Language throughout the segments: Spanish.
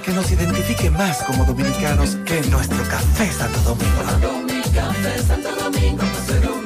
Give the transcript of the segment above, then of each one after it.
que nos identifique más como dominicanos que nuestro café Santo Domingo. Café Santo Domingo.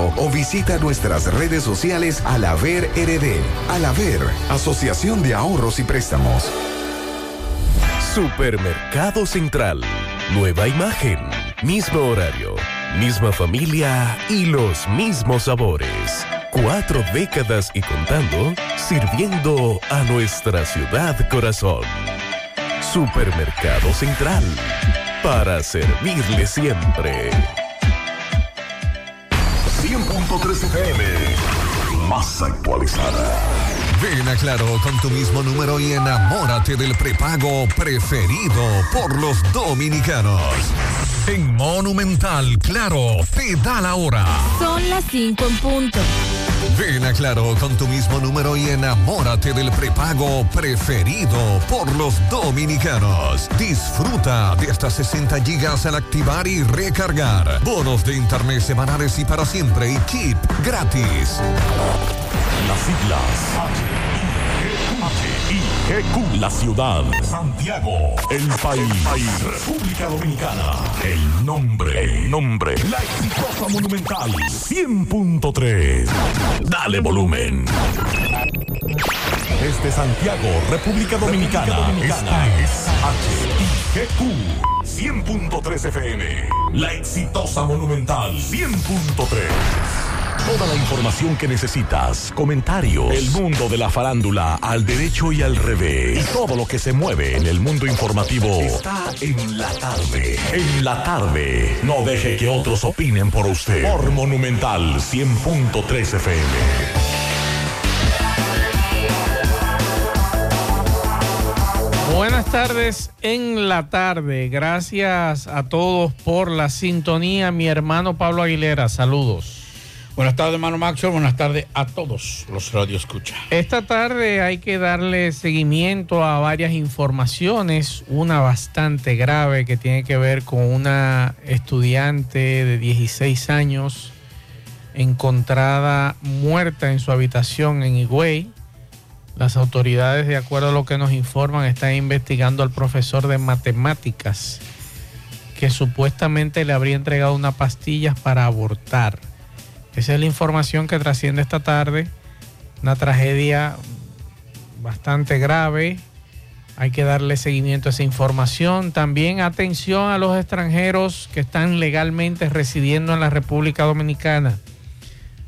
809-573-2655 o visita nuestras redes sociales Alaver RD. Alaver, Asociación de Ahorros y Préstamos. Supermercado Central. Nueva imagen, mismo horario, misma familia y los mismos sabores. Cuatro décadas y contando, sirviendo a nuestra ciudad corazón. Supermercado Central. Para servirle siempre. 100.3 FM. Más actualizada. Ven a Claro con tu mismo número y enamórate del prepago preferido por los dominicanos. En Monumental, Claro, te da la hora. Son las 5 en punto. Ven a Claro con tu mismo número y enamórate del prepago preferido por los dominicanos. Disfruta de hasta 60 gigas al activar y recargar. Bonos de internet semanales y para siempre y chip gratis. Las siglas H-I-G-Q. La ciudad. Santiago. El país. República Dominicana. El nombre. El nombre. La exitosa monumental. 100.3. Dale volumen. Desde Santiago, República Dominicana. Esta es H-I-G-Q. 100.3 FM. La exitosa monumental. 100.3. Toda la información que necesitas, comentarios, el mundo de la farándula al derecho y al revés, y todo lo que se mueve en el mundo informativo está en la tarde. En la tarde, no deje que otros opinen por usted. Por Monumental 100.3 FM. Buenas tardes en la tarde. Gracias a todos por la sintonía. Mi hermano Pablo Aguilera, saludos. Buenas tardes, hermano Maxwell. Buenas tardes a todos los Radio Escucha. Esta tarde hay que darle seguimiento a varias informaciones. Una bastante grave que tiene que ver con una estudiante de 16 años encontrada muerta en su habitación en Higüey. Las autoridades, de acuerdo a lo que nos informan, están investigando al profesor de matemáticas que supuestamente le habría entregado unas pastillas para abortar. Esa es la información que trasciende esta tarde. Una tragedia bastante grave. Hay que darle seguimiento a esa información. También atención a los extranjeros que están legalmente residiendo en la República Dominicana.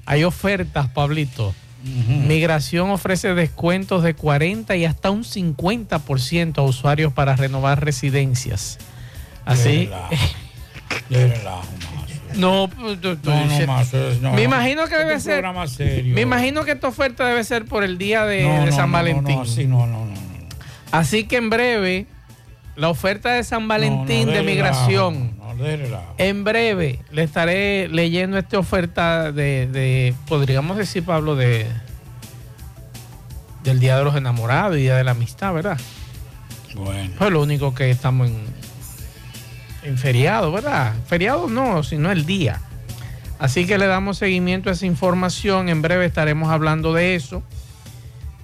Hay ofertas, Pablito. Migración ofrece descuentos de 40 y hasta un 50% a usuarios para renovar residencias. Así. De relajo, No, pues, No, no, dices- más, es- no. me imagino que Este debe ser. serio. Me imagino que esta oferta debe ser por el día de, San Valentín. No, no, así no, no, no. Así que en breve, la oferta de San Valentín de de migración. En breve le estaré leyendo esta oferta de, de, podríamos decir, Pablo, de del Día de los Enamorados y Día de la Amistad, ¿verdad? Bueno. Lo único que estamos en, en feriado, ¿verdad? Feriado no, sino el día. Así que le damos seguimiento a esa información. En breve estaremos hablando de eso.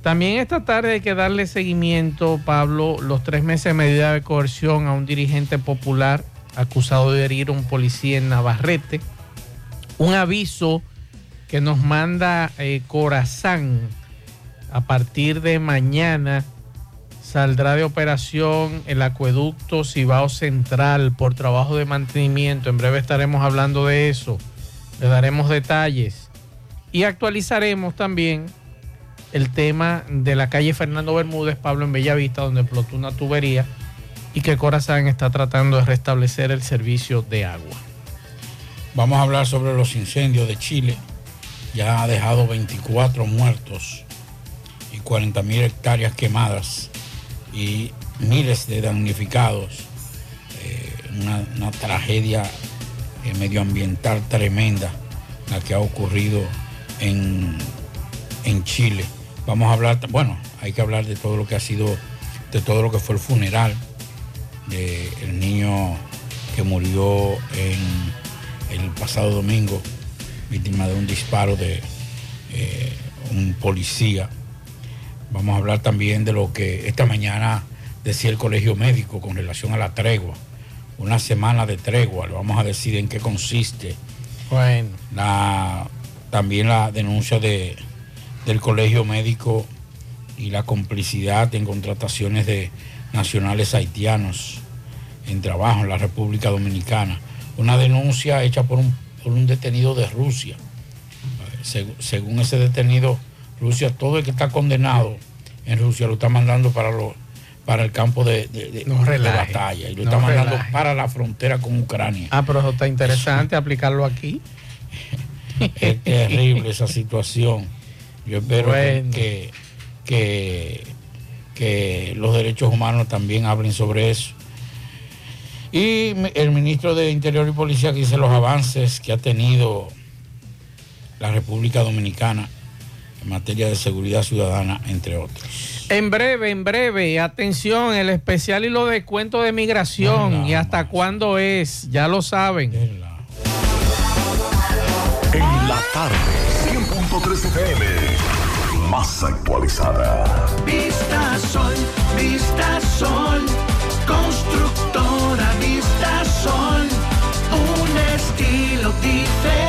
También esta tarde hay que darle seguimiento, Pablo, los tres meses de medida de coerción a un dirigente popular acusado de herir a un policía en Navarrete. Un aviso que nos manda eh, Corazán A partir de mañana saldrá de operación el acueducto Cibao Central por trabajo de mantenimiento. En breve estaremos hablando de eso. Le daremos detalles. Y actualizaremos también el tema de la calle Fernando Bermúdez, Pablo en Bellavista, donde explotó una tubería y que Corazán está tratando de restablecer el servicio de agua. Vamos a hablar sobre los incendios de Chile. Ya ha dejado 24 muertos y 40 mil hectáreas quemadas y miles de damnificados. Eh, una, tragedia eh, medioambiental tremenda la que ha ocurrido en, en Chile. Vamos a hablar, bueno, hay que hablar de todo lo que ha sido, de todo lo que fue el funeral del niño que murió en el pasado domingo, víctima de un disparo de eh, un policía. Vamos a hablar también de lo que esta mañana decía el colegio médico con relación a la tregua. Una semana de tregua, le vamos a decir en qué consiste. Bueno. La, también la denuncia de, del colegio médico y la complicidad en contrataciones de nacionales haitianos en trabajo en la República Dominicana. Una denuncia hecha por un, por un detenido de Rusia. Según ese detenido, Rusia, todo el que está condenado en Rusia lo está mandando para, lo, para el campo de, de, de, no de batalla y lo no está mandando relaje. para la frontera con Ucrania. Ah, pero eso está interesante aplicarlo aquí. Es terrible esa situación. Yo espero Bueno. que, que, que los derechos humanos también hablen sobre eso. Y el ministro de Interior y Policía que dice los avances que ha tenido la República Dominicana en materia de seguridad ciudadana, entre otros. En breve, en breve, atención, el especial y los descuentos de migración. ¿Y hasta cuándo es? Ya lo saben. En la tarde, 100.3 FM, más actualizada. Vista Sol, Vista Sol, constructora Vista Sol, un estilo diferente,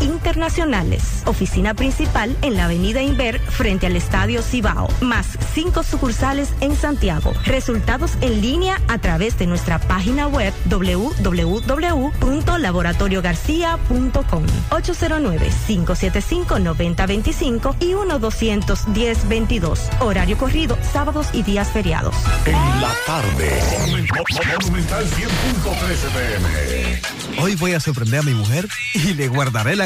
internacionales. Oficina principal en la Avenida Inver frente al Estadio Cibao, más cinco sucursales en Santiago. Resultados en línea a través de nuestra página web www.laboratoriogarcia.com 809-575-9025 y 1-210-22. Horario corrido, sábados y días feriados. En la tarde, Monumental 100.13 FM. Hoy voy a sorprender a mi mujer y le guardaré la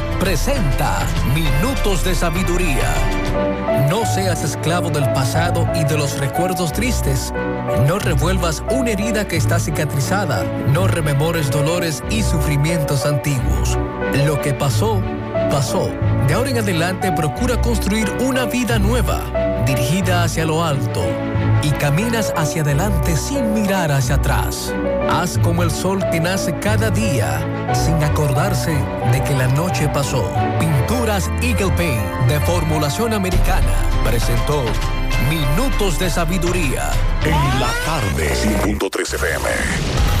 presenta Minutos de Sabiduría. No seas esclavo del pasado y de los recuerdos tristes. No revuelvas una herida que está cicatrizada. No rememores dolores y sufrimientos antiguos. Lo que pasó, pasó. De ahora en adelante procura construir una vida nueva, dirigida hacia lo alto. Y caminas hacia adelante sin mirar hacia atrás. Haz como el sol que nace cada día, sin acordarse de que la noche pasó. Pinturas Eagle Paint de formulación americana presentó Minutos de sabiduría. En la tarde. 100.3 FM.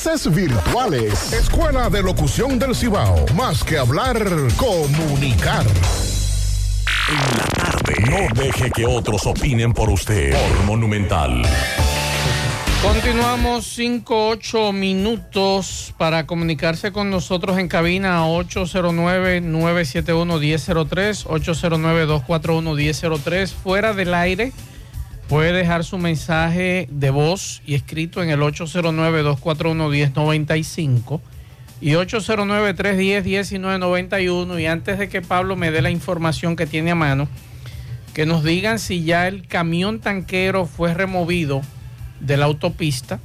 virtuales. Escuela de Locución del Cibao. Más que hablar, comunicar. En la tarde. No deje que otros opinen por usted. Por Monumental. Continuamos 5, 8 minutos para comunicarse con nosotros en cabina 809-971-1003, 809-241-1003, fuera del aire. Puede dejar su mensaje de voz y escrito en el 809-241-1095 y 809-310-1991. Y antes de que Pablo me dé la información que tiene a mano, que nos digan si ya el camión tanquero fue removido de la autopista.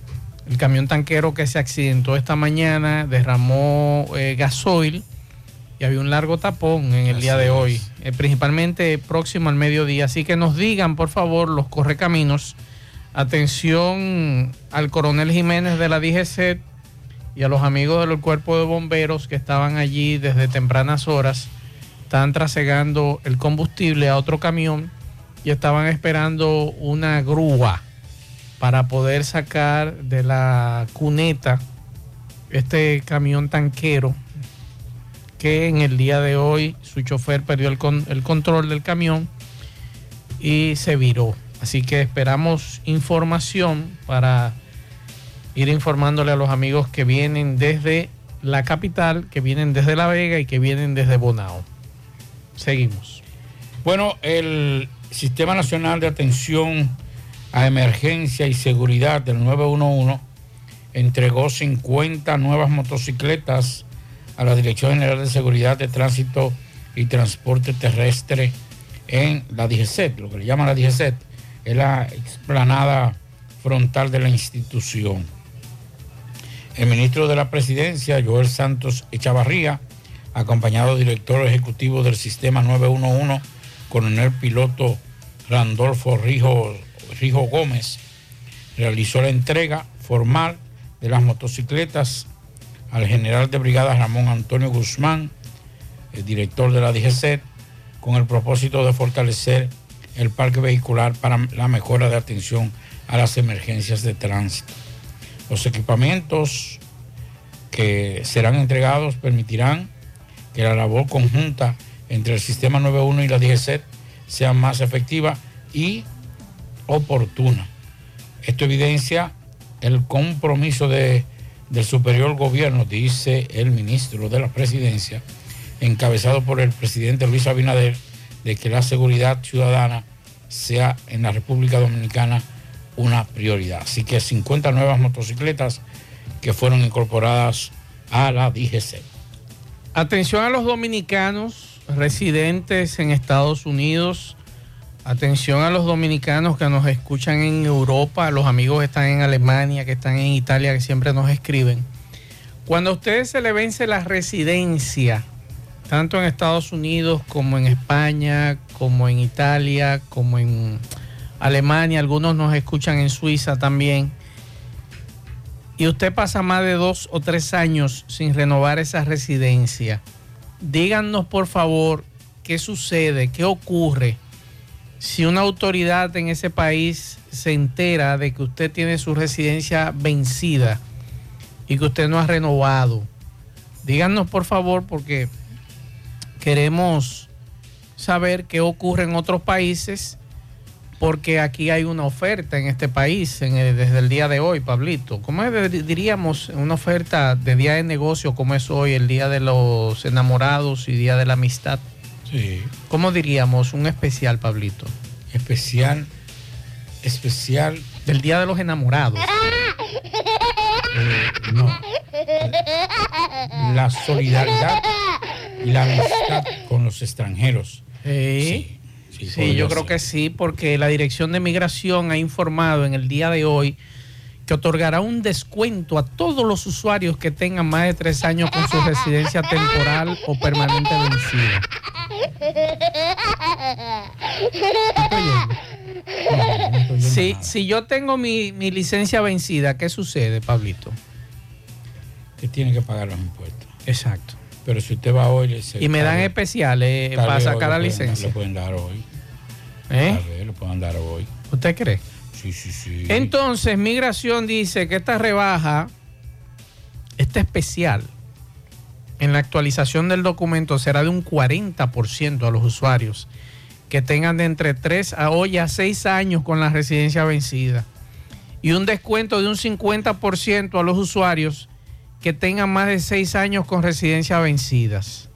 El camión tanquero que se accidentó esta mañana derramó eh, gasoil y había un largo tapón en el día de hoy, eh, principalmente próximo al mediodía. Así que nos digan, por favor, los correcaminos. Atención al coronel Jiménez de la DGC y a los amigos del cuerpo de bomberos que estaban allí desde tempranas horas. Están trasegando el combustible a otro camión y estaban esperando una grúa para poder sacar de la cuneta este camión tanquero en el día de hoy su chofer perdió el, con, el control del camión y se viró. Así que esperamos información para ir informándole a los amigos que vienen desde la capital, que vienen desde La Vega y que vienen desde Bonao. Seguimos. Bueno, el Sistema Nacional de Atención a Emergencia y Seguridad del 911 entregó 50 nuevas motocicletas a la Dirección General de Seguridad de Tránsito y Transporte Terrestre en la DGCET, lo que le llaman la DGCET, es la explanada frontal de la institución. El ministro de la Presidencia, Joel Santos Echavarría, acompañado del director ejecutivo del Sistema 911, coronel piloto Randolfo Rijo, Rijo Gómez, realizó la entrega formal de las motocicletas al general de brigada Ramón Antonio Guzmán, el director de la DGC, con el propósito de fortalecer el parque vehicular para la mejora de atención a las emergencias de tránsito. Los equipamientos que serán entregados permitirán que la labor conjunta entre el Sistema 91 y la DGC sea más efectiva y oportuna. Esto evidencia el compromiso de del superior gobierno, dice el ministro de la presidencia, encabezado por el presidente Luis Abinader, de que la seguridad ciudadana sea en la República Dominicana una prioridad. Así que 50 nuevas motocicletas que fueron incorporadas a la DGC. Atención a los dominicanos residentes en Estados Unidos Atención a los dominicanos que nos escuchan en Europa, los amigos que están en Alemania, que están en Italia, que siempre nos escriben. Cuando a ustedes se le vence la residencia, tanto en Estados Unidos como en España, como en Italia, como en Alemania, algunos nos escuchan en Suiza también, y usted pasa más de dos o tres años sin renovar esa residencia, díganos por favor qué sucede, qué ocurre si una autoridad en ese país se entera de que usted tiene su residencia vencida y que usted no ha renovado, díganos por favor porque queremos saber qué ocurre en otros países porque aquí hay una oferta en este país en el- desde el día de hoy, Pablito. ¿Cómo diríamos una oferta de día de negocio como es hoy, el día de los enamorados y día de la amistad? Sí. ¿Cómo diríamos un especial, Pablito? Especial, especial. Del día de los enamorados. Eh, no. La solidaridad y la amistad con los extranjeros. Sí, sí, yo creo ser. que sí, porque la Dirección de Migración ha informado en el día de hoy que otorgará un descuento a todos los usuarios que tengan más de tres años con su residencia temporal o permanente vencida. Si, si yo tengo mi, mi licencia vencida, ¿qué sucede, Pablito? Que tiene que pagar los impuestos. Exacto. Pero si usted va hoy... Y me dan vez- especiales tal para sacar la pueden- licencia. Le pueden dar hoy. ¿Eh? Vez le puedan dar hoy. ¿Usted cree? Sí, sí, sí. Entonces, Migración dice que esta rebaja, esta especial, en la actualización del documento será de un 40% a los usuarios que tengan de entre 3 a hoy a 6 años con la residencia vencida y un descuento de un 50% a los usuarios que tengan más de 6 años con residencia vencidas.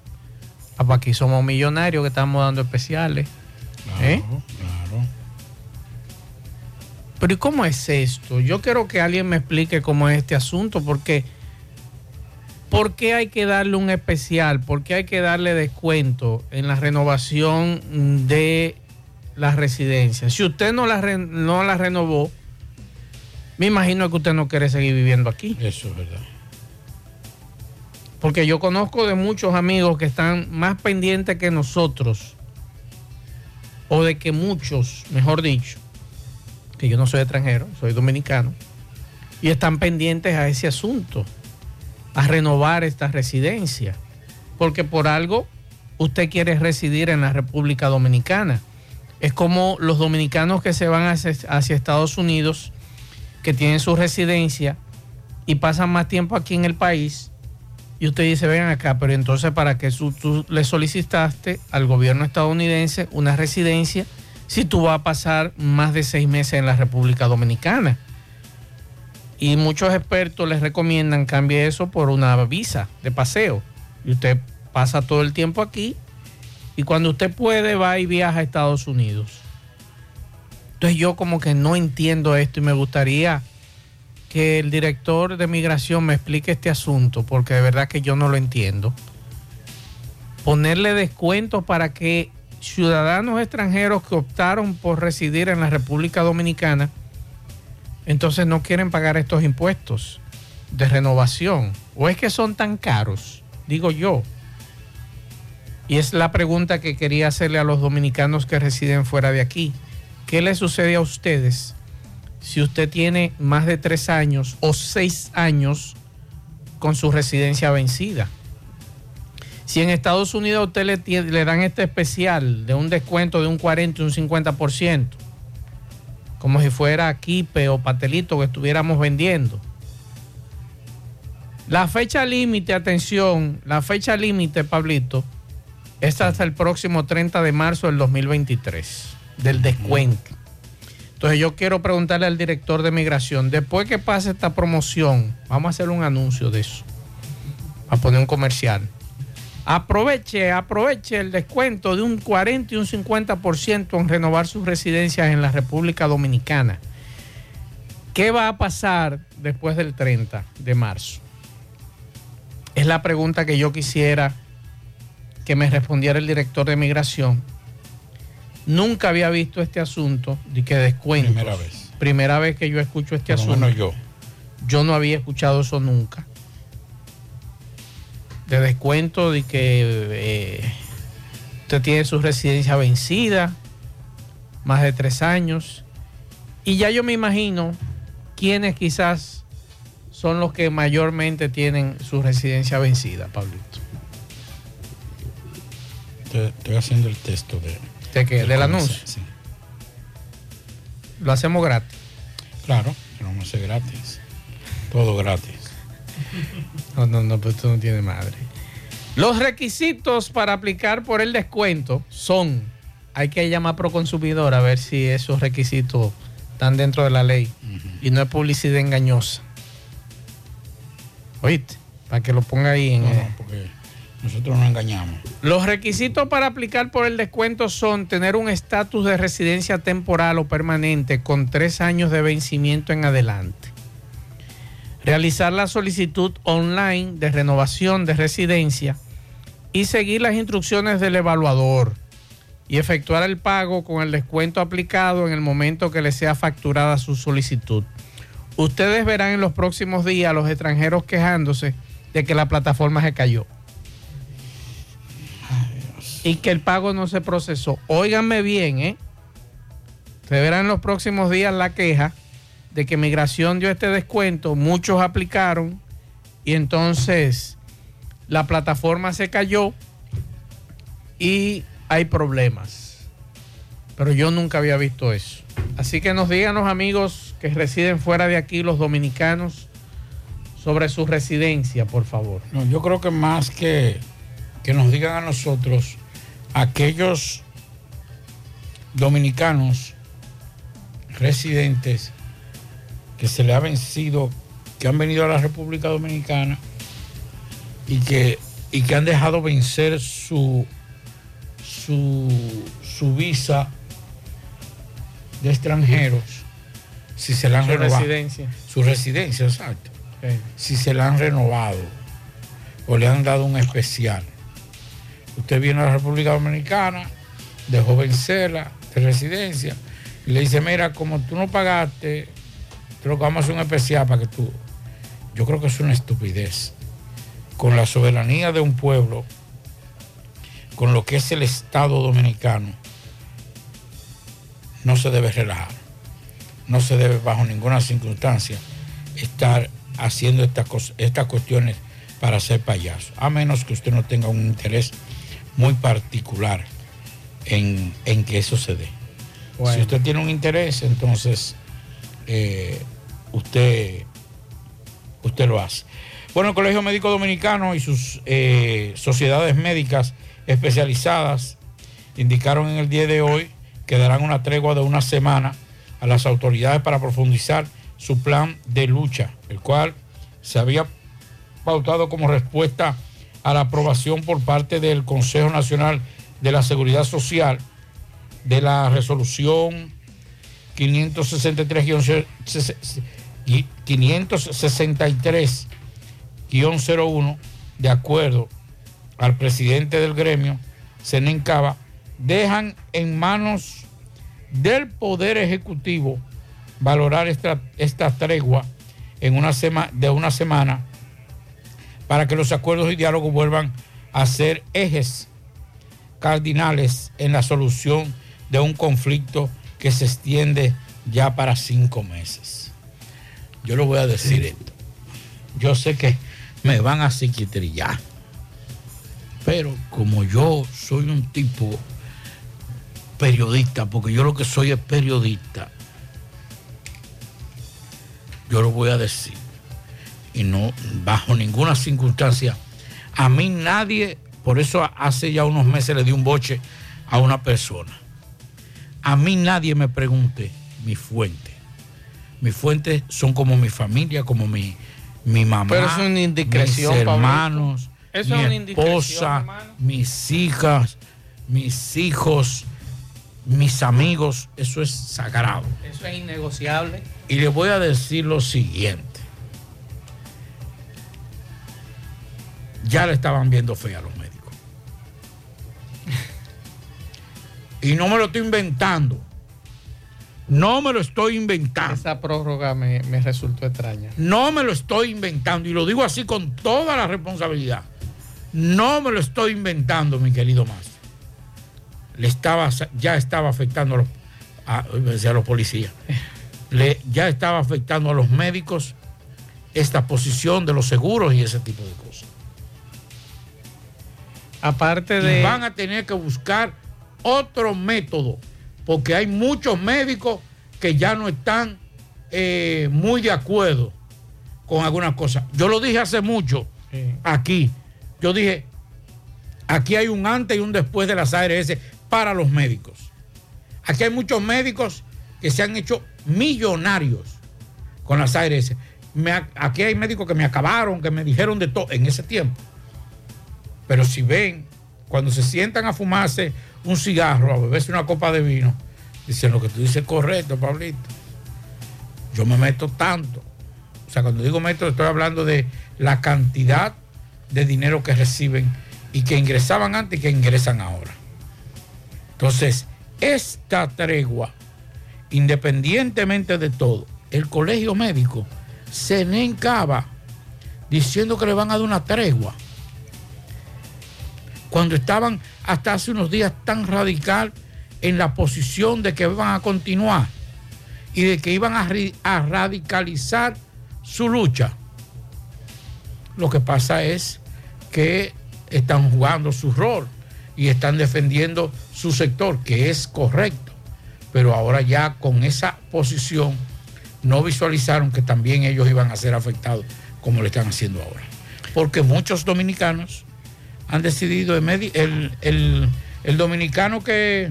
Aquí somos millonarios que estamos dando especiales. ¿Eh? Claro. Pero ¿y cómo es esto? Yo quiero que alguien me explique cómo es este asunto, porque ¿por qué hay que darle un especial? ¿Por qué hay que darle descuento en la renovación de la residencia? Si usted no la, no la renovó, me imagino que usted no quiere seguir viviendo aquí. Eso es verdad. Porque yo conozco de muchos amigos que están más pendientes que nosotros, o de que muchos, mejor dicho, que yo no soy extranjero, soy dominicano, y están pendientes a ese asunto, a renovar esta residencia, porque por algo usted quiere residir en la República Dominicana. Es como los dominicanos que se van hacia, Estados Unidos, que tienen su residencia y pasan más tiempo aquí en el país, y usted dice, ven acá, pero entonces para qué su- tú le solicitaste al gobierno estadounidense una residencia si tú vas a pasar más de seis meses en la República Dominicana. Y muchos expertos les recomiendan cambie eso por una visa de paseo. Y usted pasa todo el tiempo aquí y cuando usted puede va y viaja a Estados Unidos. Entonces yo como que no entiendo esto y me gustaría que el director de migración me explique este asunto, porque de verdad que yo no lo entiendo. Ponerle descuentos para que ciudadanos extranjeros que optaron por residir en la República Dominicana, entonces no quieren pagar estos impuestos de renovación. ¿O es que son tan caros? Digo yo. Y es la pregunta que quería hacerle a los dominicanos que residen fuera de aquí. ¿Qué le sucede a ustedes si usted tiene más de tres años o seis años con su residencia vencida. Si en Estados Unidos a usted le, dan este especial de un descuento de un 40 y un 50%, como si fuera Kipe o Patelito que estuviéramos vendiendo. La fecha límite, atención, la fecha límite, Pablito, es hasta el próximo 30 de marzo del 2023, del descuento. Entonces yo quiero preguntarle al director de migración, después que pase esta promoción, vamos a hacer un anuncio de eso, a poner un comercial. Aproveche, aproveche el descuento de un 40 y un 50% en renovar sus residencias en la República Dominicana. ¿Qué va a pasar después del 30 de marzo? Es la pregunta que yo quisiera que me respondiera el director de migración. Nunca había visto este asunto de que descuentos. Primera vez. Primera vez que yo escucho este Por asunto. menos yo. Yo no había escuchado eso nunca. De descuento de que eh, usted tiene su residencia vencida, más de tres años. Y ya yo me imagino quiénes quizás son los que mayormente tienen su residencia vencida, Pablito. Estoy, haciendo el texto de, ¿De qué? ¿Del comercial, anuncio? sí. Lo hacemos gratis. Claro, lo vamos a hacer gratis. Todo gratis. No, no, no, pues esto no tiene madre. Los requisitos para aplicar por el descuento son, hay que llamar pro consumidor a ver si esos requisitos están dentro de la ley y no es publicidad engañosa. ¿Oíste? Para que lo ponga ahí en... No, eh, no, porque nosotros no engañamos. Los requisitos para aplicar por el descuento son tener un estatus de residencia temporal o permanente con tres años de vencimiento en adelante. Realizar la solicitud online de renovación de residencia y seguir las instrucciones del evaluador y efectuar el pago con el descuento aplicado en el momento que le sea facturada su solicitud. Ustedes verán en los próximos días a los extranjeros quejándose de que la plataforma se cayó y que el pago no se procesó. Óiganme bien, ¿eh? Se verán en los próximos días la queja de que Migración dio este descuento, muchos aplicaron y entonces la plataforma se cayó y hay problemas. Pero yo nunca había visto eso. Así que nos digan los amigos que residen fuera de aquí, los dominicanos, sobre su residencia, por favor. No, yo creo que más que que nos digan a nosotros, aquellos dominicanos residentes que se le ha vencido, que han venido a la República Dominicana y que, y que han dejado vencer su, su, su visa de extranjeros, si se la han Su renovado. residencia. Su residencia, exacto. Si se la han renovado o le han dado un especial. Usted viene a la República Dominicana, dejó vencerla de residencia y le dice, mira, como tú no pagaste, te lo vamos a hacer un especial para que tú... Yo creo que es una estupidez. Con la soberanía de un pueblo, con lo que es el Estado dominicano, no se debe relajar. No se debe bajo ninguna circunstancia estar haciendo estas, cosas, estas cuestiones para ser payaso, a menos que usted no tenga un interés muy particular en, en que eso se dé. Bueno. Si usted tiene un interés, entonces eh, usted, usted lo hace. Bueno, el Colegio Médico Dominicano y sus eh, sociedades médicas especializadas indicaron en el día de hoy que darán una tregua de una semana a las autoridades para profundizar su plan de lucha, el cual se había pautado como respuesta a la aprobación por parte del Consejo Nacional de la Seguridad Social de la resolución 563-563-01 de acuerdo al presidente del gremio, Zenén Cava, dejan en manos del Poder Ejecutivo valorar esta, esta tregua en una de una semana para que los acuerdos y diálogos vuelvan a ser ejes cardinales en la solución de un conflicto que se extiende ya para cinco meses. Yo le voy a decir esto. Yo sé que me van a psiquitrillar, pero como yo soy un tipo periodista, porque yo lo que soy es periodista, yo lo voy a decir. Y no, bajo ninguna circunstancia, a mí nadie, por eso hace ya unos meses le di un boche a una persona. A mí nadie me pregunte mi fuente. Mis fuentes son como mi familia, como mi, mi mamá, Pero es una indiscreción, mis hermanos, Eso mi es una indiscreción, esposa, hermano. mis hijas, mis hijos, mis amigos. Eso es sagrado. Eso es innegociable. Y le voy a decir lo siguiente. Ya le estaban viendo fea a los médicos. Y no me lo estoy inventando. No me lo estoy inventando. Esa prórroga me, me resultó extraña. No me lo estoy inventando. Y lo digo así con toda la responsabilidad. No me lo estoy inventando, mi querido Mazo. Le estaba, ya estaba afectando a los, a, a los policías. Le, ya estaba afectando a los médicos esta posición de los seguros y ese tipo de cosas. Aparte Y de. van a tener que buscar otro método, porque hay muchos médicos que ya no están eh, muy de acuerdo con algunas cosas. Yo lo dije hace mucho aquí. Yo dije, aquí hay un antes y un después de las ARS para los médicos. Aquí hay muchos médicos que se han hecho millonarios con las ARS. Me- aquí hay médicos que me acabaron, que me dijeron de todo en ese tiempo. Pero si ven, cuando se sientan a fumarse un cigarro, a beberse una copa de vino, dicen lo que tú dices es correcto, Pablito. Yo me meto tanto. O sea, cuando digo meto, estoy hablando de la cantidad de dinero que reciben y que ingresaban antes y que ingresan ahora. Entonces, esta tregua, independientemente de todo, el colegio médico se encaba diciendo que le van a dar una tregua. Cuando estaban hasta hace unos días tan radical en la posición de que van a continuar y de que iban a, a radicalizar su lucha. Lo que pasa es que están jugando su rol y están defendiendo su sector, que es correcto. Pero ahora ya con esa posición no visualizaron que también ellos iban a ser afectados como lo están haciendo ahora. Porque muchos dominicanos han decidido, el, el- el dominicano que,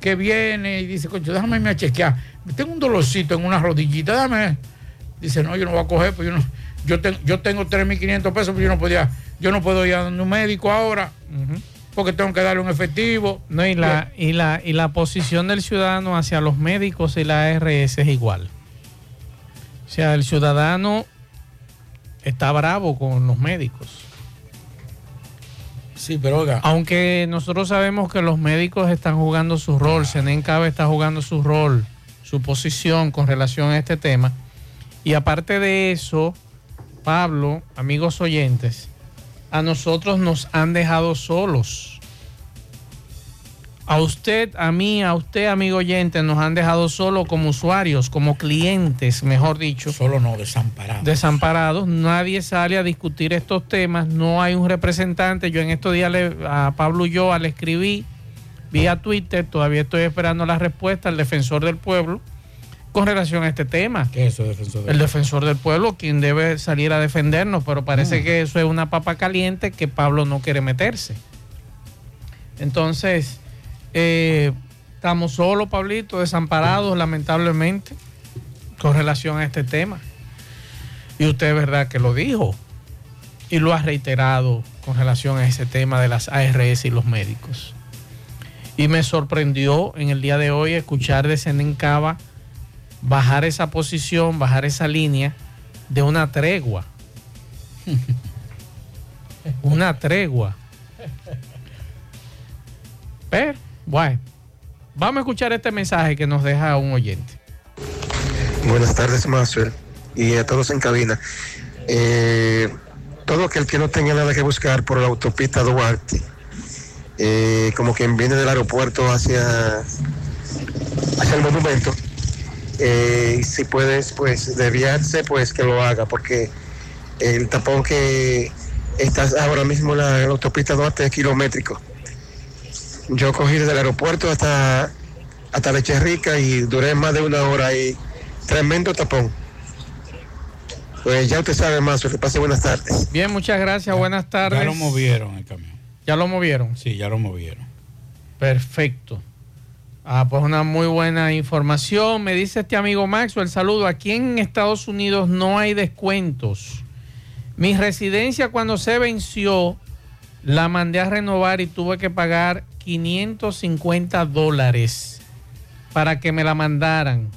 que viene y dice, coño, déjame irme a chequear, tengo un dolorcito en una rodillita, déjame. Dice, no, yo no voy a coger, pues yo no, yo, ten- yo tengo 3.500 pesos, pero yo no podía, yo no puedo ir a un médico ahora, porque tengo que darle un efectivo. No, y la, y la, y la posición del ciudadano hacia los médicos y la ARS es igual. O sea, el ciudadano está bravo con los médicos. Sí, pero oiga. Aunque nosotros sabemos que los médicos están jugando su rol, Senen Cabe está jugando su rol, su posición con relación a este tema. Y aparte de eso, Pablo, amigos oyentes, a nosotros nos han dejado solos. A usted, a mí, a usted, amigo oyente, nos han dejado solos como usuarios, como clientes, mejor dicho. Solo no, desamparados. Desamparados. Nadie sale a discutir estos temas. No hay un representante. Yo en estos días le- a Pablo Ulloa le escribí vía Twitter. Todavía estoy esperando la respuesta al defensor del pueblo con relación a este tema. ¿Qué es eso, defensor del El defensor del pueblo, quien debe salir a defendernos, pero parece Mm. que eso es una papa caliente que Pablo no quiere meterse. Entonces, eh, estamos solos, Pablito, desamparados, lamentablemente, con relación a este tema. Y usted es verdad que lo dijo y lo ha reiterado con relación a ese tema de las ARS y los médicos. Y me sorprendió en el día de hoy escuchar de Senencaba bajar esa posición, bajar esa línea de una tregua. una tregua. Pero, bueno, vamos a escuchar este mensaje que nos deja un oyente. Buenas tardes, Maxwell, y a todos en cabina. Eh, todo aquel que no tenga nada que buscar por la autopista Duarte, eh, como quien viene del aeropuerto hacia, hacia el monumento, eh, si puedes, pues, desviarse, pues que lo haga, porque el tapón que está ahora mismo en la, la autopista Duarte es kilométrico. Yo cogí desde el aeropuerto hasta, hasta Leche Rica y duré más de una hora ahí. Tremendo tapón. Pues ya usted sabe más, que pase buenas tardes. Bien, muchas gracias, buenas tardes. Ya lo movieron el camión. ¿Ya lo movieron? Sí, ya lo movieron. Perfecto. Ah, pues una muy buena información. Me dice este amigo Maxwell, saludo. Aquí en Estados Unidos no hay descuentos. Mi residencia cuando se venció, la mandé a renovar y tuve que pagar 550 dólares para que me la mandaran.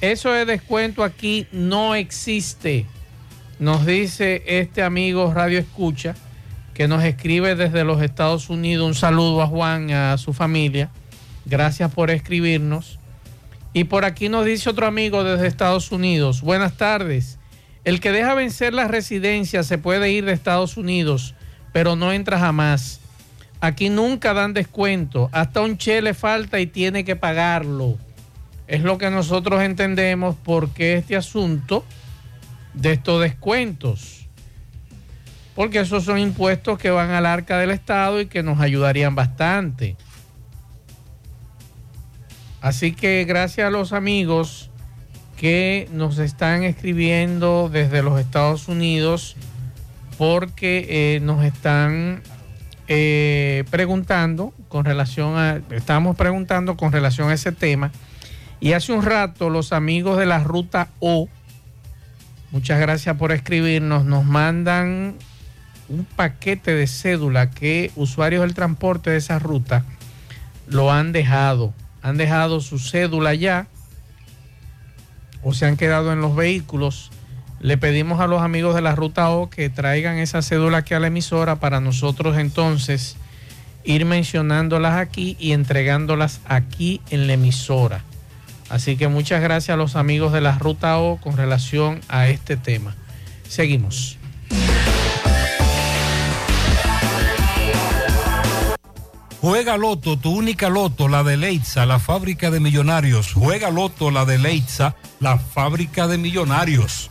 Eso de descuento aquí no existe. Nos dice este amigo Radio Escucha que nos escribe desde los Estados Unidos. Un saludo a Juan, a su familia. Gracias por escribirnos. Y por aquí nos dice otro amigo desde Estados Unidos. Buenas tardes. El que deja vencer la residencia se puede ir de Estados Unidos, pero no entra jamás. Aquí nunca dan descuento. Hasta un che le falta y tiene que pagarlo. Es lo que nosotros entendemos porque este asunto de estos descuentos. Porque esos son impuestos que van al arca del Estado y que nos ayudarían bastante. Así que gracias a los amigos que nos están escribiendo desde los Estados Unidos porque eh, nos están eh, preguntando con relación a, estamos preguntando con relación a ese tema. Y hace un rato los amigos de la ruta O, muchas gracias por escribirnos, nos mandan un paquete de cédula que usuarios del transporte de esa ruta lo han dejado. Han dejado su cédula ya o se han quedado en los vehículos. Le pedimos a los amigos de la ruta O que traigan esa cédula aquí a la emisora para nosotros entonces ir mencionándolas aquí y entregándolas aquí en la emisora. Así que muchas gracias a los amigos de la ruta O con relación a este tema. Seguimos. Juega Loto, tu única Loto, la de Leitza, la fábrica de millonarios. Juega Loto, la de Leitza, la fábrica de millonarios.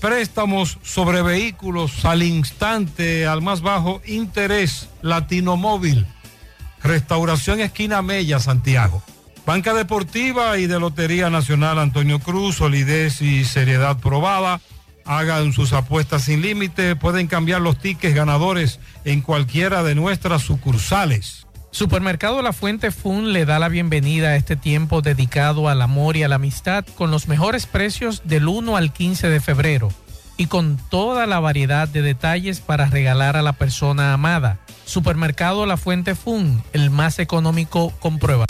Préstamos sobre vehículos al instante, al más bajo interés, Latino Móvil. Restauración Esquina Mella, Santiago. Banca Deportiva y de Lotería Nacional Antonio Cruz, solidez y seriedad probada. Hagan sus apuestas sin límite, pueden cambiar los tickets ganadores en cualquiera de nuestras sucursales. Supermercado La Fuente Fun le da la bienvenida a este tiempo dedicado al amor y a la amistad con los mejores precios del 1 al 15 de febrero y con toda la variedad de detalles para regalar a la persona amada. Supermercado La Fuente Fun, el más económico, comprueba.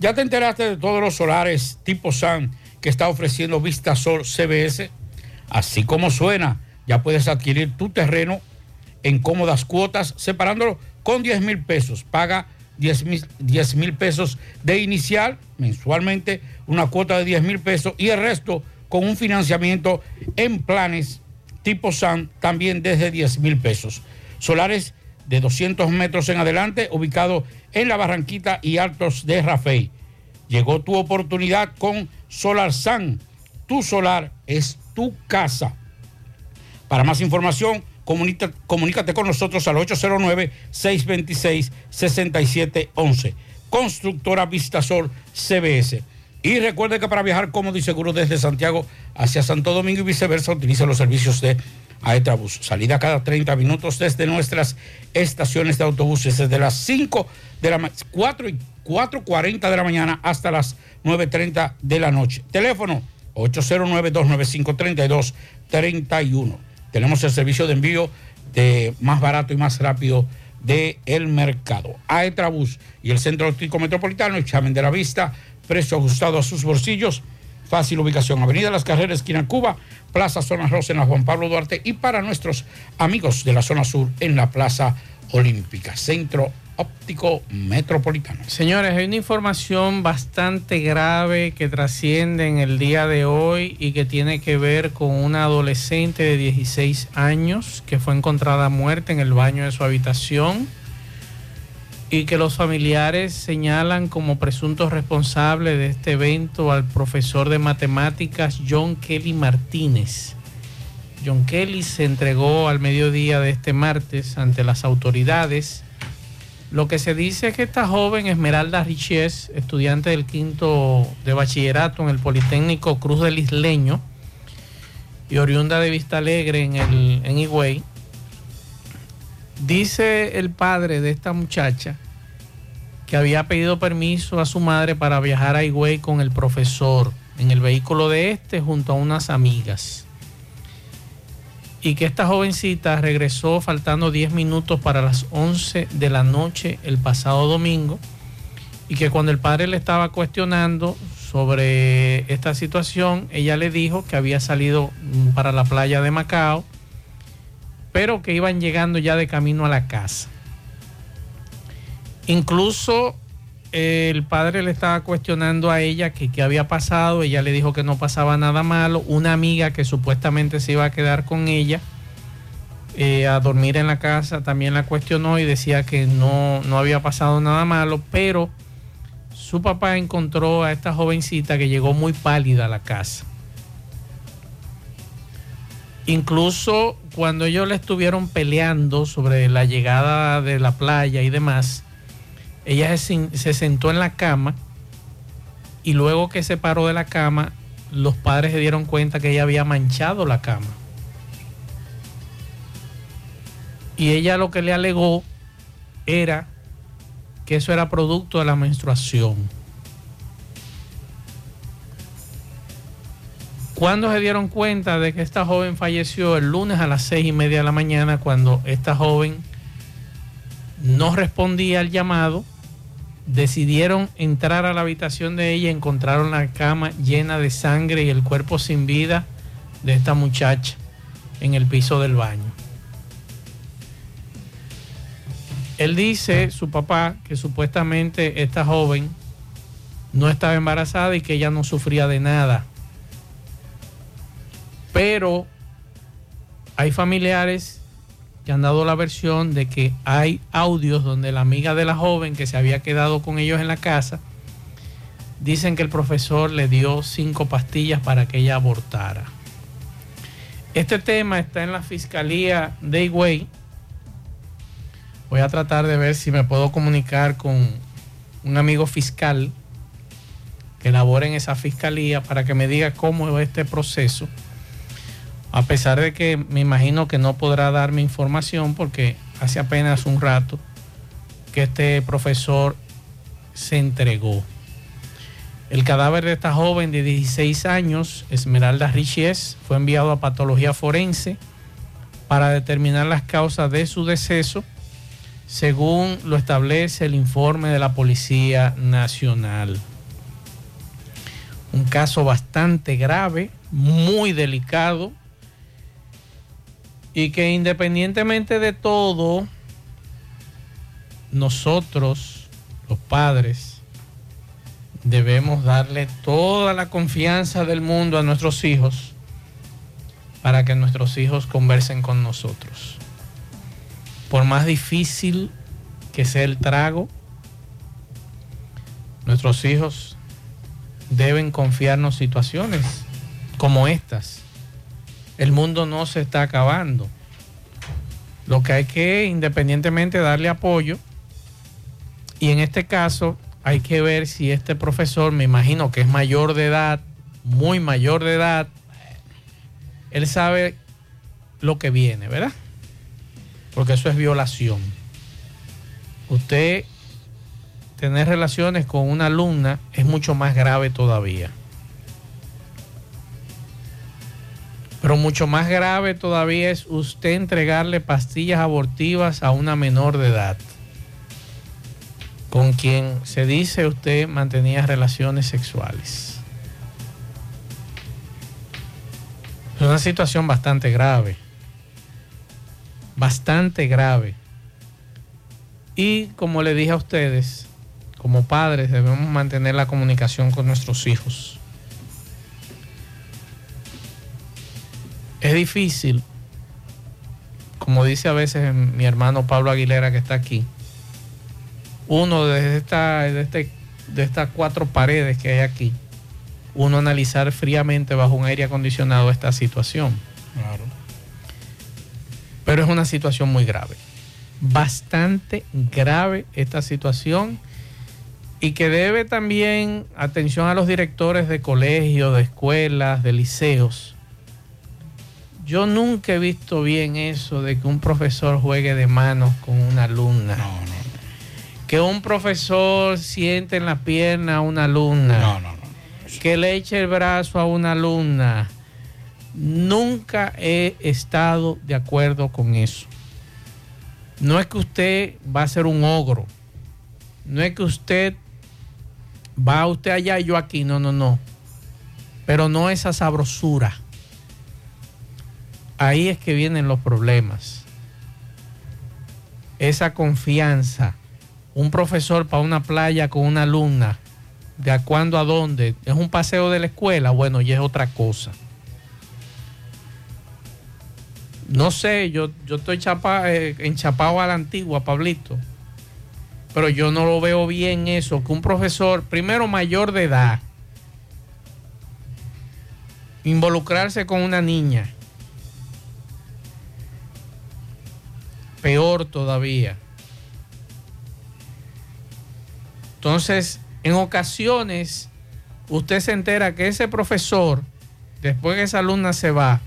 ¿Ya te enteraste de todos los solares tipo SAN que está ofreciendo Vistasol CBS? Así como suena, ya puedes adquirir tu terreno en cómodas cuotas, separándolo con 10 mil pesos. Paga 10 mil pesos de inicial mensualmente, una cuota de 10 mil pesos y el resto con un financiamiento en planes tipo SAN también desde 10 mil pesos. Solares de 200 metros en adelante, ubicado en la Barranquita y Altos de Rafey. Llegó tu oportunidad con Solar San. Tu solar es tu casa. Para más información, comunícate con nosotros al 809-626-6711. Constructora Vistasol CBS. Y recuerde que para viajar cómodo y seguro desde Santiago hacia Santo Domingo y viceversa, utiliza los servicios de Aetrabús. Salida cada 30 minutos desde nuestras estaciones de autobuses, desde las 5 de la 4 y 4.40 de la mañana hasta las 9.30 de la noche. Teléfono 809-295-3231. Tenemos el servicio de envío de más barato y más rápido del el mercado. Aetrabús y el Centro Óptico Metropolitano, examen de la vista, precio ajustado a sus bolsillos, fácil ubicación, Avenida Las Carreras, esquina Cuba, Plaza Zona Rosa en la Juan Pablo Duarte y para nuestros amigos de la zona sur en la Plaza Olímpica, Centro Óptico Metropolitano. Señores, hay una información bastante grave que trasciende en el día de hoy y que tiene que ver con una adolescente de 16 años que fue encontrada muerta en el baño de su habitación y que los familiares señalan como presunto responsable de este evento al profesor de matemáticas John Kelly Martínez. John Kelly se entregó al mediodía de este martes ante las autoridades lo que se dice es que esta joven Esmeralda Riches, estudiante del quinto de bachillerato en el Politécnico Cruz del Isleño y oriunda de Vista Alegre en, el, Higüey, dice el padre de esta muchacha que había pedido permiso a su madre para viajar a Higüey con el profesor en el vehículo de este junto a unas amigas y que esta jovencita regresó faltando 10 minutos para las 11 de la noche el pasado domingo y que cuando el padre le estaba cuestionando sobre esta situación, ella le dijo que había salido para la playa de Macao, pero que iban llegando ya de camino a la casa. Incluso el padre le estaba cuestionando a ella que qué había pasado, ella le dijo que no pasaba nada malo, una amiga que supuestamente se iba a quedar con ella eh, a dormir en la casa también la cuestionó y decía que no, no había pasado nada malo, pero su papá encontró a esta jovencita que llegó muy pálida a la casa. Incluso cuando ellos le estuvieron peleando sobre la llegada de la playa y demás, ella se, se sentó en la cama y luego que se paró de la cama, los padres se dieron cuenta que ella había manchado la cama. Y ella lo que le alegó era que eso era producto de la menstruación. Cuando se dieron cuenta de que esta joven falleció el lunes a las seis y media de la mañana, cuando esta joven no respondía al llamado, decidieron entrar a la habitación de ella, encontraron la cama llena de sangre y el cuerpo sin vida de esta muchacha en el piso del baño. Él dice, su papá, que supuestamente esta joven no estaba embarazada y que ella no sufría de nada. Pero hay familiares que han dado la versión de que hay audios donde la amiga de la joven que se había quedado con ellos en la casa, dicen que el profesor le dio cinco pastillas para que ella abortara. Este tema está en la fiscalía de Higüey. Voy a tratar de ver si me puedo comunicar con un amigo fiscal que labora en esa fiscalía para que me diga cómo es este proceso a pesar de que me imagino que no podrá darme información porque hace apenas un rato que este profesor se entregó. El cadáver de esta joven de 16 años, Esmeralda Richies, fue enviado a patología forense para determinar las causas de su deceso, según lo establece el informe de la Policía Nacional. Un caso bastante grave, muy delicado, y que independientemente de todo, nosotros, los padres, debemos darle toda la confianza del mundo a nuestros hijos para que nuestros hijos conversen con nosotros. Por más difícil que sea el trago, nuestros hijos deben confiarnos situaciones como estas el mundo no se está acabando. Lo que hay que, independientemente, darle apoyo. Y en este caso, hay que ver si este profesor, me imagino que es mayor de edad, muy mayor de edad, él sabe lo que viene, ¿verdad? Porque eso es violación. Usted tener relaciones con una alumna es mucho más grave todavía. Pero mucho más grave todavía es usted entregarle pastillas abortivas a una menor de edad, con quien se dice usted mantenía relaciones sexuales. Es una situación bastante grave, bastante grave. Y como le dije a ustedes, como padres debemos mantener la comunicación con nuestros hijos es difícil, como dice a veces mi hermano Pablo Aguilera que está aquí, uno desde esta, de, este, de estas cuatro paredes que hay aquí, uno analizar fríamente bajo un aire acondicionado esta situación. Claro. Pero es una situación muy grave. Bastante grave esta situación y que debe también atención a los directores de colegios, de escuelas, de liceos, yo nunca he visto bien eso de que un profesor juegue de manos con una alumna. No, no, Que un profesor siente en la pierna a una alumna. No, no, no. Que le eche el brazo a una alumna. Nunca he estado de acuerdo con eso. No es que usted va a ser un ogro. No es que usted va usted allá y yo aquí. No, no, no. Pero no esa sabrosura ahí es que vienen los problemas. Esa confianza. un profesor para una playa con una alumna, de a cuándo a dónde, es un paseo de la escuela, bueno, ya es otra cosa. No sé, yo, yo estoy chapa, eh, enchapado a la antigua, Pablito, pero yo no lo veo bien eso, que un profesor, primero mayor de edad, involucrarse con una niña, peor todavía. Entonces, en ocasiones, usted se entera que ese profesor, después que esa alumna se va,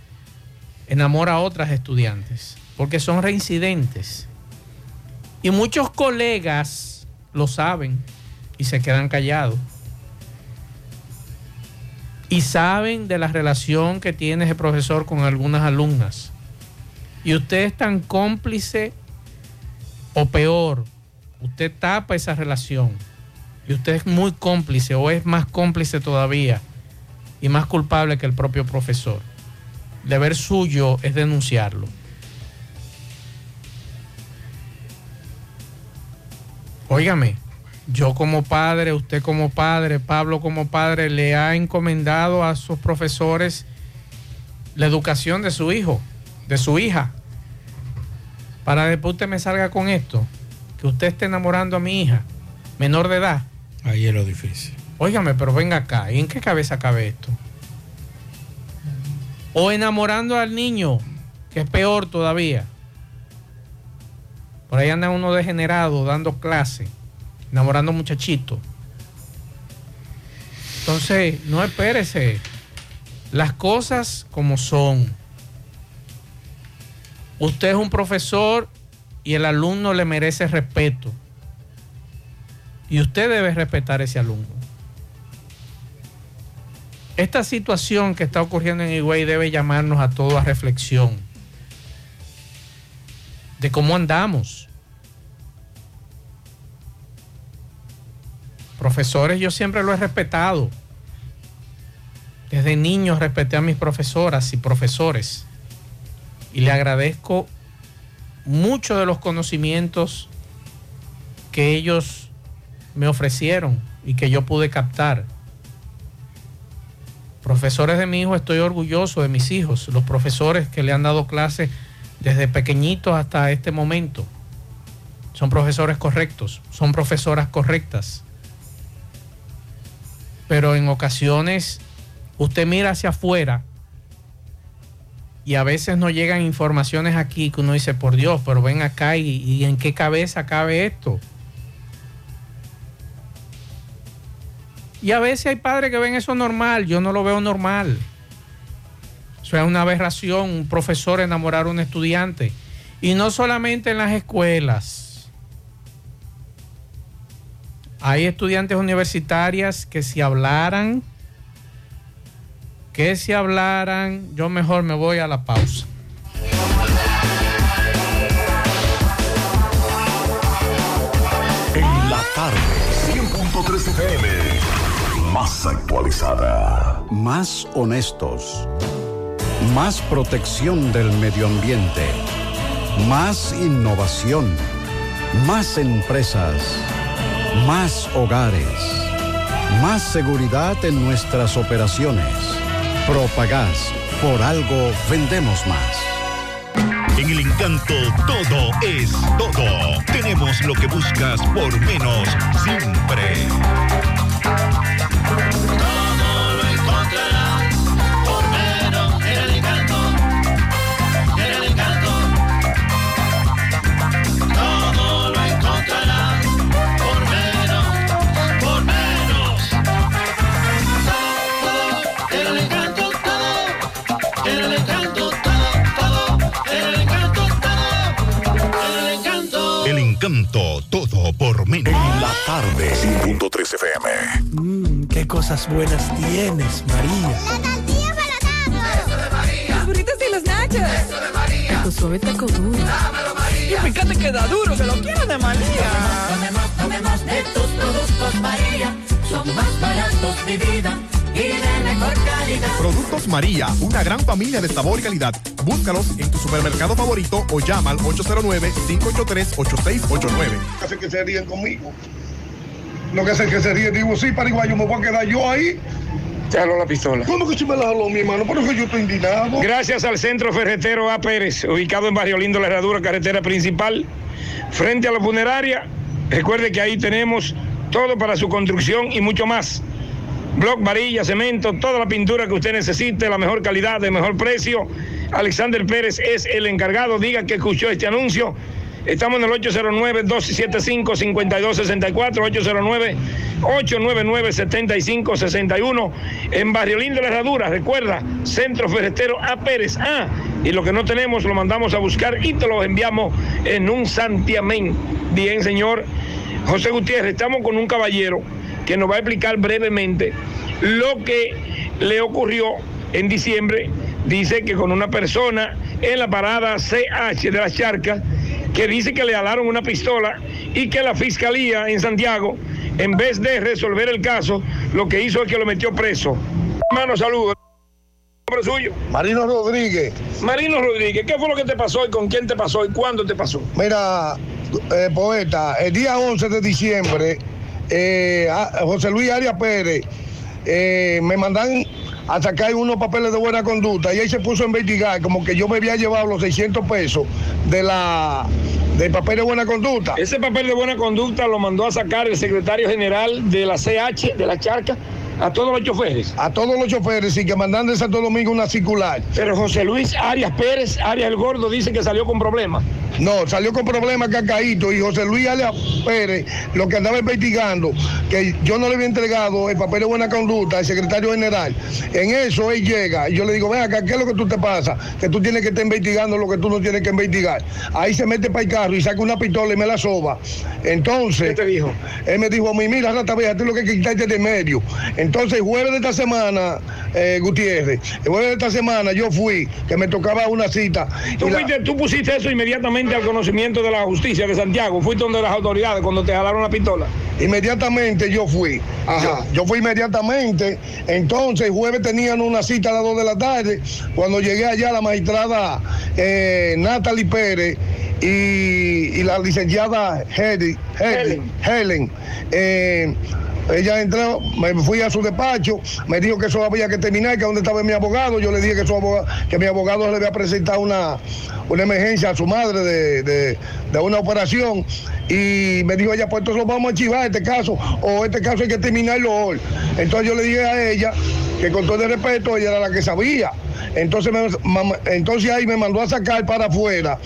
enamora a otras estudiantes, porque son reincidentes. Y muchos colegas lo saben y se quedan callados. Y saben de la relación que tiene ese profesor con algunas alumnas. Y usted es tan cómplice o peor, usted tapa esa relación y usted es muy cómplice o es más cómplice todavía y más culpable que el propio profesor. Deber suyo es denunciarlo. Óigame, yo como padre, usted como padre, Pablo como padre, le ha encomendado a sus profesores la educación de su hijo, de su hija, para después usted me salga con esto, que usted esté enamorando a mi hija, menor de edad. Ahí es lo difícil. Óigame, pero venga acá, ¿y en qué cabeza cabe esto? O enamorando al niño, que es peor todavía. Por ahí anda uno degenerado dando clase, enamorando muchachitos. Entonces, no espérese. Las cosas como son. Usted es un profesor y el alumno le merece respeto. Y usted debe respetar a ese alumno. Esta situación que está ocurriendo en Higüey debe llamarnos a todos a reflexión de cómo andamos. Profesores, yo siempre lo he respetado. Desde niño respeté a mis profesoras y profesores. Y le agradezco mucho de los conocimientos que ellos me ofrecieron y que yo pude captar. Profesores de mi hijo, estoy orgulloso de mis hijos, los profesores que le han dado clases desde pequeñitos hasta este momento. Son profesores correctos, son profesoras correctas. Pero en ocasiones usted mira hacia afuera y a veces no llegan informaciones aquí que uno dice, por Dios, pero ven acá y, en qué cabeza cabe esto. Y a veces hay padres que ven eso normal, yo no lo veo normal. Eso es una aberración, un profesor enamorar a un estudiante. Y no solamente en las escuelas. Hay estudiantes universitarias que si hablaran, que si hablaran, yo mejor me voy a la pausa. En la tarde, 100.3 FM, más actualizada. Más honestos. Más protección del medio ambiente. Más innovación. Más empresas. Más hogares. Más seguridad en nuestras operaciones. Propagás. Por algo vendemos más. En el encanto todo es todo. Tenemos lo que buscas por menos siempre. Cosas buenas tienes, María. La tortilla para Eso de María. Los burritos y los nachos. Eso de María. Taco suave, taco duro. Dámelo, María. Y fíjate que da duro, que lo quiero de María. Tomemos, tomemos de tus productos, María. Son más baratos, mi vida. Y de mejor calidad. Productos María, una gran familia de sabor y calidad. Búscalos en tu supermercado favorito o llama al 809-583-8689. Hace que se ríen conmigo. Lo que hace que se ríen, digo, sí, paraguayo, me voy a quedar yo ahí. Te jaló la pistola. ¿Cómo que se me la jaló, mi hermano? Por eso yo estoy indignado. Gracias al Centro Ferretero A. Pérez, ubicado en Barrio Lindo, la herradura, carretera principal, frente a la funeraria. Recuerde que ahí tenemos todo para su construcción y mucho más. Block, varilla, cemento, toda la pintura que usted necesite, la mejor calidad, de mejor precio. Alexander Pérez es el encargado. Diga que escuchó este anuncio. Estamos en el 809-275-5264, 809-899-7561 en Barrio Lindo La Herradura. Recuerda, Centro Ferretero A. Pérez. Ah, y lo que no tenemos lo mandamos a buscar y te lo enviamos en un santiamén. Bien, señor. José Gutiérrez, estamos con un caballero que nos va a explicar brevemente lo que le ocurrió en diciembre. Dice que con una persona en la parada CH de la Charca, que dice que le alaron una pistola y que la fiscalía en Santiago, en vez de resolver el caso, lo que hizo es que lo metió preso. Hermano, saludos. ¿Nombre suyo? Marino Rodríguez. Marino Rodríguez, ¿qué fue lo que te pasó y con quién te pasó y cuándo te pasó? Mira, eh, poeta, el día 11 de diciembre, eh, José Luis Arias Pérez eh, me mandan a sacar unos papeles de buena conducta y ahí se puso a investigar como que yo me había llevado los 600 pesos de la del papel de buena conducta. Ese papel de buena conducta lo mandó a sacar el secretario general de la CH, de la Charca, a todos los choferes. A todos los choferes y que mandan de Santo Domingo una circular. Pero José Luis Arias Pérez, Arias el Gordo, dice que salió con problemas. No, salió con problemas Cacaíto y José Luis Alias Pérez, lo que andaba investigando, que yo no le había entregado el papel de buena conducta al secretario general. En eso él llega y yo le digo, ven acá, ¿qué es lo que tú te pasa? Que tú tienes que estar investigando lo que tú no tienes que investigar. Ahí se mete para el carro y saca una pistola y me la soba. Entonces, ¿Qué te dijo? él me dijo a mí, mira, rata vieja, tú lo que quitarte de medio. Entonces, el jueves de esta semana, eh, Gutiérrez, el jueves de esta semana yo fui, que me tocaba una cita. Tú, y la- fuiste- tú pusiste eso inmediatamente al conocimiento de la justicia de Santiago. Fuiste donde las autoridades cuando te jalaron la pistola. Inmediatamente yo fui. Ajá. Yo fui inmediatamente. Entonces, jueves tenían una cita a las 2 de la tarde. Cuando llegué allá, la magistrada eh, Natalie Pérez y, y la licenciada Hedy- Hedy- Helen. eh, ella entró, me fui a su despacho, me dijo que eso había que terminar, que donde estaba mi abogado. Yo le dije que, su abogado, que mi abogado le había presentado una, una emergencia a su madre de- de una operación. Y me dijo ella, pues entonces lo vamos a archivar este caso, o este caso hay que terminarlo hoy. Entonces yo le dije a ella que con todo el respeto, ella era la que sabía. Entonces, me- entonces ahí me mandó a sacar para afuera.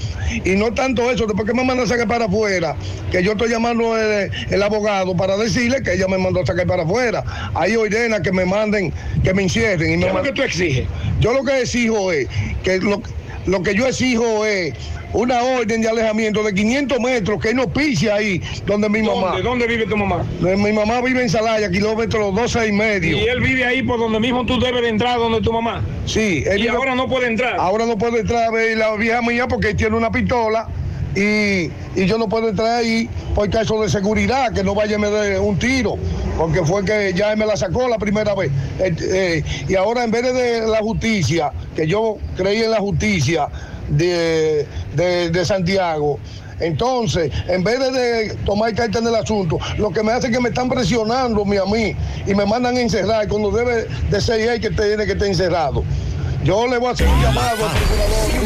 Y no tanto eso, después que me mandó a sacar para afuera, que yo estoy llamando el, el abogado para decirle que ella me mandó a sacar para afuera. Ahí ordena que me manden, que me encierren. Y me ¿Qué es lo que tú exiges? Yo lo que exijo es, que lo, lo que yo exijo es una orden de alejamiento de 500 metros, que no pise ahí donde mi mamá. ¿Dónde? ¿Dónde vive tu mamá? Mi mamá vive en Salaya, kilómetros 12 y medio. Y él vive ahí por donde mismo tú debes de entrar, donde tu mamá. Sí, él Y vive- ahora no puede entrar. Ahora no puedo entrar a ver la vieja mía porque tiene una pistola y, y yo no puedo entrar ahí por caso de seguridad, que no vaya a me dé un tiro, porque fue que ya me la sacó la primera vez. Eh, eh, y ahora en vez de, la justicia, que yo creí en la justicia de, de- Santiago, entonces, en vez de, tomar carta en el asunto, lo que me hace es que me están presionando a mí y me mandan a encerrar cuando debe de ser él que tiene que estar encerrado. Yo le voy a hacer un llamado al procurador.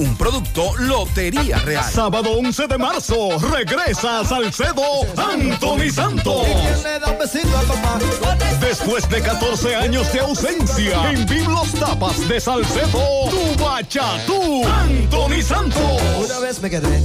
Un producto Lotería Real. Sábado 11 de marzo, regresa a Salcedo Anthony Santos. Después de 14 años de ausencia, en Biblos Tapas de Salcedo, tu bachatú, Anthony Santos. Una vez me quedé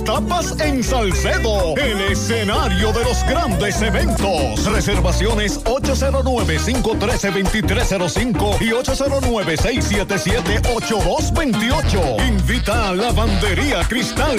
Tapas en Salcedo, el escenario de los grandes eventos. Reservaciones 809-513-2305 y 809-677-8228. Invita a Lavandería Cristal.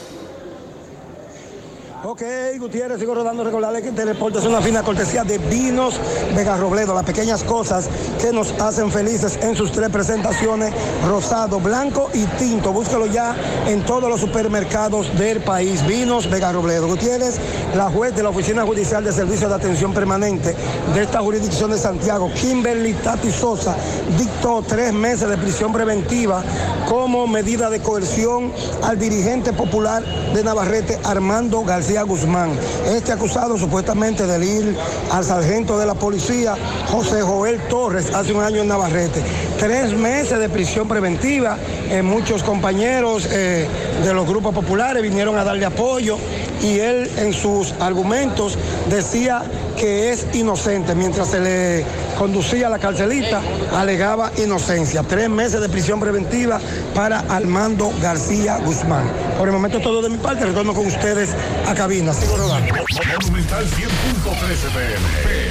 Ok, Gutiérrez, sigo rodando. Recordarle que Teleporte es una fina cortesía de Vinos Vega Robledo, las pequeñas cosas que nos hacen felices en sus tres presentaciones, rosado, blanco y tinto. Búscalo ya en todos los supermercados del país. Vinos Vega Robledo. Gutiérrez, la juez de la Oficina Judicial de Servicio de Atención Permanente de esta jurisdicción de Santiago, Kimberly Tati Sosa, dictó tres meses de prisión preventiva como medida de coerción al dirigente popular de Navarrete, Armando García Guzmán. Este acusado supuestamente de ir al sargento de la policía, José Joel Torres, hace un año en Navarrete. Tres meses de prisión preventiva. Eh, muchos compañeros eh, de los grupos populares vinieron a darle apoyo y él en sus argumentos decía que es inocente. Mientras se le conducía la carcelita, alegaba inocencia. Tres meses de prisión preventiva para Armando García Guzmán. Por el momento todo de mi parte, retorno con ustedes a cabina. Sigo rodando. Monumental 100.13 pm.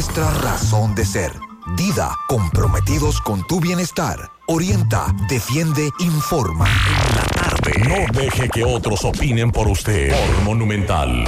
nuestra razón de ser. Dida, comprometidos con tu bienestar. Orienta, defiende, informa. En la tarde. No deje que otros opinen por usted. Por Monumental.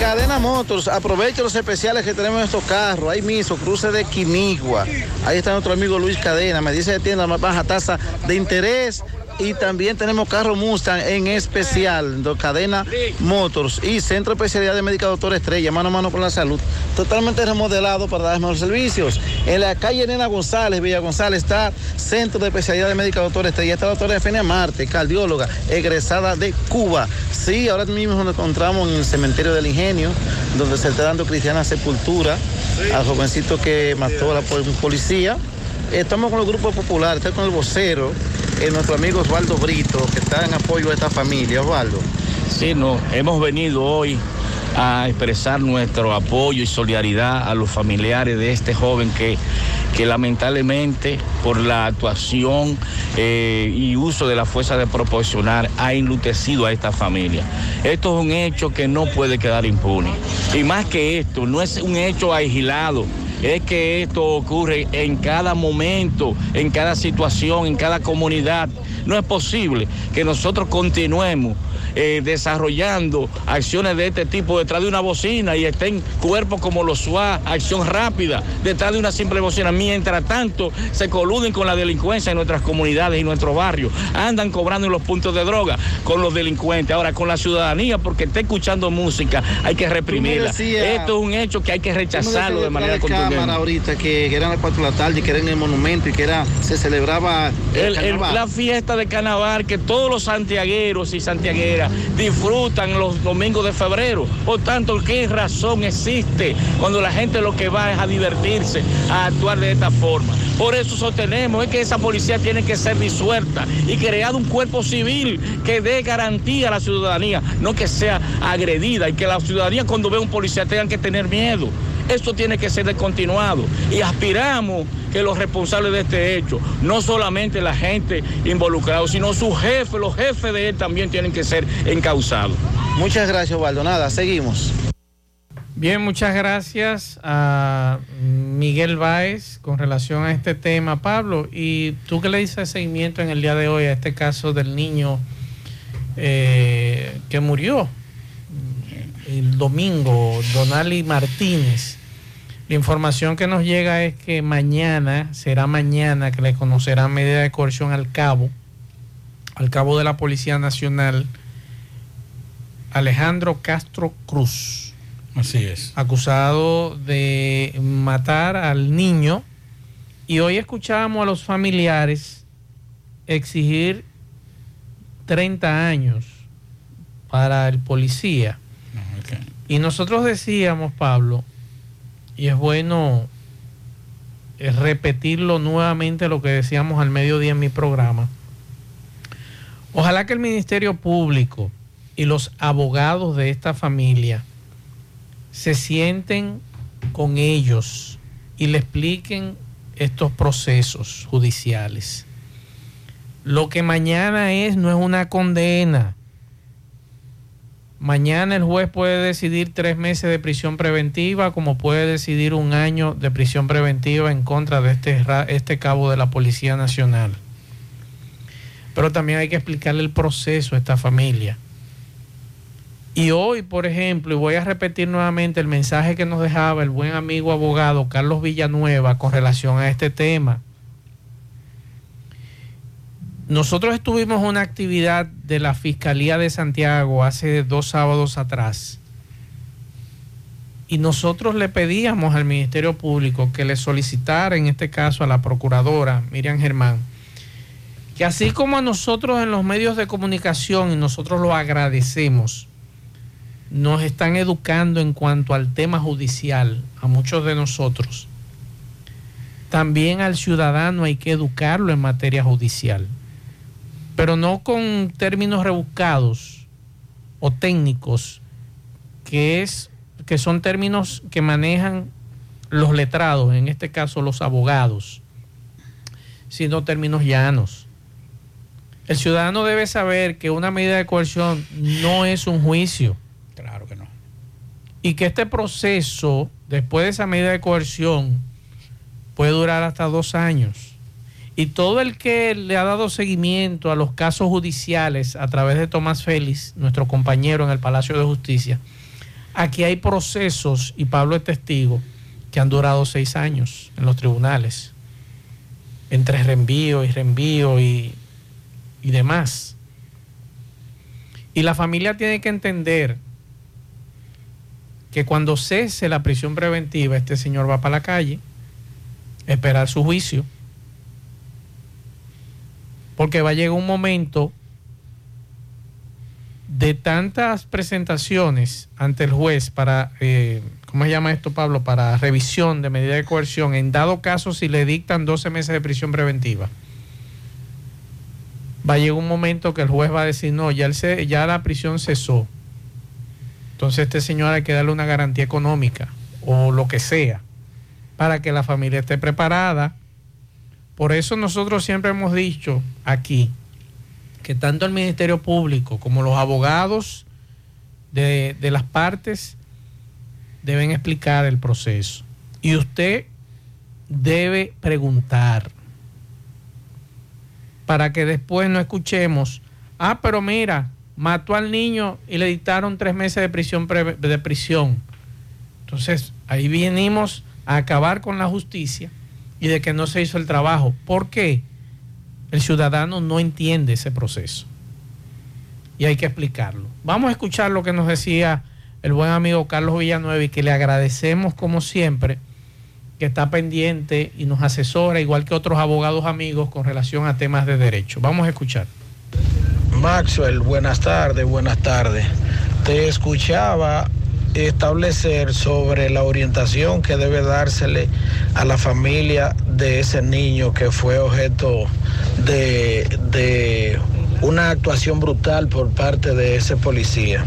Cadena Motors, aprovecha los especiales que tenemos en estos carros. Ahí mismo, cruce de Quinigua. Ahí está nuestro amigo Luis Cadena. Me dice que tiene la más baja tasa de interés. Y también tenemos carro Mustang en especial, de Cadena Motors y Centro de Especialidad de Médica Doctor Estrella, mano a mano con la salud. Totalmente remodelado para dar mejores servicios. En la calle Nena González, Villa González, está Centro de Especialidad de Médica Doctor Estrella. Está la doctora Efenia Marte, cardióloga, egresada de Cuba. Sí, ahora mismo nos encontramos en el cementerio del Ingenio, donde se está dando cristiana sepultura al jovencito que mató a la pol- policía. Estamos con los grupos populares, está con el vocero, eh, nuestro amigo Osvaldo Brito, que está en apoyo a esta familia. Osvaldo. Sí, no, hemos venido hoy a expresar nuestro apoyo y solidaridad a los familiares de este joven que, que lamentablemente por la actuación eh, y uso de la fuerza de proporcionar ha enlutecido a esta familia. Esto es un hecho que no puede quedar impune. Y más que esto, no es un hecho aislado. Es que esto ocurre en cada momento, en cada situación, en cada comunidad. No es posible que nosotros continuemos eh, desarrollando acciones de este tipo detrás de una bocina y estén cuerpos como los SWAT, acción rápida, detrás de una simple bocina. Mientras tanto, se coluden con la delincuencia en nuestras comunidades y nuestros barrios. Andan cobrando en los puntos de droga con los delincuentes. Ahora, con la ciudadanía, porque está escuchando música, hay que reprimirla. decías- Esto es un hecho que hay que rechazarlo de manera de contundente. cámara ahorita que, eran las 4 de la tarde, que era en el monumento y que era se celebraba el, El- el- carnaval. la fiesta de carnaval que todos los santiagueros y santiagueras disfrutan los domingos de febrero. Por tanto, ¿qué razón existe cuando la gente lo que va es a divertirse, a actuar de esta forma? Por eso sostenemos es que esa policía tiene que ser disuelta y crear un cuerpo civil que dé garantía a la ciudadanía, no que sea agredida y que la ciudadanía cuando ve a un policía tenga que tener miedo. Esto tiene que ser descontinuado y aspiramos que los responsables de este hecho, no solamente la gente involucrada, sino sus jefes, los jefes de él también tienen que ser encausados. Muchas gracias, Waldo. Nada, seguimos. Bien, muchas gracias a Miguel Báez con relación a este tema, Pablo. ¿Y tú qué le dices seguimiento en el día de hoy a este caso del niño eh, que murió el domingo, Donali Martínez? La información que nos llega es que mañana, será mañana que le conocerán medida de coerción al cabo, al cabo de la Policía Nacional, Alejandro Castro Cruz Así es. acusado de matar al niño. Y hoy escuchábamos a los familiares exigir 30 años para el policía. Y nosotros decíamos, Pablo, y es bueno eh, repetirlo nuevamente lo que decíamos al mediodía en mi programa. Ojalá que el Ministerio Público y los abogados de esta familia se sienten con ellos y le expliquen estos procesos judiciales. Lo que mañana es no es una condena. Mañana el juez puede decidir tres meses de prisión preventiva, como puede decidir un año de prisión preventiva en contra de este, este cabo de la Policía Nacional. Pero también hay que explicarle el proceso a esta familia. Y hoy, por ejemplo, y voy a repetir nuevamente el mensaje que nos dejaba el buen amigo abogado Carlos Villanueva con relación a este tema. Nosotros estuvimos una actividad de la Fiscalía de Santiago hace dos sábados atrás. Y nosotros le pedíamos al Ministerio Público que le solicitara, en este caso a la Procuradora Miriam Germán, que así como a nosotros en los medios de comunicación, y nosotros lo agradecemos, nos están educando en cuanto al tema judicial, a muchos de nosotros. También al ciudadano hay que educarlo en materia judicial, pero no con términos rebuscados o técnicos, que, es, que son términos que manejan los letrados, en este caso los abogados, sino términos llanos. El ciudadano debe saber que una medida de coerción no es un juicio Claro que no. y que este proceso, después de esa medida de coerción, puede durar hasta dos años. Y todo el que le ha dado seguimiento a los casos judiciales a través de Tomás Félix, nuestro compañero en el Palacio de Justicia, aquí hay procesos, y Pablo es testigo, que han durado seis años en los tribunales, entre reenvío y reenvío y, y demás. Y la familia tiene que entender que cuando cese la prisión preventiva, este señor va para la calle, a esperar su juicio, porque va a llegar un momento de tantas presentaciones ante el juez para, eh, ¿cómo se llama esto, Pablo? Para revisión de medida de coerción, en dado caso si le dictan 12 meses de prisión preventiva. Va a llegar un momento que el juez va a decir, no, ya, ya la prisión cesó. Entonces este señor hay que darle una garantía económica o lo que sea para que la familia esté preparada. Por eso nosotros siempre hemos dicho aquí que tanto el Ministerio Público como los abogados de, de las partes deben explicar el proceso. Y usted debe preguntar para que después no escuchemos, ah, pero mira, mató al niño y le dictaron tres meses de prisión. de prisión. Entonces, ahí venimos a acabar con la justicia y de que no se hizo el trabajo. ¿Por qué? El ciudadano no entiende ese proceso. Y hay que explicarlo. Vamos a escuchar lo que nos decía el buen amigo Carlos Villanueva y que le agradecemos como siempre que está pendiente y nos asesora, igual que otros abogados amigos, con relación a temas de derecho. Vamos a escuchar. Maxwell, buenas tardes, buenas tardes. Te escuchaba establecer sobre la orientación que debe dársele a la familia de ese niño que fue objeto de, de una actuación brutal por parte de ese policía.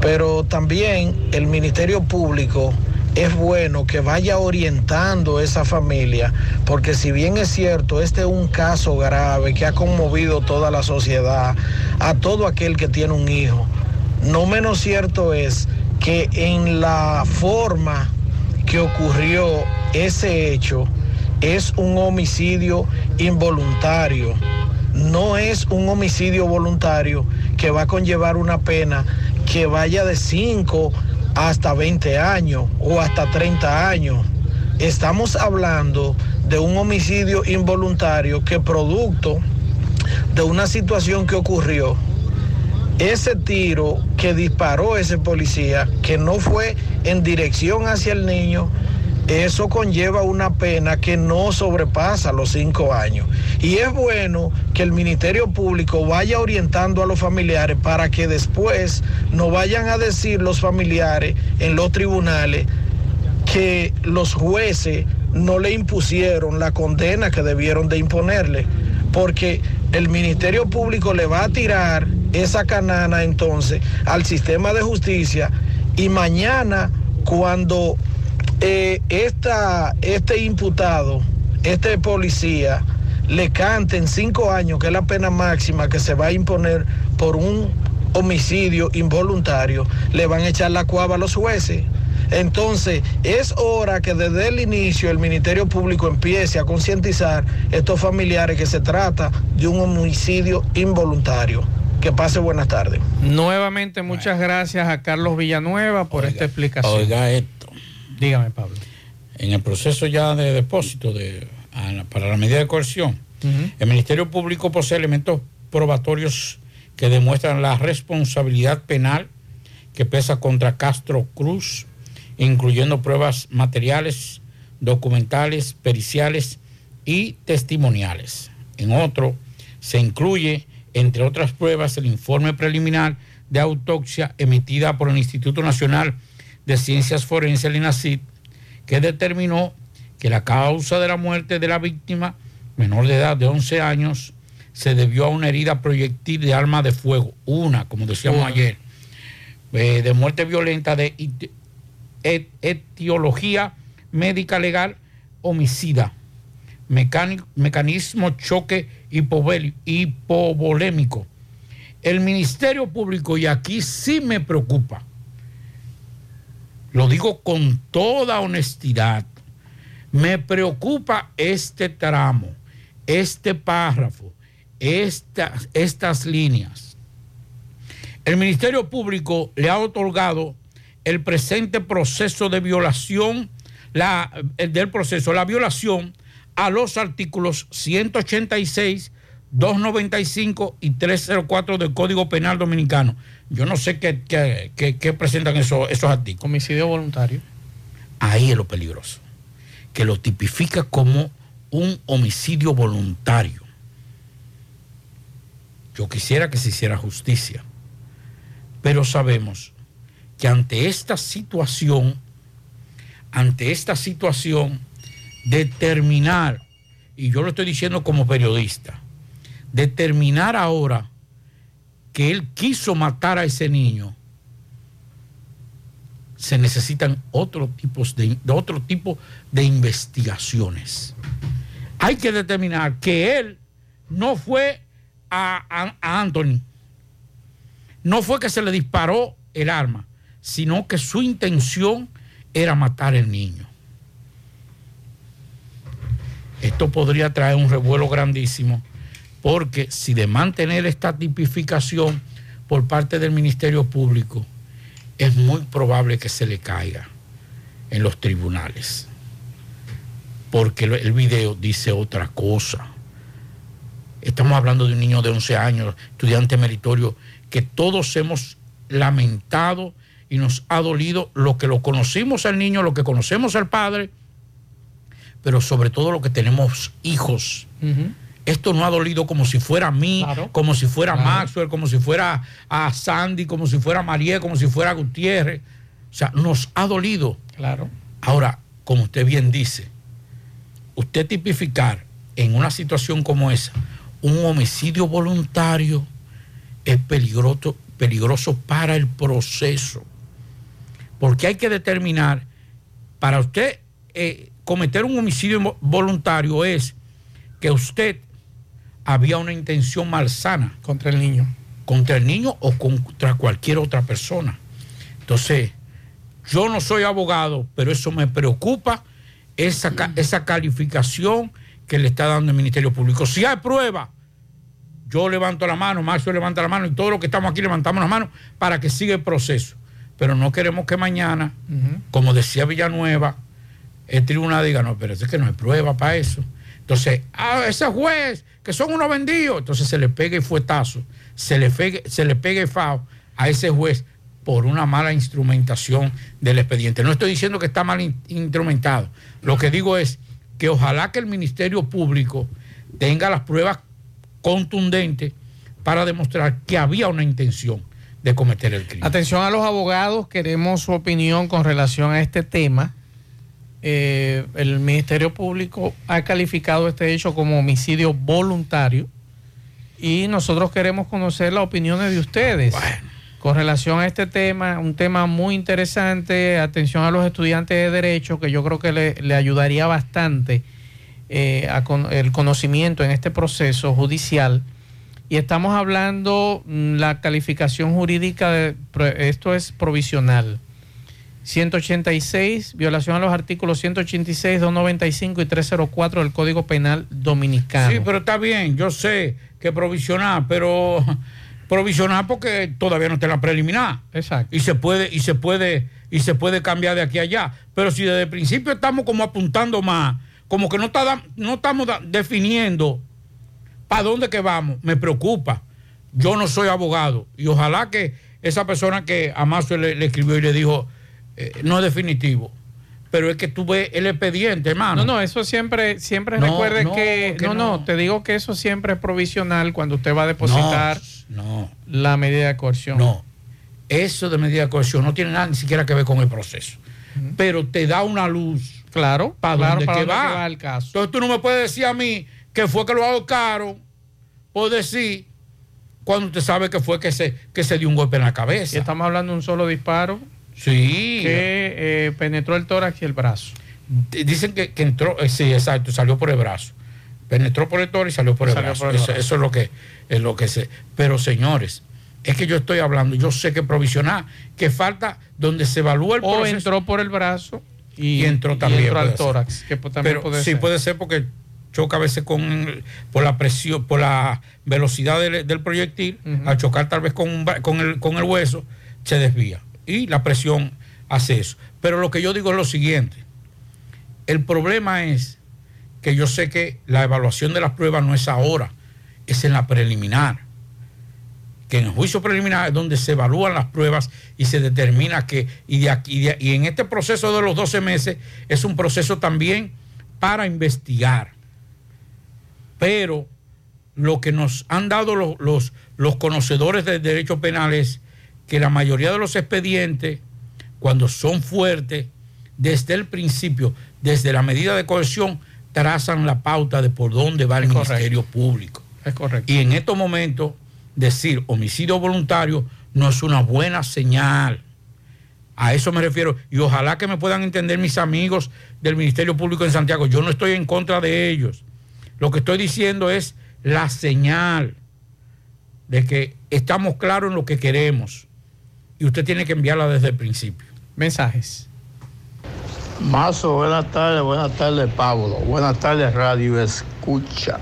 Pero también el Ministerio Público es bueno que vaya orientando esa familia, porque si bien es cierto, este es un caso grave que ha conmovido toda la sociedad, a todo aquel que tiene un hijo, no menos cierto es que en la forma que ocurrió ese hecho es un homicidio involuntario, no es un homicidio voluntario que va a conllevar una pena que vaya de 5 hasta 20 años o hasta 30 años. Estamos hablando de un homicidio involuntario que producto de una situación que ocurrió, ese tiro que disparó ese policía, que no fue en dirección hacia el niño, eso conlleva una pena que no sobrepasa los cinco años. Y es bueno que el Ministerio Público vaya orientando a los familiares para que después no vayan a decir los familiares en los tribunales que los jueces no le impusieron la condena que debieron de imponerle, porque el Ministerio Público le va a tirar esa canana entonces al sistema de justicia y mañana cuando eh, esta, este imputado, este policía, le canten cinco años, que es la pena máxima que se va a imponer por un homicidio involuntario, le van a echar la cuava a los jueces. Entonces, es hora que desde el inicio el Ministerio Público empiece a concientizar estos familiares que se trata de un homicidio involuntario. Que pase buenas tardes. Nuevamente, muchas gracias a Carlos Villanueva por esta explicación. Oiga esto. Dígame, Pablo. En el proceso ya de depósito de, para la medida de coerción, el Ministerio Público posee elementos probatorios que demuestran la responsabilidad penal que pesa contra Castro Cruz, incluyendo pruebas materiales, documentales, periciales y testimoniales. En otro, se incluye, entre otras pruebas, el informe preliminar de autopsia emitida por el Instituto Nacional de Ciencias Forenses, el INACID, que determinó que la causa de la muerte de la víctima, menor de edad de 11 años, se debió a una herida proyectil de arma de fuego, una, como decíamos ayer, eh, de muerte violenta de eti- et- etiología médica legal homicida, mecanismo choque hipovolémico. El Ministerio Público, y aquí sí me preocupa, lo digo con toda honestidad, me preocupa este tramo, este párrafo, estas, líneas. El Ministerio Público le ha otorgado el presente proceso de violación, la, el del proceso, la violación a los artículos 186, 295 y 304 del Código Penal Dominicano. Yo no sé qué, qué- qué- qué presentan esos, esos artículos. Homicidio voluntario. Ahí es lo peligroso, que lo tipifica como un homicidio voluntario. Yo quisiera que se hiciera justicia, pero sabemos que ante esta situación, ante esta situación, determinar, y yo lo estoy diciendo como periodista, determinar ahora que él quiso matar a ese niño, se necesitan otro tipos de, otro tipo de investigaciones. Hay que determinar que él no fue a, a- a Anthony, no fue que se le disparó el arma, sino que su intención era matar al niño. Esto podría traer un revuelo grandísimo, porque si de mantener esta tipificación por parte del Ministerio Público, es muy probable que se le caiga en los tribunales. Porque el video dice otra cosa. Estamos hablando de un niño de 11 años, estudiante meritorio, que todos hemos lamentado y nos ha dolido lo que lo conocimos al niño, lo que conocemos al padre, pero sobre todo lo que tenemos hijos. Esto no ha dolido como si fuera a mí, como si fuera a Claro. Maxwell, como si fuera a Sandy, como si fuera a María, como si fuera a Gutiérrez. O sea, nos ha dolido. Claro. Ahora, como usted bien dice, usted tipificar en una situación como esa un homicidio voluntario es peligroso, peligroso para el proceso. Porque hay que determinar, para usted eh, cometer un homicidio voluntario es que usted había una intención malsana. Contra el niño. Contra el niño o contra cualquier otra persona. Entonces, yo no soy abogado, pero eso me preocupa, esa, ca- esa calificación que le está dando el Ministerio Público. Si hay prueba, yo levanto la mano, Maxwell levanta la mano y todos los que estamos aquí levantamos la mano para que siga el proceso. Pero no queremos que mañana, como decía Villanueva, el tribunal diga, no, pero es que no hay prueba para eso. Entonces, a ese juez, que son unos vendidos, entonces se le pegue el fuetazo, se le pegue, se le el fao a ese juez por una mala instrumentación del expediente. No estoy diciendo que está mal in- instrumentado. Lo que digo es que ojalá que el Ministerio Público tenga las pruebas contundentes para demostrar que había una intención de cometer el crimen. Atención a los abogados, queremos su opinión con relación a este tema. Eh, el Ministerio Público ha calificado este hecho como homicidio voluntario y nosotros queremos conocer las opiniones de ustedes con relación a este tema, un tema muy interesante. Atención a los estudiantes de Derecho, que yo creo que le, le ayudaría bastante eh, a con- el conocimiento en este proceso judicial. Y estamos hablando mm, la calificación jurídica de esto es provisional. 186, violación a los artículos 186, 295 y 304 del Código Penal Dominicano. Sí, pero está bien, yo sé que provisional, pero provisional porque todavía no está la preliminar. Exacto. Y se puede, y se puede, y se puede cambiar de aquí a allá. Pero si desde el principio estamos como apuntando más, como que no, está, no estamos definiendo para dónde que vamos, me preocupa. Yo no soy abogado. Y ojalá que esa persona que a Mazo le, le escribió y le dijo, eh, no es definitivo. Pero es que tú ves el expediente, hermano. No, no, eso siempre, siempre No, recuerde no, que, que no, no, no. te digo que eso siempre es provisional cuando usted va a depositar No, la medida de coerción. No, eso de medida de coerción no tiene nada ni siquiera que ver con el proceso. Pero te da una luz. Claro, para claro, dónde para que dónde va. el caso. Entonces tú no me puedes decir a mí que fue que lo ahorcaron por decir cuando usted sabe que fue que se, que se dio un golpe en la cabeza. Y estamos hablando de un solo disparo Sí. que eh, penetró el tórax y el brazo. Dicen que, que entró, eh, sí, exacto, salió por el brazo. Penetró por el toro y salió por el Salió brazo. por el eso, brazo. eso es lo que es lo que se. Pero señores, es que yo estoy hablando, yo sé que provisional, que falta donde se evalúa el O proceso. entró por el brazo y, y entró y también. entró al ser. tórax, que también Pero puede sí ser. puede ser porque choca a veces con por la presión, por la velocidad del, del proyectil, al chocar tal vez con, un con, el, con el hueso, se desvía. Y la presión hace eso. Pero lo que yo digo es lo siguiente. El problema es que yo sé que la evaluación de las pruebas no es ahora, es en la preliminar. Que en el juicio preliminar es donde se evalúan las pruebas y se determina que, y, de aquí, y de- en este proceso de los 12 meses es un proceso también para investigar. Pero lo que nos han dado los, los, conocedores del derecho penal es que la mayoría de los expedientes, cuando son fuertes, desde el principio, desde la medida de coerción, trazan la pauta de por dónde va el Es correcto. Ministerio Público. Es correcto. Y en estos momentos, decir homicidio voluntario no es una buena señal. A eso me refiero. Y ojalá que me puedan entender mis amigos del Ministerio Público en Santiago. Yo no estoy en contra de ellos. Lo que estoy diciendo es la señal de que estamos claros en lo que queremos. Y usted tiene que enviarla desde el principio. Mensajes. Mazo, buenas tardes, buenas tardes Pablo, buenas tardes Radio Escucha.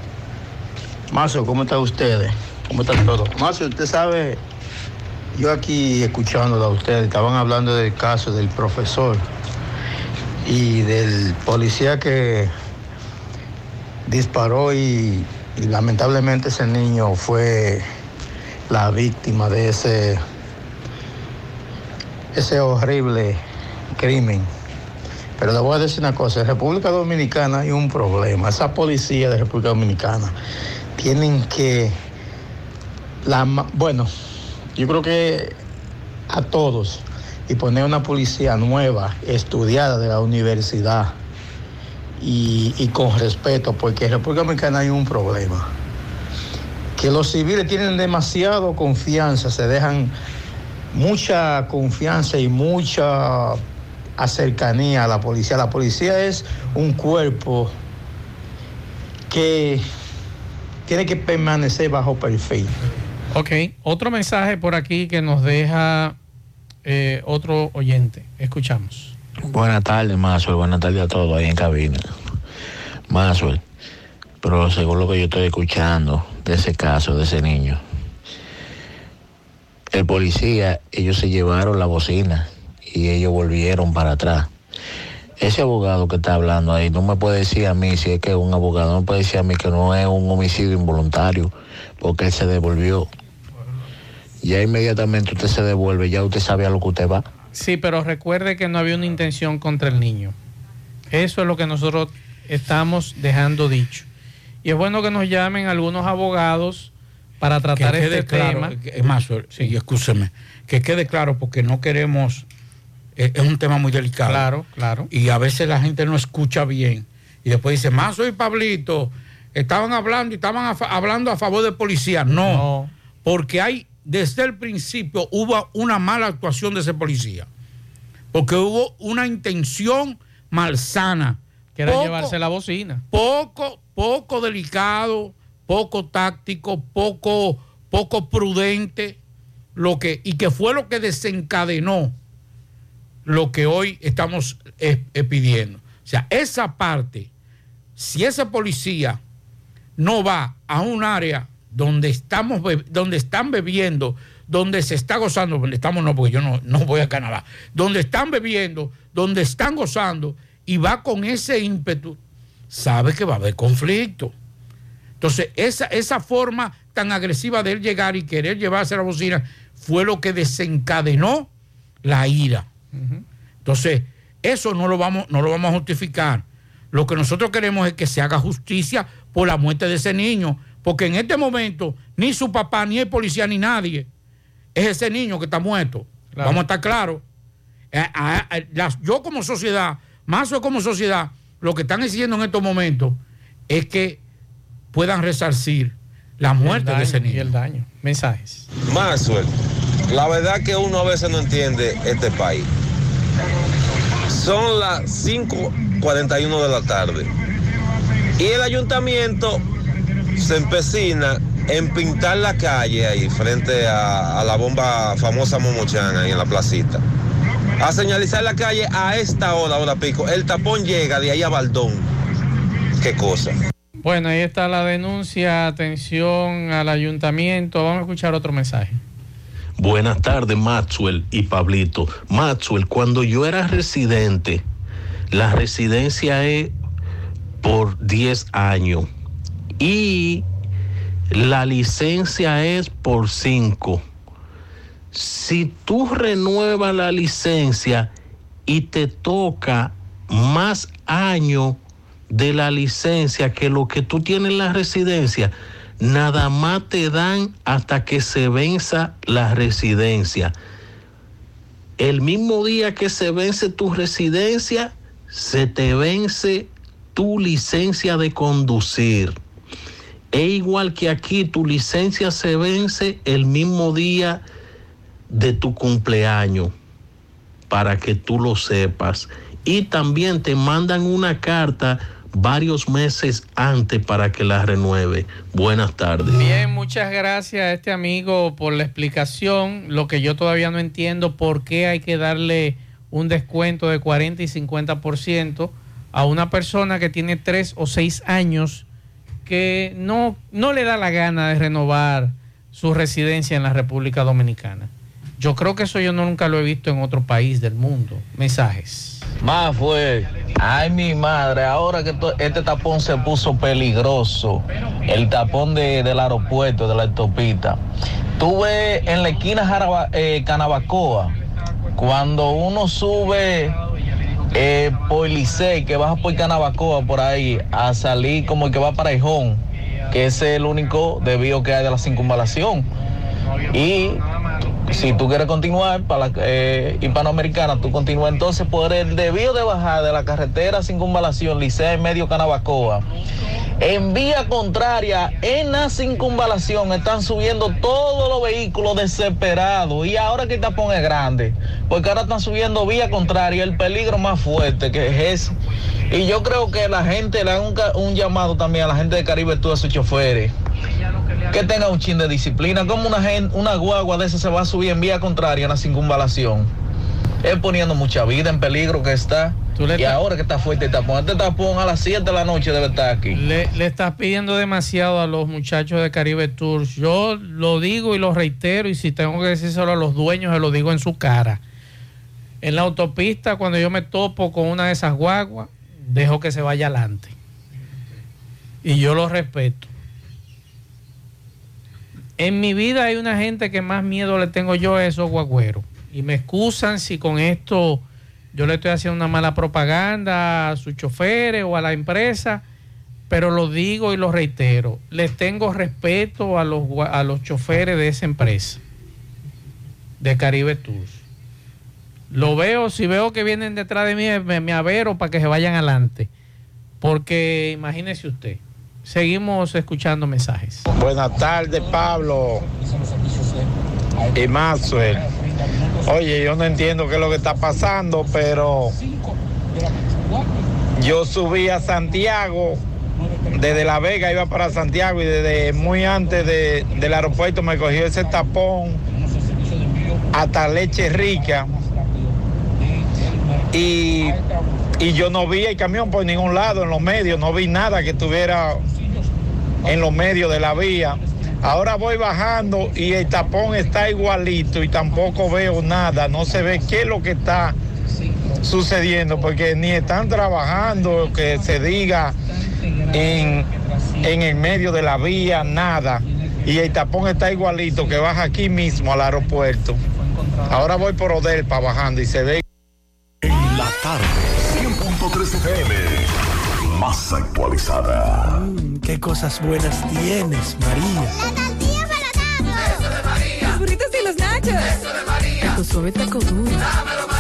Mazo, ¿cómo están ustedes? ¿Cómo están todos? Mazo, usted sabe yo aquí escuchándola a ustedes, estaban hablando del caso del profesor y del policía que disparó y, y lamentablemente ese niño fue la víctima de ese, ese horrible crimen. Pero le voy a decir una cosa, en República Dominicana hay un problema. Esa policía de República Dominicana tienen que, la, bueno, yo creo que a todos y poner una policía nueva, estudiada de la universidad y, y con respeto, porque en República Dominicana hay un problema. Que los civiles tienen demasiado confianza, se dejan mucha confianza y mucha cercanía a la policía. La policía es un cuerpo que tiene que permanecer bajo perfil. Ok, otro mensaje por aquí que nos deja eh, otro oyente. Escuchamos. Buenas tardes, Maxwell. Buenas tardes a todos ahí en cabina. Maxwell, pero según lo que yo estoy escuchando de ese caso, de ese niño, el policía, ellos se llevaron la bocina y ellos volvieron para atrás. Ese abogado que está hablando ahí no me puede decir a mí si es que es un abogado, no me puede decir a mí que no es un homicidio involuntario, porque él se devolvió. Ya inmediatamente usted se devuelve, ya usted sabe a lo que usted va. Sí, pero recuerde que no había una intención contra el niño. Eso es lo que nosotros estamos dejando dicho. Y es bueno que nos llamen algunos abogados para tratar que este claro, tema. que- y escúcheme, que quede claro porque no queremos, eh, es un tema muy delicado. Claro, claro. Y a veces la gente no escucha bien y después dice, más soy Pablito, estaban hablando y estaban a hablando a favor de policía. No, porque hay, desde el principio hubo una mala actuación de ese policía, porque hubo una intención malsana. Que era Poco- llevarse la bocina. poco, poco delicado, poco táctico, poco, poco prudente, lo que, y que fue lo que desencadenó lo que hoy estamos eh, eh, pidiendo. O sea, esa parte, si ese policía no va a un área donde estamos donde están bebiendo, donde se está gozando, donde estamos no, porque yo no, no voy a Canadá, donde están bebiendo, donde están gozando, y va con ese ímpetu, sabe que va a haber conflicto. Entonces, esa, esa forma tan agresiva de él llegar y querer llevarse la bocina fue lo que desencadenó la ira. Entonces, eso no lo, vamos, no lo vamos a justificar. Lo que nosotros queremos es que se haga justicia por la muerte de ese niño, porque en este momento ni su papá, ni el policía, ni nadie es ese niño que está muerto. Vamos a estar claros. Eh, yo como sociedad, más yo como sociedad, lo que están exigiendo en estos momentos es que puedan resarcir la muerte de ese niño. Y el daño. Mensajes. Maxwell, la verdad que uno a veces no entiende este país. Son las 5.41 de la tarde y el ayuntamiento se empecina en pintar la calle ahí frente a, a la bomba famosa Momochán ahí en la placita. A señalizar la calle a esta hora, hora pico. El tapón llega de ahí a Baldón. Qué cosa. Bueno, ahí está la denuncia. Atención al ayuntamiento. Vamos a escuchar otro mensaje. Buenas tardes, Maxwell y Pablito. Maxwell, cuando yo era residente, la residencia es por 10 años y la licencia es por 5. Si tú renuevas la licencia y te toca más años de la licencia que lo que tú tienes en la residencia, nada más te dan hasta que se venza la residencia. El mismo día que se vence tu residencia, se te vence tu licencia de conducir. Es igual que aquí, tu licencia se vence el mismo día de tu cumpleaños, para que tú lo sepas. Y también te mandan una carta varios meses antes para que la renueve. Buenas tardes. Bien, muchas gracias a este amigo por la explicación. Lo que yo todavía no entiendo, por qué hay que darle un descuento de 40 y 50% a una persona que tiene tres o seis años que no, no le da la gana de renovar su residencia en la República Dominicana. Yo creo que eso yo nunca lo he visto en otro país del mundo. Mensajes. Más fue, ay mi madre, ahora que este tapón se puso peligroso, el tapón de- del aeropuerto, de la autopista. Tuve en la esquina Jaraba- eh, Canabacoa, cuando uno sube eh, por Licey, que baja por Canabacoa, por ahí, a salir como que va para Ejón, que es el único desvío que hay de la circunvalación. Y si tú quieres continuar para la eh, hispanoamericana, tú continúas entonces por el desvío de bajada de la carretera circunvalación Licea en medio Canabacoa. En vía contraria, en la circunvalación, están subiendo todos los vehículos desesperados. Y ahora que el tapón grande, porque ahora están subiendo vía contraria, el peligro más fuerte que es ese. Y yo creo que la gente le da un, llamado también a la gente de Caribe Tour, a sus choferes que tenga un chin de disciplina. Como una, gen- una guagua de esa se va a subir en vía contraria en la circunvalación. Es poniendo mucha vida en peligro que está. Y ahora que está fuerte el tapón. Este tapón a las 7 de la noche debe estar aquí. Le, le estás pidiendo demasiado a los muchachos de Caribe Tours. Yo lo digo y lo reitero y si tengo que decírselo a los dueños, se lo digo en su cara. En la autopista, cuando yo me topo con una de esas guaguas, dejo que se vaya adelante. Y yo lo respeto. En mi vida hay una gente que más miedo le tengo yo a esos guagüeros. Y me excusan si con esto yo le estoy haciendo una mala propaganda a sus choferes o a la empresa, pero lo digo y lo reitero. Les tengo respeto a los, a los choferes de esa empresa, de Caribe Tours. Lo veo, si veo que vienen detrás de mí, me avero para que se vayan adelante. Porque imagínese usted, seguimos escuchando mensajes. Buenas tardes, Pablo y Maxwell. Oye, yo no entiendo qué es lo que está pasando, pero yo subí a Santiago, desde La Vega iba para Santiago y desde muy antes de- del aeropuerto me cogió ese tapón hasta Leche Rica. Y, y yo no vi el camión por ningún lado en los medios, no vi nada que estuviera en los medios de la vía. Ahora voy bajando y el tapón está igualito y tampoco veo nada, no se ve qué es lo que está sucediendo, porque ni están trabajando, que se diga en, en el medio de la vía, nada. Y el tapón está igualito, que baja aquí mismo al aeropuerto. Ahora voy por Odelpa bajando y se ve. En la tarde, 100.3 FM, más actualizada. Qué cosas buenas tienes, María. Los burritos y los nachos. Eso de María. Tu suave taco duro.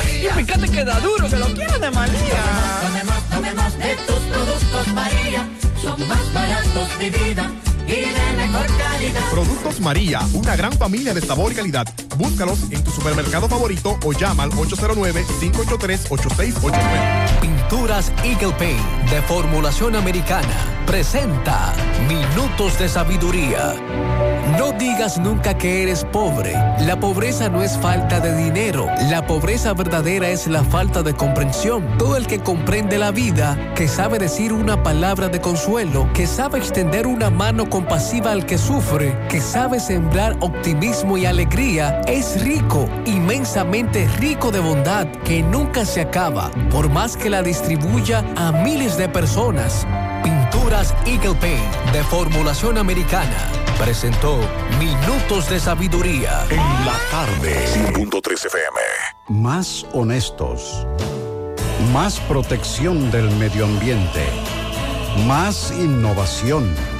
Y fíjate que da duro, que lo quiero de María. Tomemos, tomemos de tus productos María. Son más baratos de vida y de mejor calidad. Productos María, una gran familia de sabor y calidad. Búscalos en tu supermercado favorito o llama al 809-583-8689. Pinturas Eagle Paint de formulación americana presenta Minutos de Sabiduría. No digas nunca que eres pobre. La pobreza no es falta de dinero. La pobreza verdadera es la falta de comprensión. Todo el que comprende la vida, que sabe decir una palabra de consuelo, que sabe extender una mano compasiva al que sufre, que sabe sembrar optimismo y alegría, es rico, inmensamente rico de bondad, que nunca se acaba, por más que la distribuya a miles de personas. Pinturas Eagle Paint de formulación americana presentó Minutos de Sabiduría. En la tarde, 100.3 FM. Más honestos. Más protección del medio ambiente. Más innovación.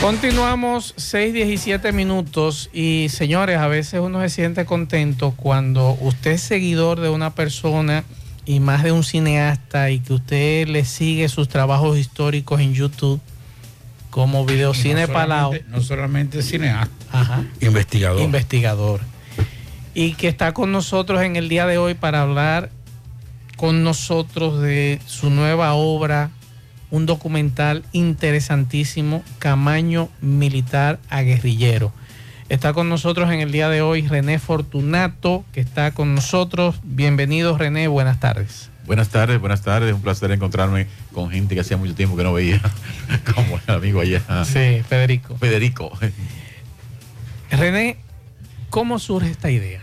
Continuamos 6:17 minutos y señores, a veces uno se siente contento cuando usted es seguidor de una persona y más de un cineasta y que usted le sigue sus trabajos históricos en YouTube como Videocine no Palau. No solamente cineasta, Ajá. investigador. investigador. Y que está con nosotros en el día de hoy para hablar con nosotros de su nueva obra, un documental interesantísimo, Camaño Militar a Guerrillero. Está con nosotros en el día de hoy René Fortunato, que está con nosotros. Bienvenido René, buenas tardes. Buenas tardes, buenas tardes. Un placer encontrarme con gente que hacía mucho tiempo que no veía, como el amigo allá. Sí, Federico. Federico. René, ¿cómo surge esta idea?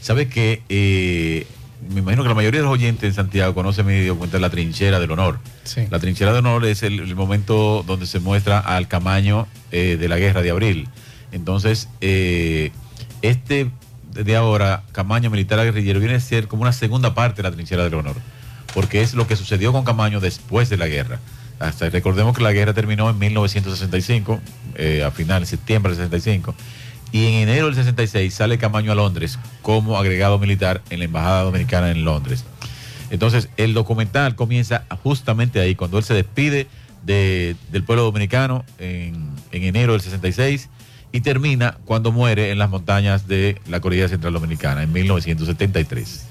Sabes que eh, me imagino que la mayoría de los oyentes en Santiago conocen mi documental La Trinchera del Honor. Sí. La Trinchera del Honor es el, el momento donde se muestra al Camaño eh, de la guerra de abril. Entonces, eh, este de ahora, Camaño Militar Guerrillero, viene a ser como una segunda parte de la Trinchera del Honor. Porque es lo que sucedió con Camaño después de la guerra. Hasta recordemos que la guerra terminó en 1965, eh, a final de septiembre del 65. Y en enero del 66 sale Camaño a Londres como agregado militar en la Embajada Dominicana en Londres. Entonces, el documental comienza justamente ahí, cuando él se despide de- del pueblo dominicano en, en enero del 66 y termina cuando muere en las montañas de la Cordillera Central Dominicana en 1973.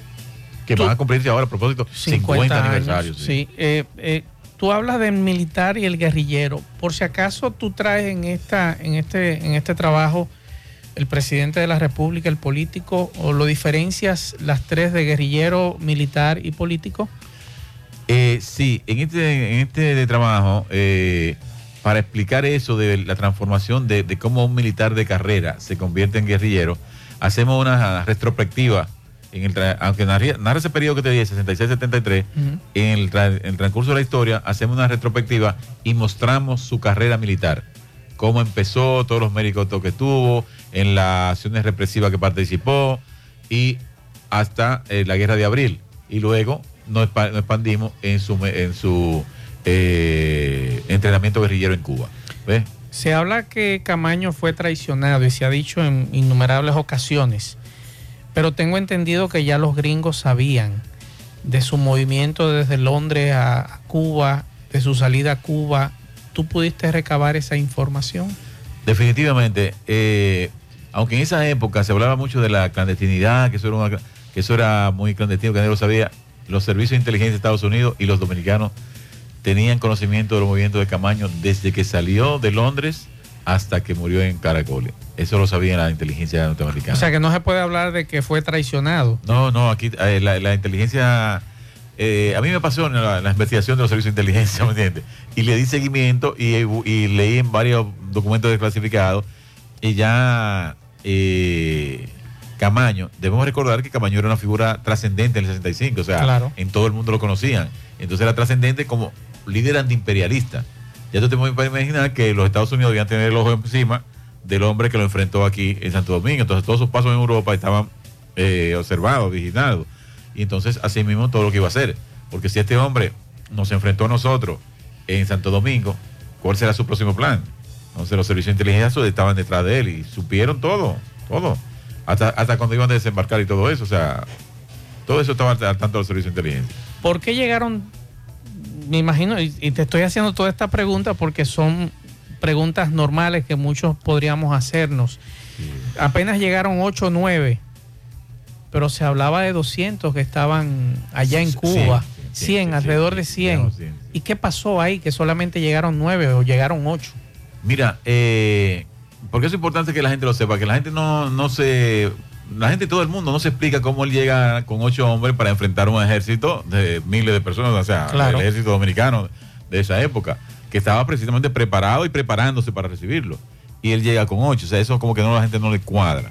Que van a cumplirse ahora, a propósito, 50, años, aniversarios. Sí, eh, eh, tú hablas del militar y el guerrillero. Por si acaso tú traes en esta, en este, en este trabajo el presidente de la República, el político, o lo diferencias las tres de guerrillero, militar y político. Eh, sí, en este, en este de trabajo, eh, para explicar eso de la transformación de, de cómo un militar de carrera se convierte en guerrillero, hacemos una retrospectiva, en el aunque narra, narra ese periodo que te dije, 66-73, en el, tra- en el transcurso de la historia hacemos una retrospectiva y mostramos su carrera militar, cómo empezó, todos los méritos que tuvo, en las acciones represivas que participó y hasta eh, la guerra de abril. Y luego nos, expa- nos expandimos en su, eh, entrenamiento guerrillero en Cuba. ¿Ves? Se habla que Camaño fue traicionado y se ha dicho en innumerables ocasiones, pero tengo entendido que ya los gringos sabían de su movimiento desde Londres a Cuba, de su salida a Cuba. ¿Tú pudiste recabar esa información? Definitivamente, eh, aunque en esa época se hablaba mucho de la clandestinidad, que eso era, una- que eso era muy clandestino, que nadie lo sabía, los servicios de inteligencia de Estados Unidos y los dominicanos tenían conocimiento de los movimientos de Camaño desde que salió de Londres hasta que murió en Caracoles. Eso lo sabía la inteligencia norteamericana. O sea que no se puede hablar de que fue traicionado. No, no, aquí eh, la, la inteligencia. Eh, a mí me pasó en la, la investigación de los servicios de inteligencia, ¿me entiendes? Y le di seguimiento y, y leí en varios documentos desclasificados y ya eh, Camaño, debemos recordar que Camaño era una figura trascendente en el 65, o sea, Claro. en todo el mundo lo conocían. Entonces era trascendente como líder antiimperialista. Ya tú te puedes imaginar que los Estados Unidos debían tener el ojo encima del hombre que lo enfrentó aquí en Santo Domingo. Entonces todos sus pasos en Europa estaban eh, observados, vigilados. Y entonces así mismo todo lo que iba a hacer. Porque si este hombre nos enfrentó a nosotros en Santo Domingo, ¿cuál será su próximo plan? Entonces los servicios de inteligencia estaban detrás de él y supieron todo, todo. hasta, hasta cuando iban a desembarcar y todo eso, o sea, todo eso estaba al tanto del servicio de inteligencia. ¿Por qué llegaron? Me imagino, y, y te estoy haciendo toda esta pregunta porque son preguntas normales que muchos podríamos hacernos. Apenas llegaron 8 o 9, pero se hablaba de 200 que estaban allá en Cuba. 100, alrededor de 100. ¿Y qué pasó ahí? Que solamente llegaron 9 o llegaron 8. Mira, eh, porque es importante que la gente lo sepa, que la gente no, no se... La gente, todo el mundo, no se explica cómo él llega con ocho hombres para enfrentar un ejército de miles de personas, o sea, Claro. el ejército dominicano de esa época, que estaba precisamente preparado y preparándose para recibirlo. Y él llega con ocho, o sea, eso como que no la gente no le cuadra.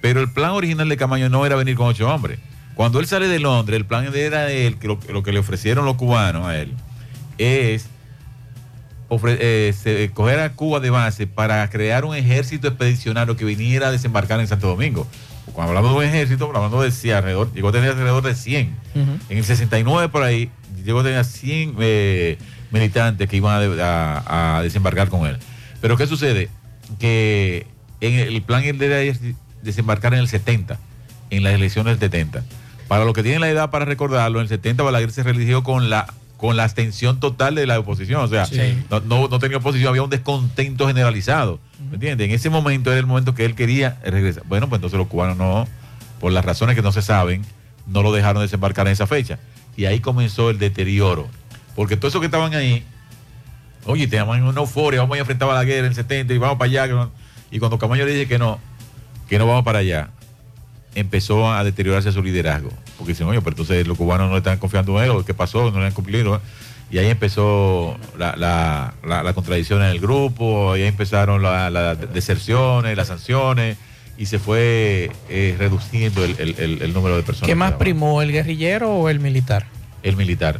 Pero el plan original de Camaño no era venir con ocho hombres. Cuando él sale de Londres, el plan era de él, que lo, lo que le ofrecieron los cubanos a él, es ofre- eh, se- coger a Cuba de base para crear un ejército expedicionario que viniera a desembarcar en Santo Domingo. Cuando hablamos de un ejército, hablando de 100, alrededor, llegó a tener alrededor de 100. En el 69 por ahí, llegó a tener 100 eh, militantes que iban a, de- a- a desembarcar con él. Pero ¿qué sucede? Que en el plan era desembarcar en el 70, en las elecciones del 70. Para los que tienen la edad para recordarlo, en el 70 Balaguer se religió con la con la abstención total de la oposición. O sea, Sí. no, no, no tenía oposición, había un descontento generalizado. ¿Me entiendes? En ese momento era el momento que él quería regresar. Bueno, pues entonces los cubanos no, por las razones que no se saben, no lo dejaron desembarcar en esa fecha. Y ahí comenzó el deterioro. Porque todos esos que estaban ahí, oye, tenían una euforia, vamos a enfrentar a la guerra en el 70 y vamos para allá. Y cuando Camaño le dije que no, que no vamos para allá, empezó a deteriorarse su liderazgo. Porque dicen, oye, pero entonces los cubanos no le están confiando en él, o qué pasó, no le han cumplido. Y ahí empezó la, la, la- la contradicción en el grupo, y ahí empezaron la- las deserciones, las sanciones, y se fue eh, reduciendo el, el- el- el número de personas. ¿Qué más primó, el guerrillero o el militar? El militar.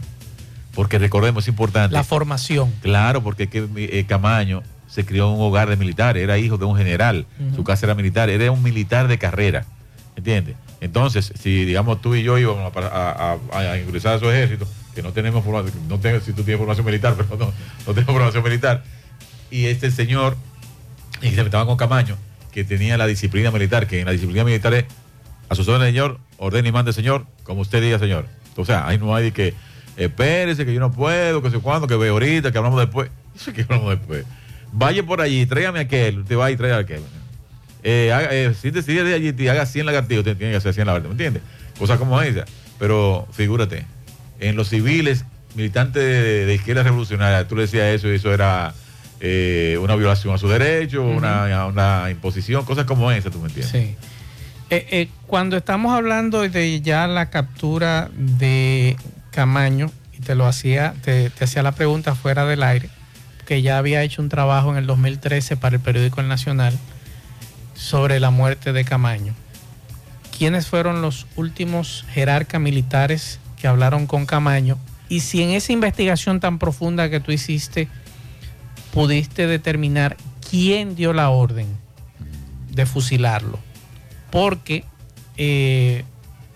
Porque recordemos, es importante. La formación. Claro, porque es que eh, Camaño se crió en un hogar de militares, era hijo de un general, su casa era militar, era un militar de carrera, ¿entiendes? Entonces, si digamos tú y yo íbamos a, a- a- a ingresar a su ejército, que no tenemos formación, no tengo, si tú tienes formación militar, pero no, no tengo formación militar, y este señor, y se metaba con Camaño, que tenía la disciplina militar, que en la disciplina militar es a sus órdenes, señor, ordene y mande, señor, como usted diga, señor. O sea, ahí no hay de que espérese, que yo no puedo, que sé cuándo, que veo ahorita, que hablamos después. Eso que hablamos después. Vaya por allí, tráigame aquel, usted va y trae a aquel. Eh, haga, eh, si te sigue de allí y haga 100 lagartijos, usted tiene que hacer 100 lagartijos, ¿me entiendes? Cosas como esa. Pero figúrate, en los civiles, militantes de, de izquierda revolucionaria, tú le decías eso y eso era eh, una violación a su derecho, una, una imposición, cosas como esa, tú me entiendes. Sí. Eh, eh, cuando estamos hablando de ya la captura de Camaño, y te lo hacía, te, te hacía la pregunta fuera del aire, que ya había hecho un trabajo en el 2013 para el periódico El Nacional sobre la muerte de Camaño. ¿Quiénes fueron los últimos jerarcas militares que hablaron con Camaño? Y si en esa investigación tan profunda que tú hiciste pudiste determinar quién dio la orden de fusilarlo. Porque eh,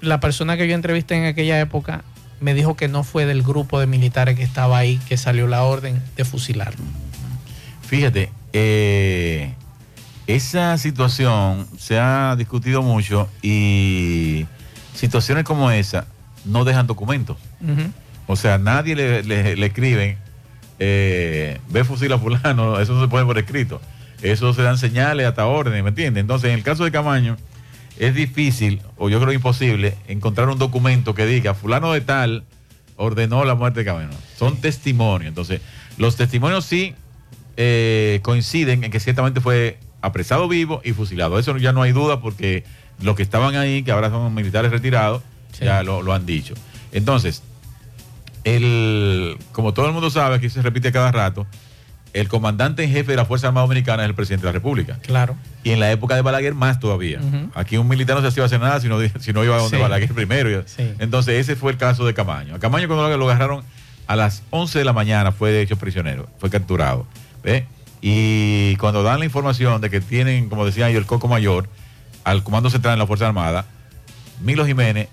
la persona que yo entrevisté en aquella época me dijo que no fue del grupo de militares que estaba ahí que salió la orden de fusilarlo. Fíjate, eh, esa situación se ha discutido mucho y situaciones como esa no dejan documentos. O sea, nadie le, le- le escriben, eh, ve fusila fulano, eso no se pone por escrito. Eso se dan señales hasta órdenes, ¿me entiendes? Entonces, en el caso de Camaño, es difícil, o yo creo imposible, encontrar un documento que diga, fulano de tal ordenó la muerte de Camaño. Son testimonios. Entonces, los testimonios sí eh, coinciden en que ciertamente fue apresado vivo y fusilado. Eso ya no hay duda porque los que estaban ahí, que ahora son militares retirados, ya lo, lo han dicho. Entonces, el, como todo el mundo sabe, aquí se repite cada rato, el comandante en jefe de la Fuerza Armada Dominicana es el presidente de la República. Claro. Y en la época de Balaguer más todavía. Aquí un militar no se hacía hacer nada si no, si no iba a donde Sí. Balaguer primero. Sí. Entonces ese fue el caso de Camaño. A Camaño cuando lo, lo agarraron a las 11 de la mañana fue hecho prisionero, fue capturado. ¿ve? Y cuando dan la información de que tienen, como decía yo, el coco mayor al Comando Central de la Fuerza Armada, Milo Jiménez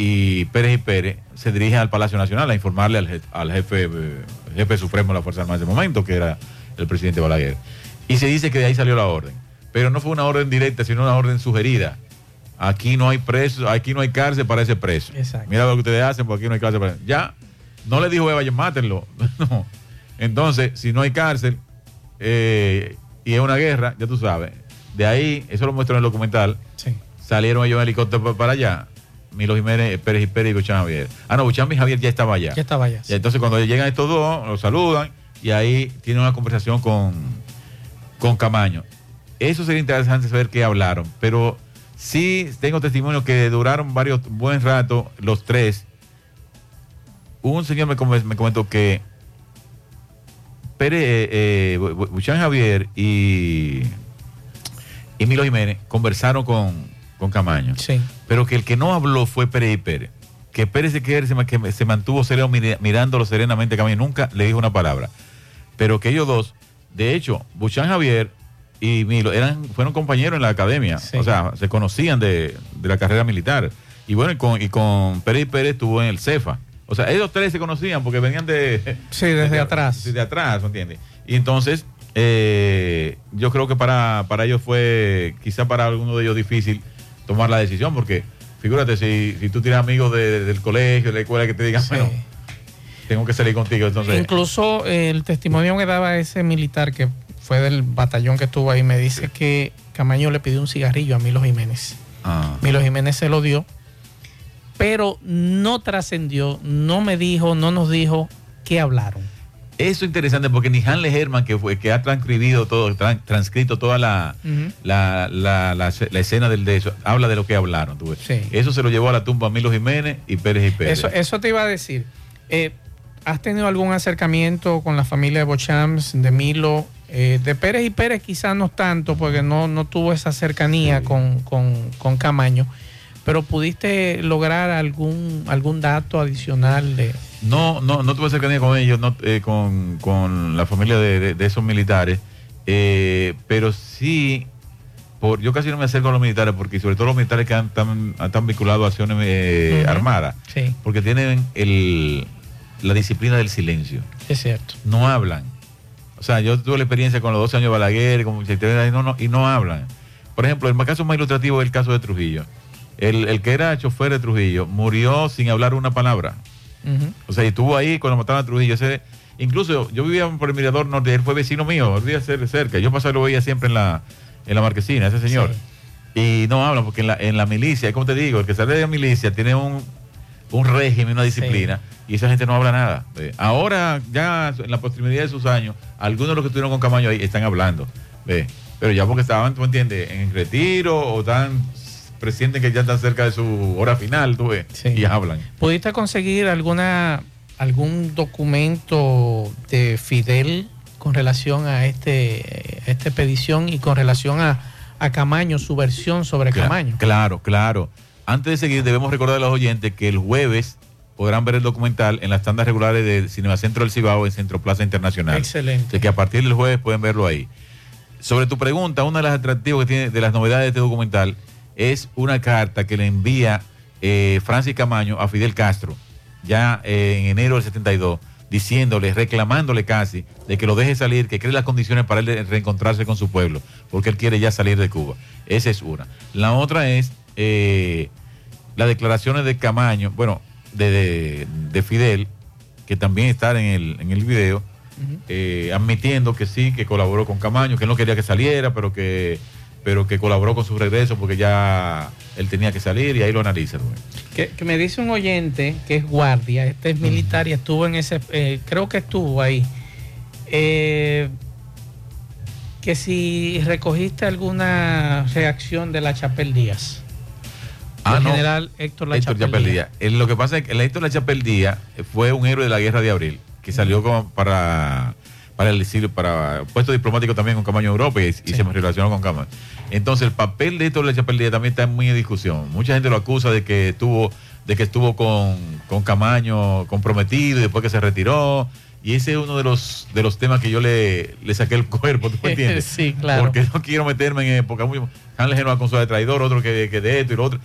y Pérez y Pérez se dirigen al Palacio Nacional a informarle al, je- al jefe, eh, jefe supremo de la Fuerza Armada en ese momento, que era el presidente Balaguer. Y se dice que de ahí salió la orden. Pero no fue una orden directa, sino una orden sugerida aquí no hay preso, aquí no hay cárcel para ese preso. Exacto. Mira lo que ustedes hacen, porque aquí no hay cárcel para Ya, no le dijo, "Eh, vayan, mátenlo. no. Entonces, si no hay cárcel eh, y es una guerra, ya tú sabes, de ahí, eso lo muestro en el documental, salieron ellos en helicóptero pa- para allá. Milo Jiménez, Pérez y Pérez y Buchan Javier. Ah, no, Buchan y Javier ya estaba allá. Ya estaba allá. Y entonces cuando llegan estos dos, los saludan y ahí tienen una conversación con, con Camaño. Eso sería interesante saber qué hablaron, pero sí tengo testimonio que duraron varios buen rato los tres. Un señor me, me comentó que Pérez, eh, eh, Bu- Bu- Buchan Javier y, y Milo Jiménez conversaron con, con Camaño. Sí. Pero que el que no habló fue Pérez y Pérez. Que Pérez se, quedó- que se mantuvo sereno mirándolo serenamente a Camaño. Nunca le dijo una palabra. Pero que ellos dos, de hecho, Buchan Javier y Milo eran, fueron compañeros en la academia. O sea, se conocían de, de la carrera militar. Y bueno, y con, y con Pérez y Pérez estuvo en el CEFA. O sea, ellos tres se conocían porque venían de... Sí, desde atrás. Sí, de atrás, ¿me entiendes? Y entonces, eh, yo creo que para, para ellos fue, quizá para alguno de ellos difícil tomar la decisión, porque figúrate, si, si tú tienes amigos de- del colegio, de la escuela que te digan, bueno, tengo que salir contigo, entonces... Incluso eh, el testimonio que daba ese militar que fue del batallón que estuvo ahí me dice que Camaño le pidió un cigarrillo a Milo Jiménez. Ah. Milo Jiménez se lo dio, pero no trascendió, no me dijo, no nos dijo qué hablaron. Eso es interesante porque ni Hanle Herman, que fue que ha transcribido todo, tran- transcrito toda la, la, la- la escena del de eso, habla de lo que hablaron. tú ves. Eso se lo llevó a la tumba a Milo Jiménez y Pérez y Pérez. Eso, eso te iba a decir. Eh, ¿Has tenido algún acercamiento con la familia de Bochams, de Milo? Eh, de Pérez y Pérez quizás no tanto, porque no, no tuvo esa cercanía con, con, con Camaño, pero pudiste lograr algún, algún dato adicional de... No, no, no tuve cercanía con ellos, no, eh, con, con la familia de, de- de esos militares, eh, pero sí, por, yo casi no me acerco a los militares, porque sobre todo los militares que han, están, están vinculados a acciones eh, armadas, Sí. porque tienen el, la disciplina del silencio. Es cierto. No hablan. O sea, yo tuve la experiencia con los 12 años de Balaguer, con y no, no, y no hablan. Por ejemplo, el caso más ilustrativo es el caso de Trujillo. El, el que era chofer de Trujillo murió sin hablar una palabra. O sea, y estuvo ahí cuando mataron a Trujillo. Ese, incluso yo vivía por el Mirador Norte, él fue vecino mío, él vivía cer- cerca. Yo pasaba lo veía siempre en la, en la marquesina, ese señor. Y no hablan, porque en la, en la milicia, como te digo, el que sale de la milicia tiene un, un régimen, una disciplina, y esa gente no habla nada. ¿ve? Ahora, ya en la proximidad de sus años, algunos de los que estuvieron con Camaño ahí están hablando. ¿ve? Pero ya porque estaban, tú entiendes, en retiro o están presienten que ya están cerca de su hora final, tú ves, y hablan. ¿Pudiste conseguir alguna algún documento de Fidel con relación a este a esta expedición y con relación a, a Camaño, su versión sobre Cla- Camaño? Claro, claro. Antes de seguir, debemos recordar a los oyentes que el jueves podrán ver el documental en las tandas regulares de Cinema Centro del Cibao en Centro Plaza Internacional. Excelente. De que a partir del jueves pueden verlo ahí. Sobre tu pregunta, una de las atractivos que tiene de las novedades de este documental es una carta que le envía eh, Francis Camaño a Fidel Castro ya eh, en enero del 72, diciéndole, reclamándole casi de que lo deje salir, que cree las condiciones para él reencontrarse con su pueblo, porque él quiere ya salir de Cuba. Esa es una. La otra es eh, las declaraciones de Camaño, bueno, de, de- de Fidel, que también está en el, en el video, eh, admitiendo que sí, que colaboró con Camaño, que no quería que saliera, pero que, pero que colaboró con su regreso porque ya él tenía que salir y ahí lo analiza. Rubén. Que, que me dice un oyente que es guardia, este es militar y estuvo en ese, eh, creo que estuvo ahí. Eh, que si recogiste alguna reacción de la Chapel Díaz. Ah, Del no. general Héctor La Héctor Chapel Chapel Díaz. Díaz. Eh, Lo que pasa es que el Héctor La Chapel Díaz fue un héroe de la guerra de abril, que salió como para, para el exilio, para puesto diplomático también con Camaño Europa y, y se relacionó con Camaño. Entonces el papel de Héctor La Chapel Díaz también está muy en discusión. Mucha gente lo acusa de que estuvo, de que estuvo con, con Camaño comprometido y después que se retiró. Y ese es uno de los de los temas que yo le, le saqué el cuerpo, ¿tú me entiendes? Sí, claro. Porque no quiero meterme en época muy. Hanley no acusó de traidor, otro que, que de esto y lo otro.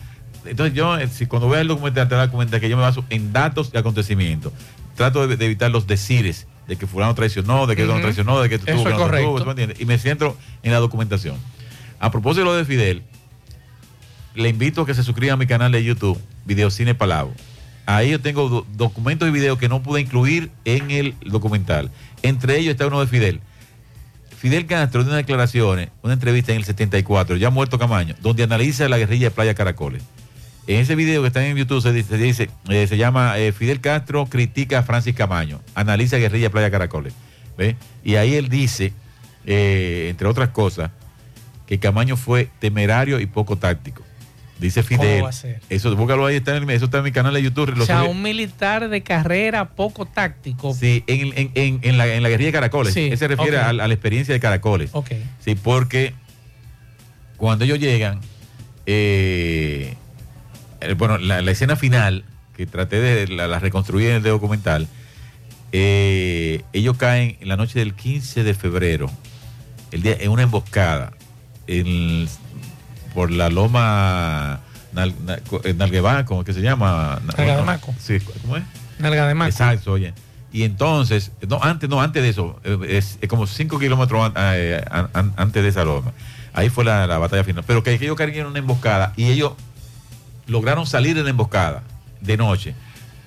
Entonces yo, eh, si cuando veas el documental, te das cuenta que yo me baso en datos y acontecimientos. Trato de, de evitar los decires de que fulano traicionó, de que no Ujú. traicionó, de que tú es que no tuvo, ¿tú me entiendes? Y me centro en la documentación. A propósito de lo de Fidel, le invito a que se suscriba a mi canal de YouTube, Videocine Palavo. Ahí yo tengo do- documentos y videos que no pude incluir en el documental. Entre ellos está uno de Fidel. Fidel Castro dio unas declaraciones, una entrevista en el 74, ya muerto Camaño, donde analiza la guerrilla de Playa Caracoles. En ese video que está en YouTube se dice, se, dice, eh, se llama eh, Fidel Castro critica a Francis Camaño, analiza guerrilla Playa Caracoles. ¿ve? Y ahí él dice, eh, entre otras cosas, que Camaño fue temerario y poco táctico. Dice Fidel. va a ser? Eso, búscalo ahí, está en, el- eso está en mi canal de YouTube. lo O sea, subí- un militar de carrera poco táctico. Sí, en, en- en- en la, en la guerrilla de Caracoles. Sí, Él se refiere a, a la experiencia de Caracoles. Ok. Sí, porque cuando ellos llegan, eh, bueno, la, la escena final, que traté de la, la reconstruir en el documental, eh, ellos caen en la noche del 15 de febrero, el día, en una emboscada, en- por la loma Nal, Nal- eh, Nalguevá, ¿cómo que se llama? Nalga de Maco. Sí, ¿cómo es? Nalga de Maco. Exacto, oye. Y entonces, no, antes, no, antes de eso, eh, es, es como 5 kilómetros an- eh, an- an- antes de esa loma. Ahí fue la, la batalla final. Pero que, ellos cayeron en una emboscada y ellos lograron salir de la emboscada de noche.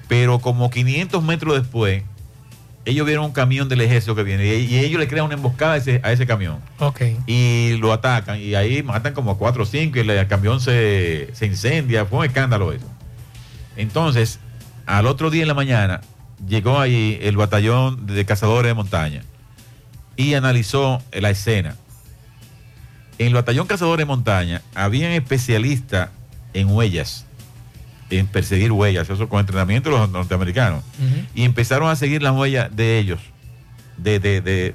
Pero como 500 metros después, ellos vieron un camión del ejército que viene y, y ellos le crean una emboscada a ese, a ese camión Ok. y lo atacan y ahí matan como cuatro o cinco y el, el camión se, se incendia, fue un escándalo eso. Entonces, al otro día en la mañana, llegó ahí el batallón de cazadores de montaña y analizó la escena. En el batallón cazadores de montaña habían especialistas en huellas, en perseguir huellas, eso con entrenamiento de los norteamericanos y empezaron a seguir las huellas de ellos, de, de- de-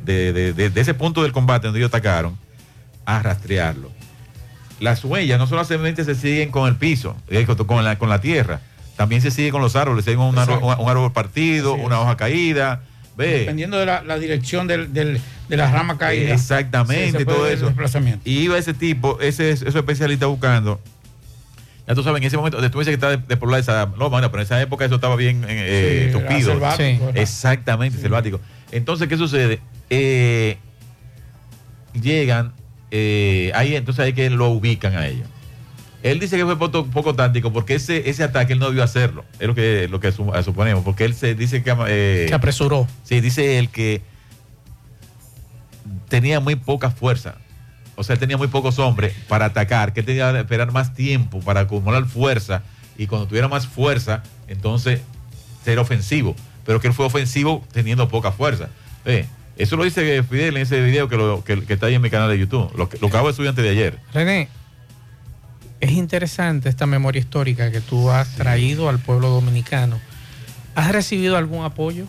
de- ese punto del combate donde ellos atacaron, a rastrearlo. Las huellas no solamente se siguen con el piso, eh, con, la, con la tierra, también se sigue con los árboles, se ve un, árbol- un árbol partido, una hoja caída, ve. Dependiendo de la, la dirección del, del- de la rama caída. Exactamente, Sí, todo eso. Y iba ese tipo, ese, ese especialista buscando. Ya tú sabes, en ese momento, tú dices que está despoblada esa loma, bueno, pero en esa época eso estaba bien eh, Sí, era tupido. selvático. Exactamente. Entonces, ¿qué sucede? Eh, llegan, eh, ahí entonces hay que lo ubican a ellos. Él dice que fue poco, poco táctico porque ese, ese ataque él no debió hacerlo. Es lo que, lo que su- suponemos. Porque él se dice que. eh, Se apresuró. Sí, dice él que tenía muy poca fuerza. O sea, él tenía muy pocos hombres para atacar, que tenía que esperar más tiempo para acumular fuerza y cuando tuviera más fuerza, entonces ser ofensivo. Pero que él fue ofensivo teniendo poca fuerza. Ve, eso lo dice Fidel en ese video que, lo- que- que está ahí en mi canal de YouTube. Lo, que- lo acabo de subir antes de ayer. René, es interesante esta memoria histórica que tú has traído al pueblo dominicano. ¿Has recibido algún apoyo?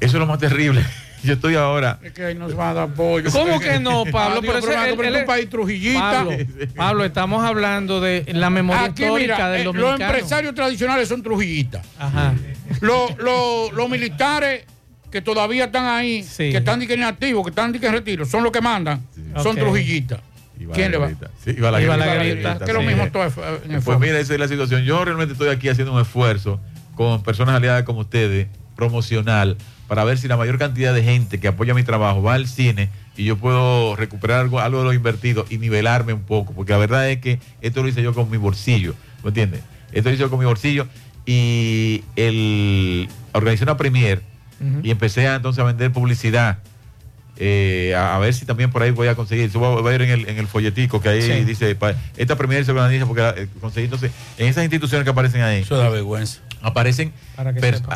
Eso es lo más terrible. Yo estoy ahora. Es que ahí nos va a dar apoyo. ¿Cómo que no, Pablo? Adiós, ese- pero él- pero él es un país trujillita. Pablo, Pablo, estamos hablando de la memoria Aquí, histórica mira, del eh, los dominicano. empresarios tradicionales son trujillitas. Ajá. Los, los- los militares que todavía están ahí, Sí. que están en activo, que están en retiro, son los que mandan, son Ok. trujillitas. ¿Quién le va? Sí, Balaguer, que es lo mismo todo en el Pues mira, esa es la situación. Yo realmente estoy aquí haciendo un esfuerzo con personas aliadas como ustedes, promocional, para ver si la mayor cantidad de gente que apoya mi trabajo va al cine y yo puedo recuperar algo, algo de lo invertido y nivelarme un poco. Porque la verdad es que esto lo hice yo con mi bolsillo, ¿me entiendes? Esto lo hice yo con mi bolsillo y el organizé una premier y empecé a, entonces a vender publicidad. eh, a, a ver si también por ahí voy a conseguir. Eso va, va a ir en el, en el folletico que ahí Sí. dice, pa- esta premier se organiza porque eh, conseguí entonces, en esas instituciones que aparecen ahí. Eso da vergüenza. Aparecen,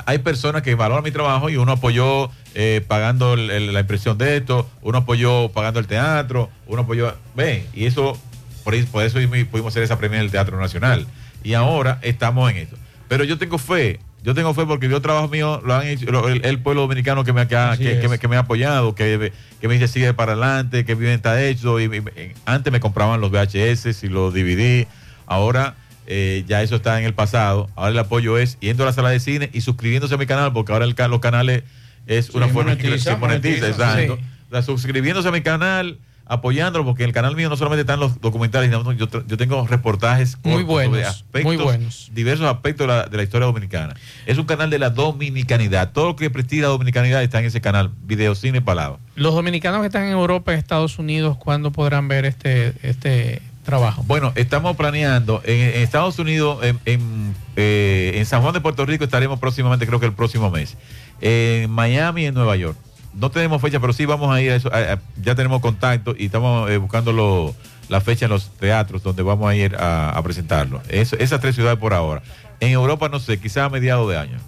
hay personas que valoran mi trabajo y uno apoyó eh, pagando el- el- la impresión de esto, uno apoyó pagando el teatro, uno apoyó, ven, y eso, por, por eso pudimos hacer esa premier del Teatro Nacional. Y ahora estamos en eso. Pero yo tengo fe, yo tengo fe porque yo trabajo mío lo han hecho lo- el, el pueblo dominicano que me, ha- que, que- me, que me ha apoyado, que, me- que me dice sigue para adelante, que bien está hecho. Y, y- y- antes me compraban los VHS y los DVD, ahora eh, ya eso está en el pasado. Ahora el apoyo es yendo a la sala de cine y suscribiéndose a mi canal, porque ahora el los canales es una Sí, forma que monetiza, se monetiza, monetiza, exacto. sí. O sea, suscribiéndose a mi canal, apoyándolo, porque en el canal mío no solamente están los documentales, sino yo, yo tengo reportajes Muy buenos, sobre aspectos, muy buenos. diversos aspectos de la, de la historia dominicana. Es un canal de la dominicanidad. Todo lo que prestigia la dominicanidad está en ese canal, Videocine Palabra. Los dominicanos que están en Europa y Estados Unidos, ¿cuándo podrán ver este, este trabajo? Bueno, estamos planeando en, en Estados Unidos, en, en, eh, en San Juan de Puerto Rico estaremos próximamente, creo que el próximo mes. En Miami y en Nueva York. No tenemos fecha, pero sí vamos a ir a eso. a- a- ya tenemos contacto y estamos eh, buscando lo- la fecha en los teatros donde vamos a ir a, a presentarlo. Eso- esas tres ciudades por ahora. En Europa, no sé, quizás a mediados de año.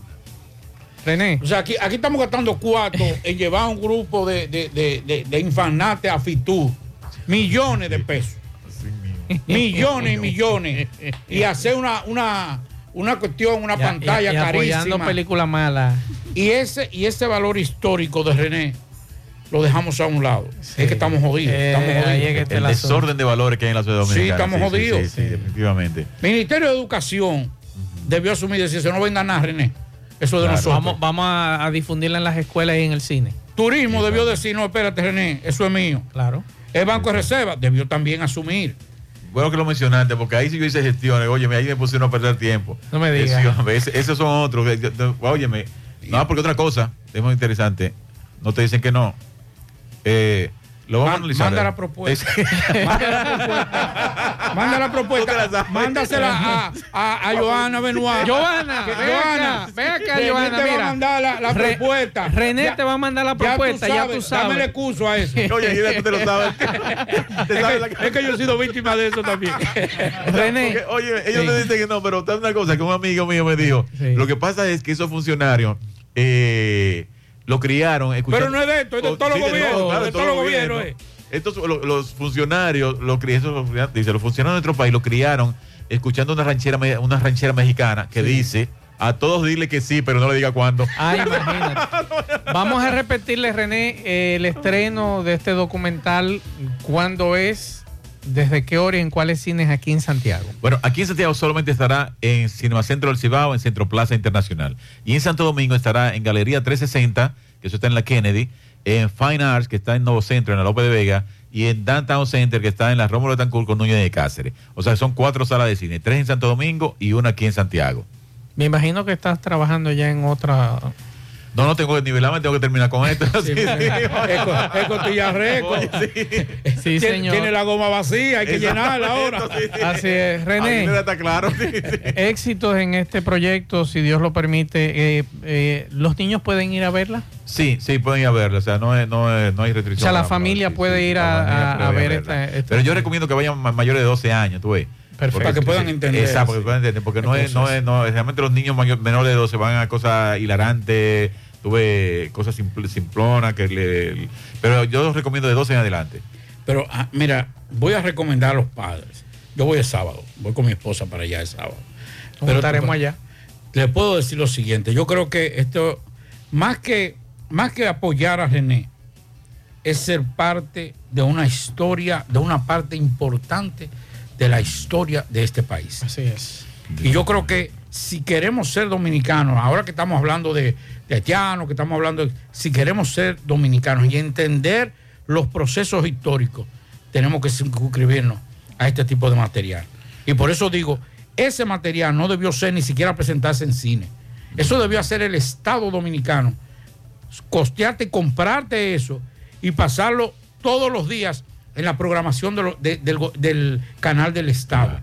René. O sea, aquí, aquí estamos gastando cuatro en llevar a un grupo de, de, de, de, de infanate a Fitur. Millones de pesos. Millones y millones. Y hacer una, una, una cuestión, una pantalla y- y apoyando carísima. películas malas. Y ese, y ese valor histórico de René lo dejamos a un lado. Es que estamos jodidos. Eh, estamos jodidos. es que está el desorden de valores que hay en la ciudad Sí, dominicana. estamos jodidos. Sí, sí, definitivamente. Ministerio de Educación debió asumir y decirse, no venga nada, René. Eso es de Claro, nosotros. Vamos, vamos a, a difundirla en las escuelas y en el cine. Turismo debió decir, no, espérate, René, eso es mío. Claro. El Banco de Reserva debió también asumir. Bueno que lo mencionaste, porque ahí sí yo hice gestiones. Oye, ahí me pusieron a perder tiempo. No me digas. Eso, esos son otros. Óyeme, no, porque otra cosa, es muy interesante. No te dicen que no. Eh, lo vamos a analizar. manda eh. la propuesta. Es- Manda la propuesta. Manda la propuesta. Mándasela a, a, a Joana Benoit. Joana, Que- ven acá, Joana, te va a mandar la, la Re- propuesta. René Ya- te va a mandar la propuesta, ya tú sabes. Dame el excuso a eso. Oye, mira, tú te lo sabes. es, que, es que yo he sido víctima de eso también. René. Porque, oye, ellos me dicen que no, pero está una cosa que un amigo mío me dijo. Lo que pasa es que esos funcionarios eh, lo criaron escuchando. Pero no es de esto, es de todos los gobiernos, de todos los los gobiernos, gobiernos. Estos, lo- los funcionarios, esos dice, los funcionarios de nuestro país lo criaron escuchando una ranchera, una ranchera mexicana que dice, a todos dile que sí, pero no le diga cuándo. Ay, imagínate. Vamos a repetirle, René, eh, el estreno de este documental, cuándo es, desde qué hora y en cuáles cines aquí en Santiago. Bueno, aquí en Santiago solamente estará en Cinema Centro del Cibao, en Centro Plaza Internacional. Y en Santo Domingo estará en Galería 360, que eso está en la Kennedy, en Fine Arts, que está en Nuevo Centro, en la López de Vega, y en Downtown Center, que está en la Rómulo de Tancur con Núñez de Cáceres. O sea, son cuatro salas de cine, tres en Santo Domingo y una aquí en Santiago. Me imagino que estás trabajando ya en otra. No, no tengo que nivelarme, tengo que terminar con esto. Sí, sí. Es, co- es costilla récord. Sí, Tiene- señor. Tiene la goma vacía, hay que llenarla ahora. sí, sí. Así es, René. Está claro. sí, sí. Éxitos en este proyecto, si Dios lo permite. Eh, eh, ¿Los niños pueden ir a verla? Sí, sí, pueden ir a verlo. O sea, no, es- no, es- no hay O restricción. sea, la familia puede ir a, ver verla. esta, esta- Pero yo recomiendo que vayan ma- mayores de 12 años, tú ves. Perfecto. Para que puedan entender. Exacto, porque puedan entender. Porque no es, no es, no, realmente los niños mayor- menores de 12 van a cosas hilarantes, tuve cosas simpl- simplonas, que le, pero yo los recomiendo de 12 en adelante. Pero ah, mira, voy a recomendar a los padres. Yo voy el sábado, voy con mi esposa para allá el sábado. Nos estaremos allá. Les puedo decir lo siguiente, yo creo que esto, más que, más que apoyar a René, es ser parte de una historia, de una parte importante de la historia de este país. Así es. Y yo creo que si queremos ser dominicanos, ahora que estamos hablando de, de haitianos, que estamos hablando de, si queremos ser dominicanos y entender los procesos históricos, tenemos que suscribirnos a este tipo de material. Y por eso digo, ese material no debió ser ni siquiera presentarse en cine. Eso debió hacer el Estado dominicano. Costearte, comprarte eso y pasarlo todos los días en la programación de lo- de- del, del canal del Estado.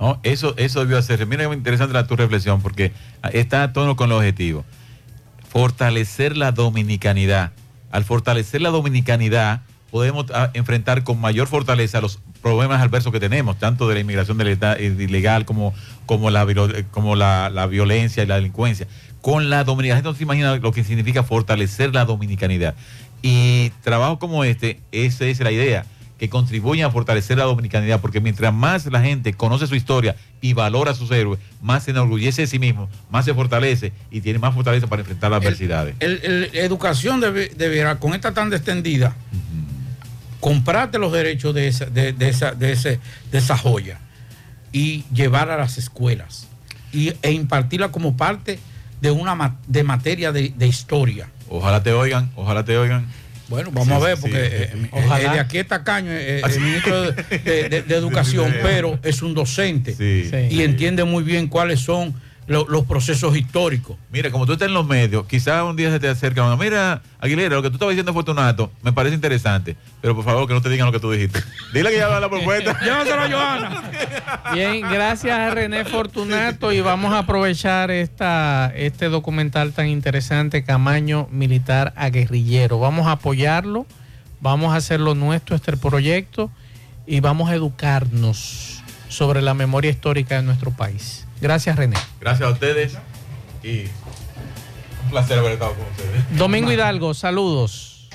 ¿no? Eso, eso debió hacerse. Mira interesante la, tu reflexión, porque está a tono con el objetivo. Fortalecer la dominicanidad. Al fortalecer la dominicanidad, podemos ah, enfrentar con mayor fortaleza los problemas adversos que tenemos, tanto de la inmigración eh, ilegal como, como, la, eh, como la, la violencia y la delincuencia. Con la dominicanidad, se imagina lo que significa fortalecer la dominicanidad. Y trabajo como este, esa es la idea, que contribuyen a fortalecer la dominicanidad, porque mientras más la gente conoce su historia y valora a sus héroes, más se enorgullece de sí mismo, más se fortalece y tiene más fortaleza para enfrentar las adversidades. El- educación debe- deberá, con esta tan extendida, comprarte los derechos de esa, de, de esa, de, ese, de esa joya y llevar a las escuelas y, e impartirla como parte de una de materia de, de historia. Ojalá te oigan, ojalá te oigan. Bueno, vamos Sí, a ver, porque sí. eh, eh, de aquí está Caño, eh, el ministro de, de- de- de Educación, pero es un docente Sí. y entiende muy bien cuáles son lo- los procesos históricos. Mira, como tú estás en los medios, quizás un día se te acerca uno, mira, Aguilera, lo que tú estabas diciendo Fortunato, me parece interesante, pero por favor que no te digan lo que tú dijiste. Dile que ya va la propuesta. Llévaselo a Johanna. Bien, gracias a René Fortunato y vamos a aprovechar esta, este documental tan interesante, Camaño Militar a Guerrillero. Vamos a apoyarlo, vamos a hacerlo nuestro, este proyecto, y vamos a educarnos sobre la memoria histórica de nuestro país. Gracias, René. Gracias a ustedes y un placer haber estado con ustedes. Domingo Hidalgo, saludos.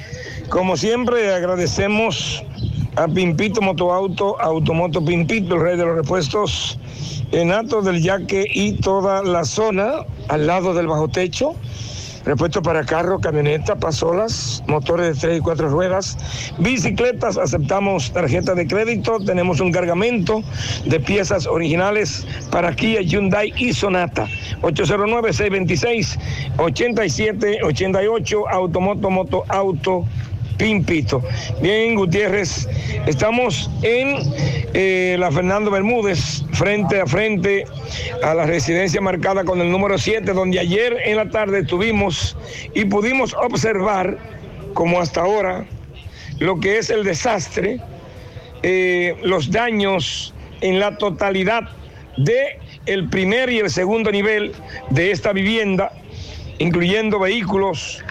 Como siempre, agradecemos a Pimpito Motoauto, Automoto Pimpito, el rey de los repuestos, en Ato del Yaque y toda la zona al lado del bajo techo. Repuesto para carro, camioneta, pasolas, motores de tres y cuatro ruedas, bicicletas, aceptamos tarjeta de crédito, tenemos un cargamento de piezas originales para Kia, Hyundai y Sonata. 809-626-8788, Automoto, Moto, Auto. Pimpito. Bien, Gutiérrez, estamos en eh, la Fernando Bermúdez, frente a frente a la residencia marcada con el número 7, donde ayer en la tarde estuvimos y pudimos observar, como hasta ahora, lo que es el desastre, eh, los daños en la totalidad de el primer y el segundo nivel de esta vivienda, incluyendo vehículos,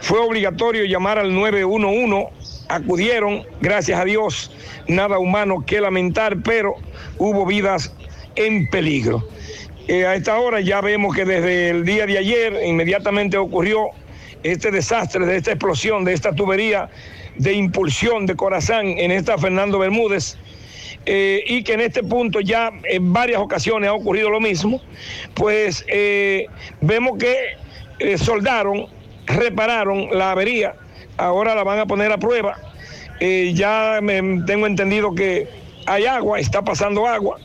fue obligatorio llamar al 911, acudieron, gracias a Dios, nada humano que lamentar, pero hubo vidas en peligro. Eh, a esta hora ya vemos que desde el día de ayer inmediatamente ocurrió este desastre, de esta explosión, de esta tubería de impulsión de Corazán en esta Fernando Bermúdez. eh, y que en este punto ya en varias ocasiones ha ocurrido lo mismo, pues eh, vemos que soldaron repararon la avería, ahora la van a poner a prueba. Eh, ya me- tengo entendido que hay agua, está pasando agua.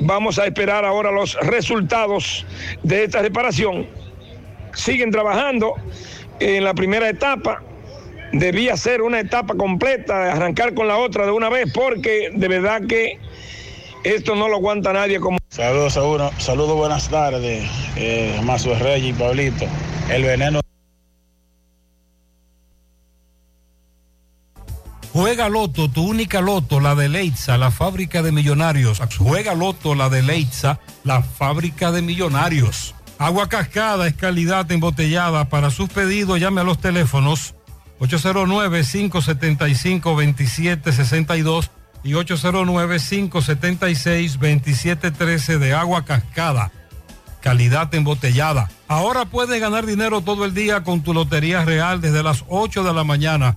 Vamos a esperar ahora los resultados de esta reparación. Siguen trabajando en la primera etapa. Debía ser una etapa completa, arrancar con la otra de una vez, porque de verdad que esto no lo aguanta nadie como... Saludos uno, saludos, buenas tardes, eh, Mazo Reyes y Pablito. El veneno. Juega Loto, tu única Loto, la de Leitza, la fábrica de millonarios. Juega Loto, la de Leitza, la fábrica de millonarios. Agua cascada es calidad embotellada. Para sus pedidos llame a los teléfonos 809-575-2762 y 809-576-2713 de agua cascada. Calidad embotellada. Ahora puedes ganar dinero todo el día con tu Lotería Real desde las 8 de la mañana.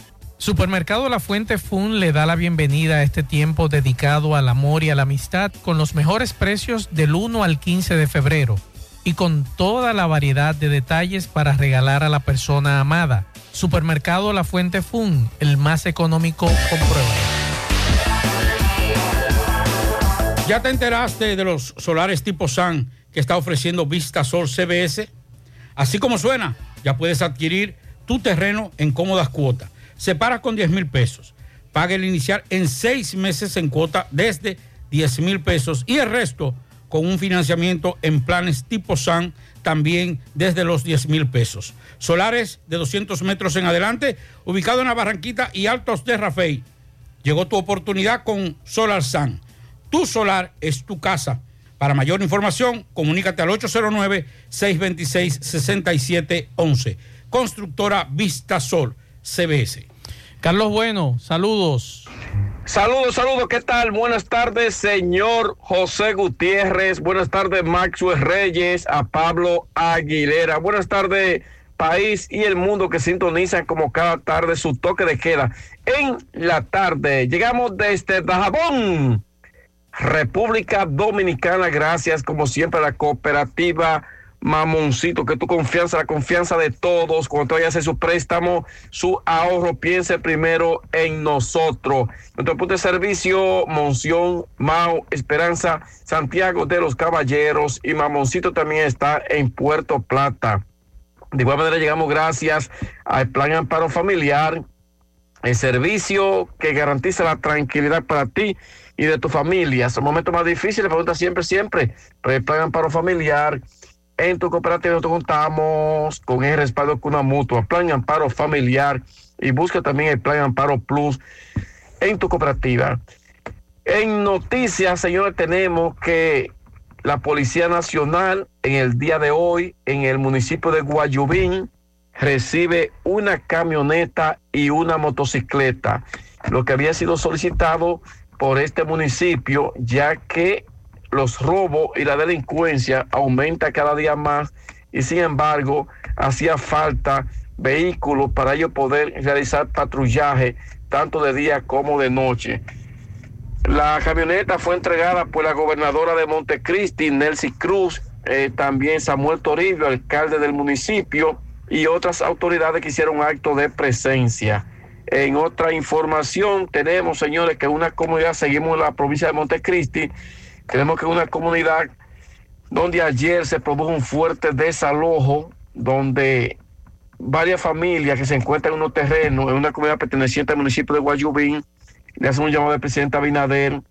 Supermercado La Fuente Fun le da la bienvenida a este tiempo dedicado al amor y a la amistad con los mejores precios del 1 al 15 de febrero y con toda la variedad de detalles para regalar a la persona amada. Supermercado La Fuente Fun, el más económico, comprueba. ¿Ya te enteraste de los solares tipo SAN que está ofreciendo Vista Sol CBS? Así como suena, ya puedes adquirir tu terreno en cómodas cuotas. Separa con 10 mil pesos. Paga el inicial en seis meses en cuota desde 10 mil pesos y el resto con un financiamiento en planes tipo SAN también desde los 10 mil pesos. Solares de 200 metros en adelante, ubicado en la Barranquita y Altos de Rafey. Llegó tu oportunidad con Solar Sun. Tu solar es tu casa. Para mayor información, comunícate al 809-626-6711. Constructora Vista Sol, CBS. Carlos Bueno, saludos. Saludos, saludos, ¿qué tal? Buenas tardes, señor José Gutiérrez. Buenas tardes, Maxwell Reyes, a Pablo Aguilera. Buenas tardes, país y el mundo que sintonizan como cada tarde su toque de queda. En la tarde, llegamos desde Dajabón, República Dominicana. Gracias, como siempre, a la cooperativa Mamoncito, que tu confianza, la confianza de todos, cuando te vaya a su préstamo, su ahorro, piense primero en nosotros. Nuestro punto de servicio, Monción, Mao, Esperanza, Santiago de los Caballeros y Mamoncito también está en Puerto Plata. De igual manera llegamos gracias al Plan Amparo Familiar, el servicio que garantiza la tranquilidad para ti y de tu familia. Es el momento más difícil, pregunta siempre, siempre, pero el Plan Amparo Familiar. En tu cooperativa nosotros contamos con el respaldo con una mutua, Plan Amparo Familiar y busca también el Plan Amparo Plus en tu cooperativa. En noticias, señores, tenemos que la Policía Nacional en el día de hoy en el municipio de Guayubín recibe una camioneta y una motocicleta, lo que había sido solicitado por este municipio, ya que los robos y la delincuencia aumenta cada día más y sin embargo hacía falta vehículos para ellos poder realizar patrullaje tanto de día como de noche. La camioneta fue entregada por la gobernadora de Montecristi, Nelcy Cruz, eh, también Samuel Toribio, alcalde del municipio, y otras autoridades que hicieron acto de presencia. En otra información tenemos, señores, que una comunidad, seguimos en la provincia de Montecristi, tenemos que una comunidad donde ayer se produjo un fuerte desalojo, donde varias familias que se encuentran en unos terrenos, en una comunidad perteneciente al municipio de Guayubín, le hacen un llamado al presidente Abinader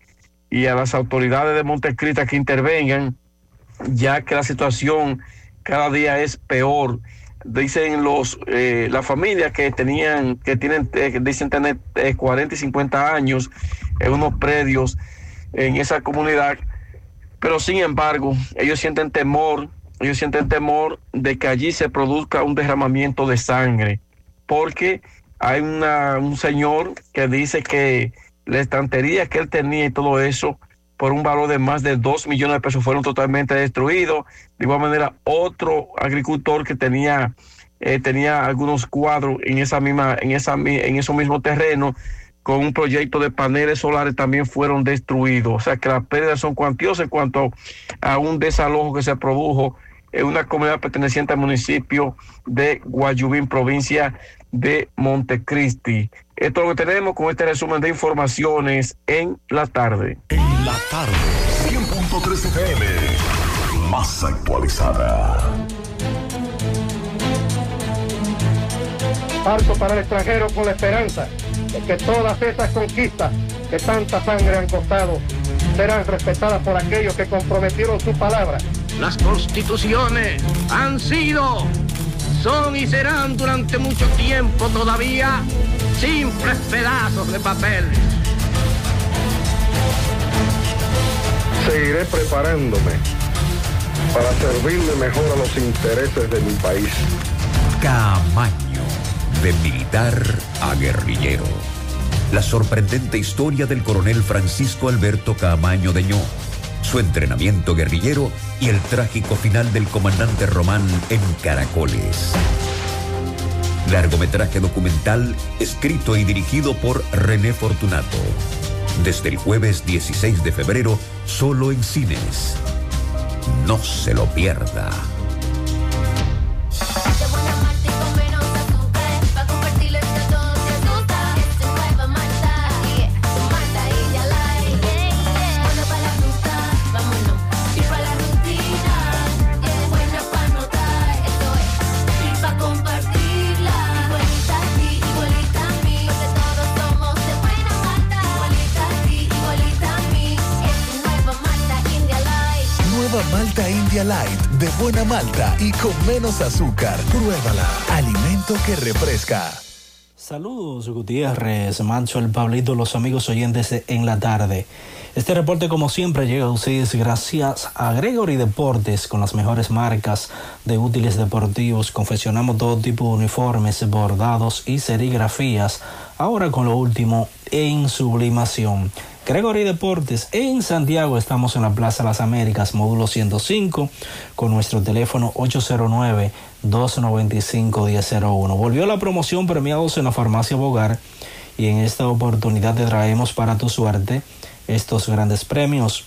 y a las autoridades de Montecristi que intervengan, ya que la situación cada día es peor. Dicen los eh, las familias que tenían, que tienen, eh, dicen tener eh, 40 y 50 años en unos predios en esa comunidad, pero sin embargo, ellos sienten temor, ellos sienten temor de que allí se produzca un derramamiento de sangre, porque hay una, un señor que dice que la estantería que él tenía y todo eso, por un valor de más de 2 millones de pesos, fueron totalmente destruidos. De igual manera, otro agricultor que tenía, eh, tenía algunos cuadros en esa misma, en esa en esos mismos terrenos, con un proyecto de paneles solares también fueron destruidos. O sea que las pérdidas son cuantiosas en cuanto a un desalojo que se produjo en una comunidad perteneciente al municipio de Guayubín, provincia de Montecristi. Esto es lo que tenemos con este resumen de informaciones en la tarde. La tarde, 100.3 FM, más actualizada. Parto para el extranjero con la esperanza que todas esas conquistas que tanta sangre han costado serán respetadas por aquellos que comprometieron su palabra. Las constituciones han sido, son y serán durante mucho tiempo todavía simples pedazos de papel. Seguiré preparándome para servirle mejor a los intereses de mi país. Camaño, de militar a guerrillero. La sorprendente historia del coronel Francisco Alberto Camaño Deñó, su entrenamiento guerrillero y el trágico final del comandante Román en Caracoles. Largometraje documental escrito y dirigido por René Fortunato. Desde el jueves 16 de febrero, solo en cines. No se lo pierda. Malta India Light, de buena malta y con menos azúcar. Pruébala. Alimento que refresca. Saludos Gutiérrez, Mancho, el Pablito, los amigos oyentes En la Tarde. Este reporte como siempre llega a ustedes gracias a Gregory Deportes con las mejores marcas de útiles deportivos. Confeccionamos todo tipo de uniformes, bordados y serigrafías. Ahora con lo último en sublimación. Gregory Deportes en Santiago estamos en la Plaza Las Américas, módulo 105, con nuestro teléfono 809 295-1001. Volvió la promoción premiados en la farmacia Bogar y en esta oportunidad te traemos para tu suerte estos grandes premios.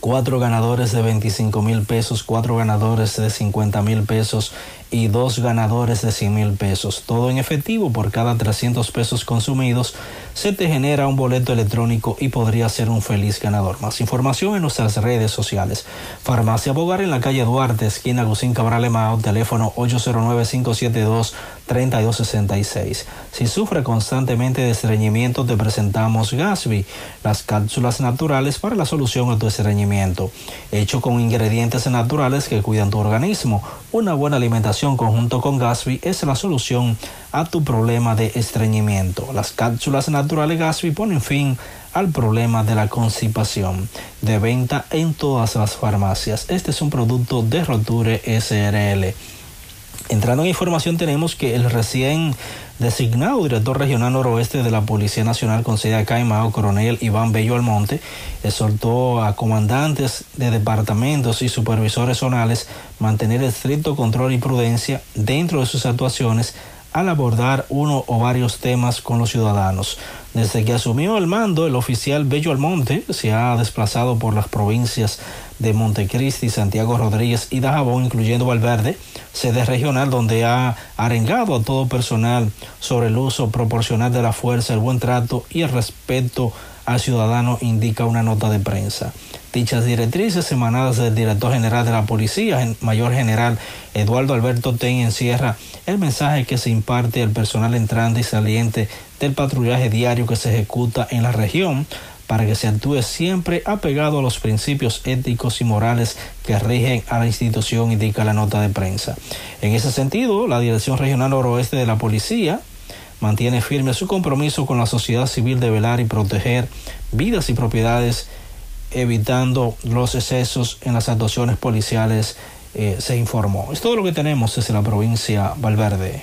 cuatro ganadores de 25 mil pesos, cuatro ganadores de 50 mil pesos y dos ganadores de 100 mil pesos. Todo en efectivo por cada 300 pesos consumidos se te genera un boleto electrónico y podría ser un feliz ganador. Más información en nuestras redes sociales. Farmacia Bogar en la calle Duarte, esquina Lucín Cabral Emao, teléfono 809-572-3266. Si sufre constantemente de estreñimiento, te presentamos Gasby, las cápsulas naturales para la solución a tu estreñimiento. Hecho con ingredientes naturales que cuidan tu organismo. Una buena alimentación conjunto con Gasby es la solución a tu problema de estreñimiento. Las cápsulas naturales Gasby ponen fin al problema de la constipación. De venta en todas las farmacias. Este es un producto de Roture SRL. Entrando en información tenemos que el recién designado director regional noroeste de la Policía Nacional con sede acá en Mao, coronel Iván Bello Almonte, exhortó a comandantes de departamentos y supervisores zonales mantener estricto control y prudencia dentro de sus actuaciones al abordar uno o varios temas con los ciudadanos. Desde que asumió el mando, el oficial Bello Almonte se ha desplazado por las provincias de Montecristi, Santiago Rodríguez y Dajabón, incluyendo Valverde, sede regional donde ha arengado a todo personal sobre el uso proporcional de la fuerza, el buen trato y el respeto al ciudadano, indica una nota de prensa. Dichas directrices emanadas del director general de la policía, mayor general Eduardo Alberto Ten, encierra el mensaje que se imparte al personal entrante y saliente del patrullaje diario que se ejecuta en la región para que se actúe siempre apegado a los principios éticos y morales que rigen a la institución, indica la nota de prensa. En ese sentido, la Dirección Regional Noroeste de la Policía mantiene firme su compromiso con la sociedad civil de velar y proteger vidas y propiedades, evitando los excesos en las actuaciones policiales, eh, se informó. Es todo lo que tenemos desde la provincia Valverde.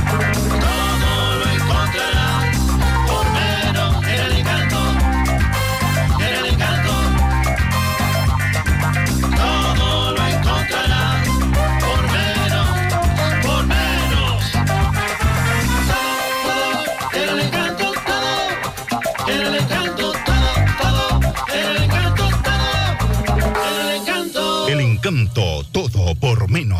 Encanto. Todo por menos.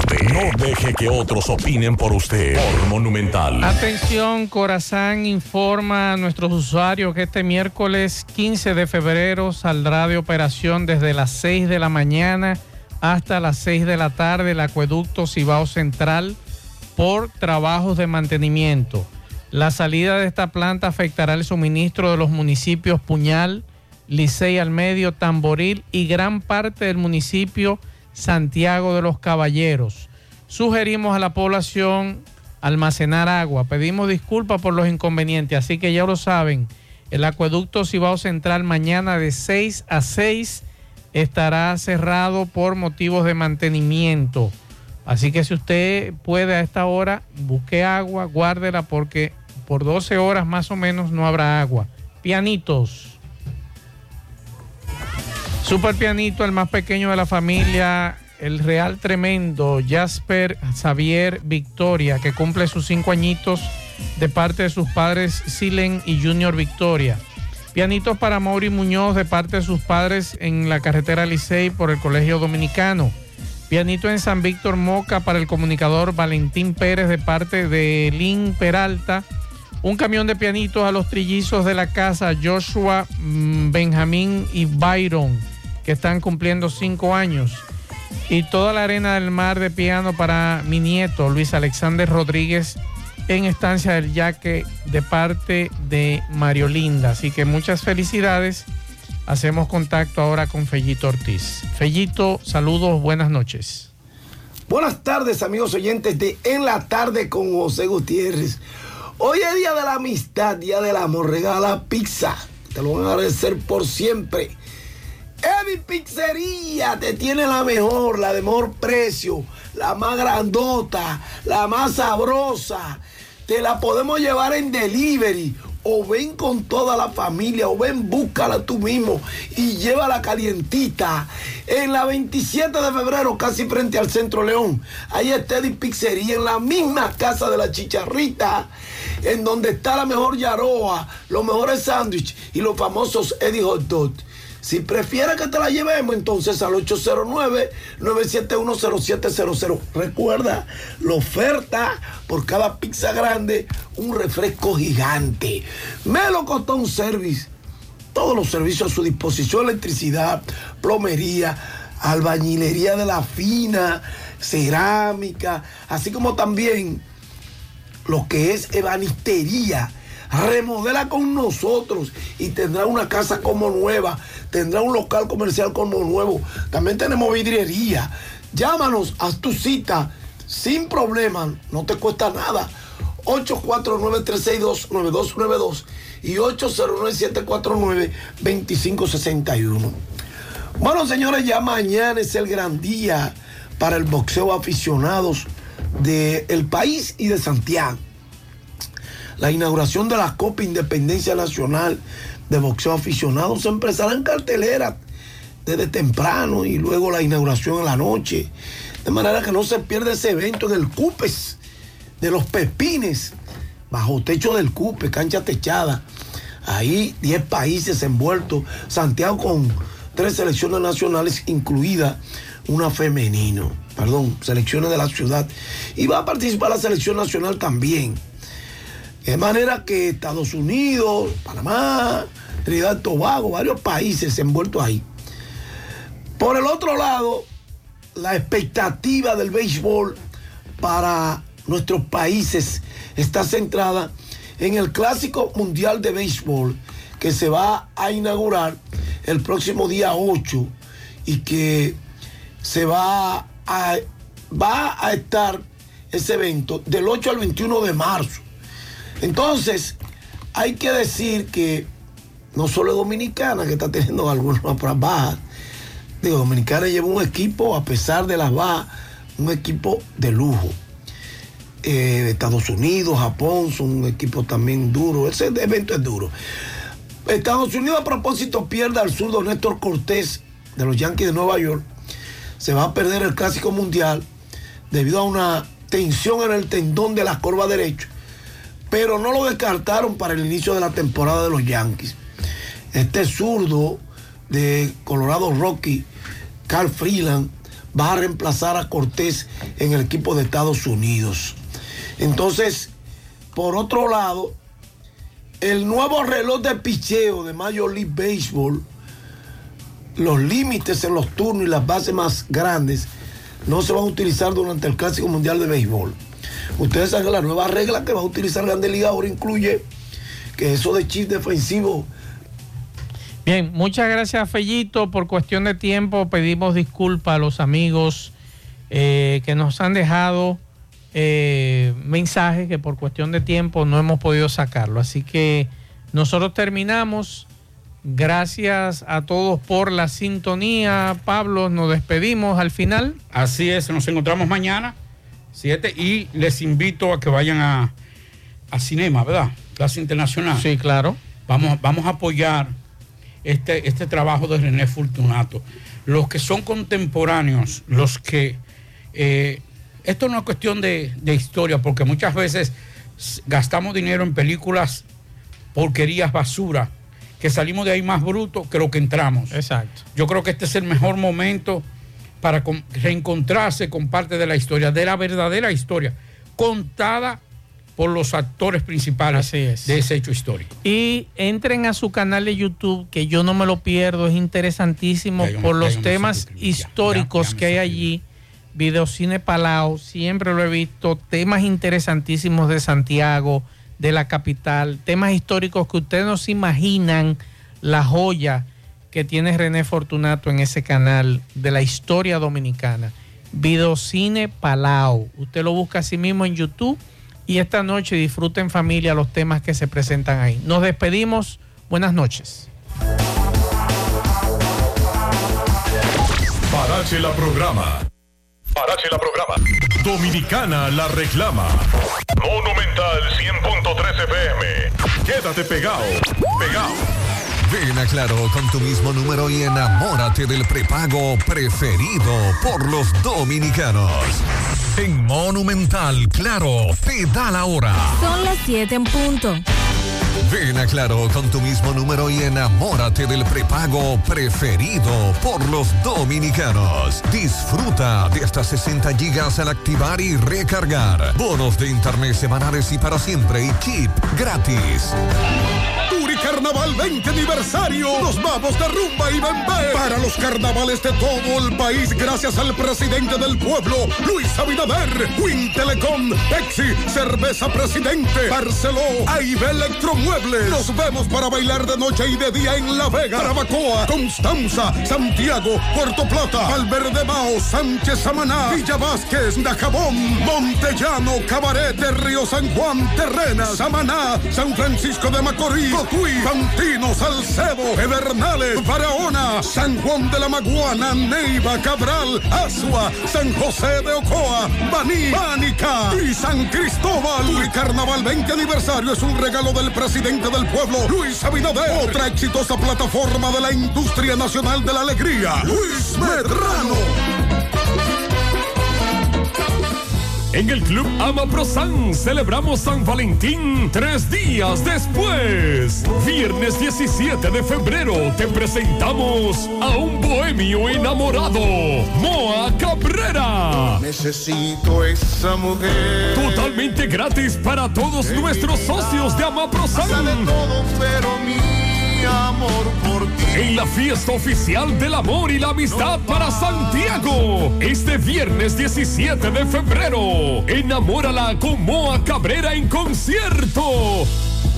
No deje que otros opinen por usted. Por Monumental. Atención, Corazán informa a nuestros usuarios que este miércoles 15 de febrero saldrá de operación desde las 6 de la mañana hasta las 6 de la tarde el acueducto Cibao Central por trabajos de mantenimiento. La salida de esta planta afectará el suministro de los municipios Puñal, Licey al Medio, Tamboril y gran parte del municipio Santiago de los Caballeros. Sugerimos a la población almacenar agua. Pedimos disculpas por los inconvenientes, así que ya lo saben. El acueducto Cibao Central mañana de 6 a 6 estará cerrado por motivos de mantenimiento. Así que si usted puede a esta hora, busque agua, guárdela porque por 12 horas más o menos no habrá agua. Pianitos. Super pianito, el más pequeño de la familia, el Real Tremendo, Jasper Xavier Victoria, que cumple sus cinco añitos de parte de sus padres Silen y Junior Victoria. Pianitos para Mauri Muñoz de parte de sus padres en la carretera Licey por el Colegio Dominicano. Pianito en San Víctor Moca para el comunicador Valentín Pérez de parte de Lin Peralta Un camión de pianitos a los trillizos de la casa Joshua, mm, Benjamín y Byron, que están cumpliendo cinco años. Y toda la arena del mar de piano para mi nieto, Luis Alexander Rodríguez, en Estancia del Yaque, de parte de Mario Linda. Así que muchas felicidades. Hacemos contacto ahora con Fellito Ortiz. Fellito, saludos, buenas noches. Buenas tardes, amigos oyentes de En la Tarde con José Gutiérrez. Hoy es Día de la Amistad, Día del Amor. Regala pizza. Te lo van a agradecer por siempre. Eddie Pizzería te tiene la mejor, la de mejor precio, la más grandota, la más sabrosa. Te la podemos llevar en delivery o ven con toda la familia o ven, búscala tú mismo y llévala calientita. En la 27 de febrero, casi frente al Centro León, ahí está Eddie Pizzería, en la misma casa de la chicharrita, en donde está la mejor yaroa, los mejores sándwiches y los famosos Eddie Hot Dog. Si prefieres que te la llevemos, entonces al 809-971-0700. Recuerda, la oferta por cada pizza grande, un refresco gigante. Me lo costó un service. Todos los servicios a su disposición, electricidad, plomería, albañilería de la fina, cerámica, así como también lo que es ebanistería. Remodela con nosotros y tendrá una casa como nueva, tendrá un local comercial como nuevo. También tenemos vidriería. Llámanos, haz tu cita sin problema, no te cuesta nada. 849-362-9292 y 809-749-2561. Bueno, señores, ya mañana es el gran día para el boxeo aficionados del país y de Santiago la inauguración de la Copa Independencia Nacional de Boxeo Aficionado se empezará en cartelera desde temprano y luego la inauguración en la noche. De manera que no se pierda ese evento en el Cupes de los Pepines, bajo techo del Cupe, cancha techada. Ahí 10 países envueltos, Santiago con tres selecciones nacionales, incluida una femenino, perdón, selecciones de la ciudad. Y va a participar la selección nacional también. De manera que Estados Unidos, Panamá, Trinidad y Tobago, varios países envueltos ahí. Por el otro lado, la expectativa del béisbol para nuestros países está centrada en el Clásico Mundial de Béisbol que se va a inaugurar el próximo día 8 y que se va a, va a estar ese evento del 8 al 21 de marzo. Entonces, hay que decir que no solo es Dominicana que está teniendo algunas bajas. Digo, Dominicana lleva un equipo, a pesar de las bajas, un equipo de lujo. Eh, Estados Unidos, Japón son un equipo también duro. Ese evento es duro. Estados Unidos a propósito pierde al zurdo Néstor Cortés de los Yankees de Nueva York. Se va a perder el Clásico Mundial debido a una tensión en el tendón de la corva derecho pero no lo descartaron para el inicio de la temporada de los Yankees. Este zurdo de Colorado Rocky, Carl Freeland, va a reemplazar a Cortés en el equipo de Estados Unidos. Entonces, por otro lado, el nuevo reloj de picheo de Major League Baseball, los límites en los turnos y las bases más grandes no se van a utilizar durante el Clásico Mundial de Béisbol. Ustedes saben que la nueva regla que va a utilizar Grande Liga ahora incluye que eso de chip defensivo. Bien, muchas gracias Fellito. Por cuestión de tiempo pedimos disculpas a los amigos eh, que nos han dejado eh, mensajes que por cuestión de tiempo no hemos podido sacarlo. Así que nosotros terminamos. Gracias a todos por la sintonía. Pablo, nos despedimos al final. Así es, nos encontramos mañana, 7, y les invito a que vayan a, a Cinema, ¿verdad? Clase Internacional. Sí, claro. Vamos, vamos a apoyar este, este trabajo de René Fortunato. Los que son contemporáneos, los que... eh, esto no es cuestión de, de historia, porque muchas veces gastamos dinero en películas, porquerías, basura, que salimos de ahí más brutos que lo que entramos. Exacto. Yo creo que este es el mejor momento para con- reencontrarse con parte de la historia, de la verdadera historia, contada por los actores principales de ese hecho histórico. Y entren a su canal de YouTube, que yo no me lo pierdo, es interesantísimo Ya yo me- por los temas históricos que hay allí. Videocine Palau, siempre lo he visto, temas interesantísimos de Santiago, de la capital, temas históricos que ustedes no se imaginan la joya que tiene René Fortunato en ese canal de la historia dominicana. Videocine Palau. Usted lo busca así mismo en YouTube y esta noche disfruten familia los temas que se presentan ahí. Nos despedimos. Buenas noches. Parache la programa. Parache la programa. Dominicana la reclama. Monumental 100.13 FM. Quédate pegado. Pegado. Ven a Claro con tu mismo número y enamórate del prepago preferido por los dominicanos. En Monumental, Claro, te da la hora. Son las 7 en punto. Ven a Claro con tu mismo número y enamórate del prepago preferido por los dominicanos. Disfruta de hasta 60 gigas al activar y recargar. Bonos de internet semanales y para siempre y chip gratis. Carnaval 20 aniversario. Nos vamos de rumba y bembé para los carnavales de todo el país gracias al presidente del pueblo, Luis Abinader, Win Telecom, Pepsi, Cerveza Presidente, Barceló, AIB Electromuebles. Nos vemos para bailar de noche y de día en La Vega, Carabacoa, Constanza, Santiago, Puerto Plata, Valverde Mao, Sánchez Samaná, Villa Vázquez, Dajabón, Montellano, Cabaret de Río San Juan, Terrenas, Samaná, San Francisco de Macorís, Cotuí, Fantino, Salcedo, Pedernales, Barahona, San Juan de la Maguana, Neiva, Cabral, Asua, San José de Ocoa, Baní, Bánica y San Cristóbal. Y Carnaval 20 aniversario es un regalo del presidente del pueblo, Luis Abinader. Otra exitosa plataforma de la industria nacional de la alegría, Luis Medrano. En el Club Ama Prosan celebramos San Valentín tres días después. Viernes 17 de febrero te presentamos a un bohemio enamorado, Moa Cabrera. Necesito esa mujer. Totalmente gratis para todos nuestros socios de Ama Prosan. pero mi amor por ti. En la fiesta oficial del amor y la amistad para Santiago. Este viernes 17 de febrero. Enamórala con Moa Cabrera en concierto.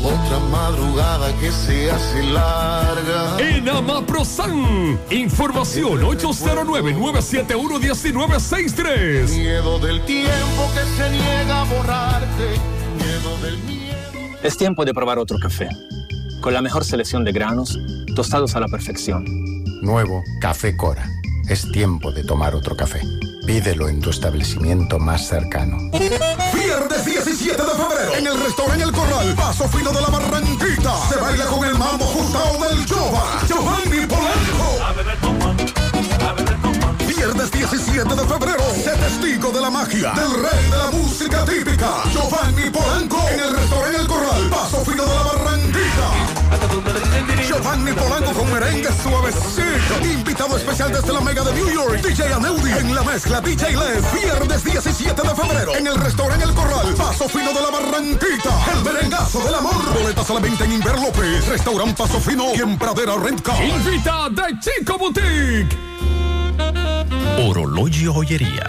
Otra madrugada que se hace larga. En Amaprosan. Información 809-971-1963. Miedo del tiempo que se niega a borrarte. Miedo del miedo. Es tiempo de probar otro café. Con la mejor selección de granos, tostados a la perfección. Nuevo Café Cora. Es tiempo de tomar otro café. Pídelo en tu establecimiento más cercano. Viernes 17 de febrero en el restaurante El Corral, Paso Fino de la Barranquita. Se baila con el mambo Gustavo del Jova, Giovanni Polanco. Viernes 17 de febrero, sé testigo de la magia del rey de la música típica, Giovanni Polanco, en el restaurante El Corral, Paso Fino de la Barranquita. Giovanni Polanco con merengue suavecito. Invitado especial desde la Mega de New York, DJ Aneudi. En la mezcla, DJ Les. Viernes 17 de febrero, en el restaurante El Corral, Paso Fino de la Barranquita. El merengazo del amor. Boletas a la venta en Inver López, Restaurant Paso Fino y en Pradera Rent Car. Invita de Chico Boutique. Orologio Joyería.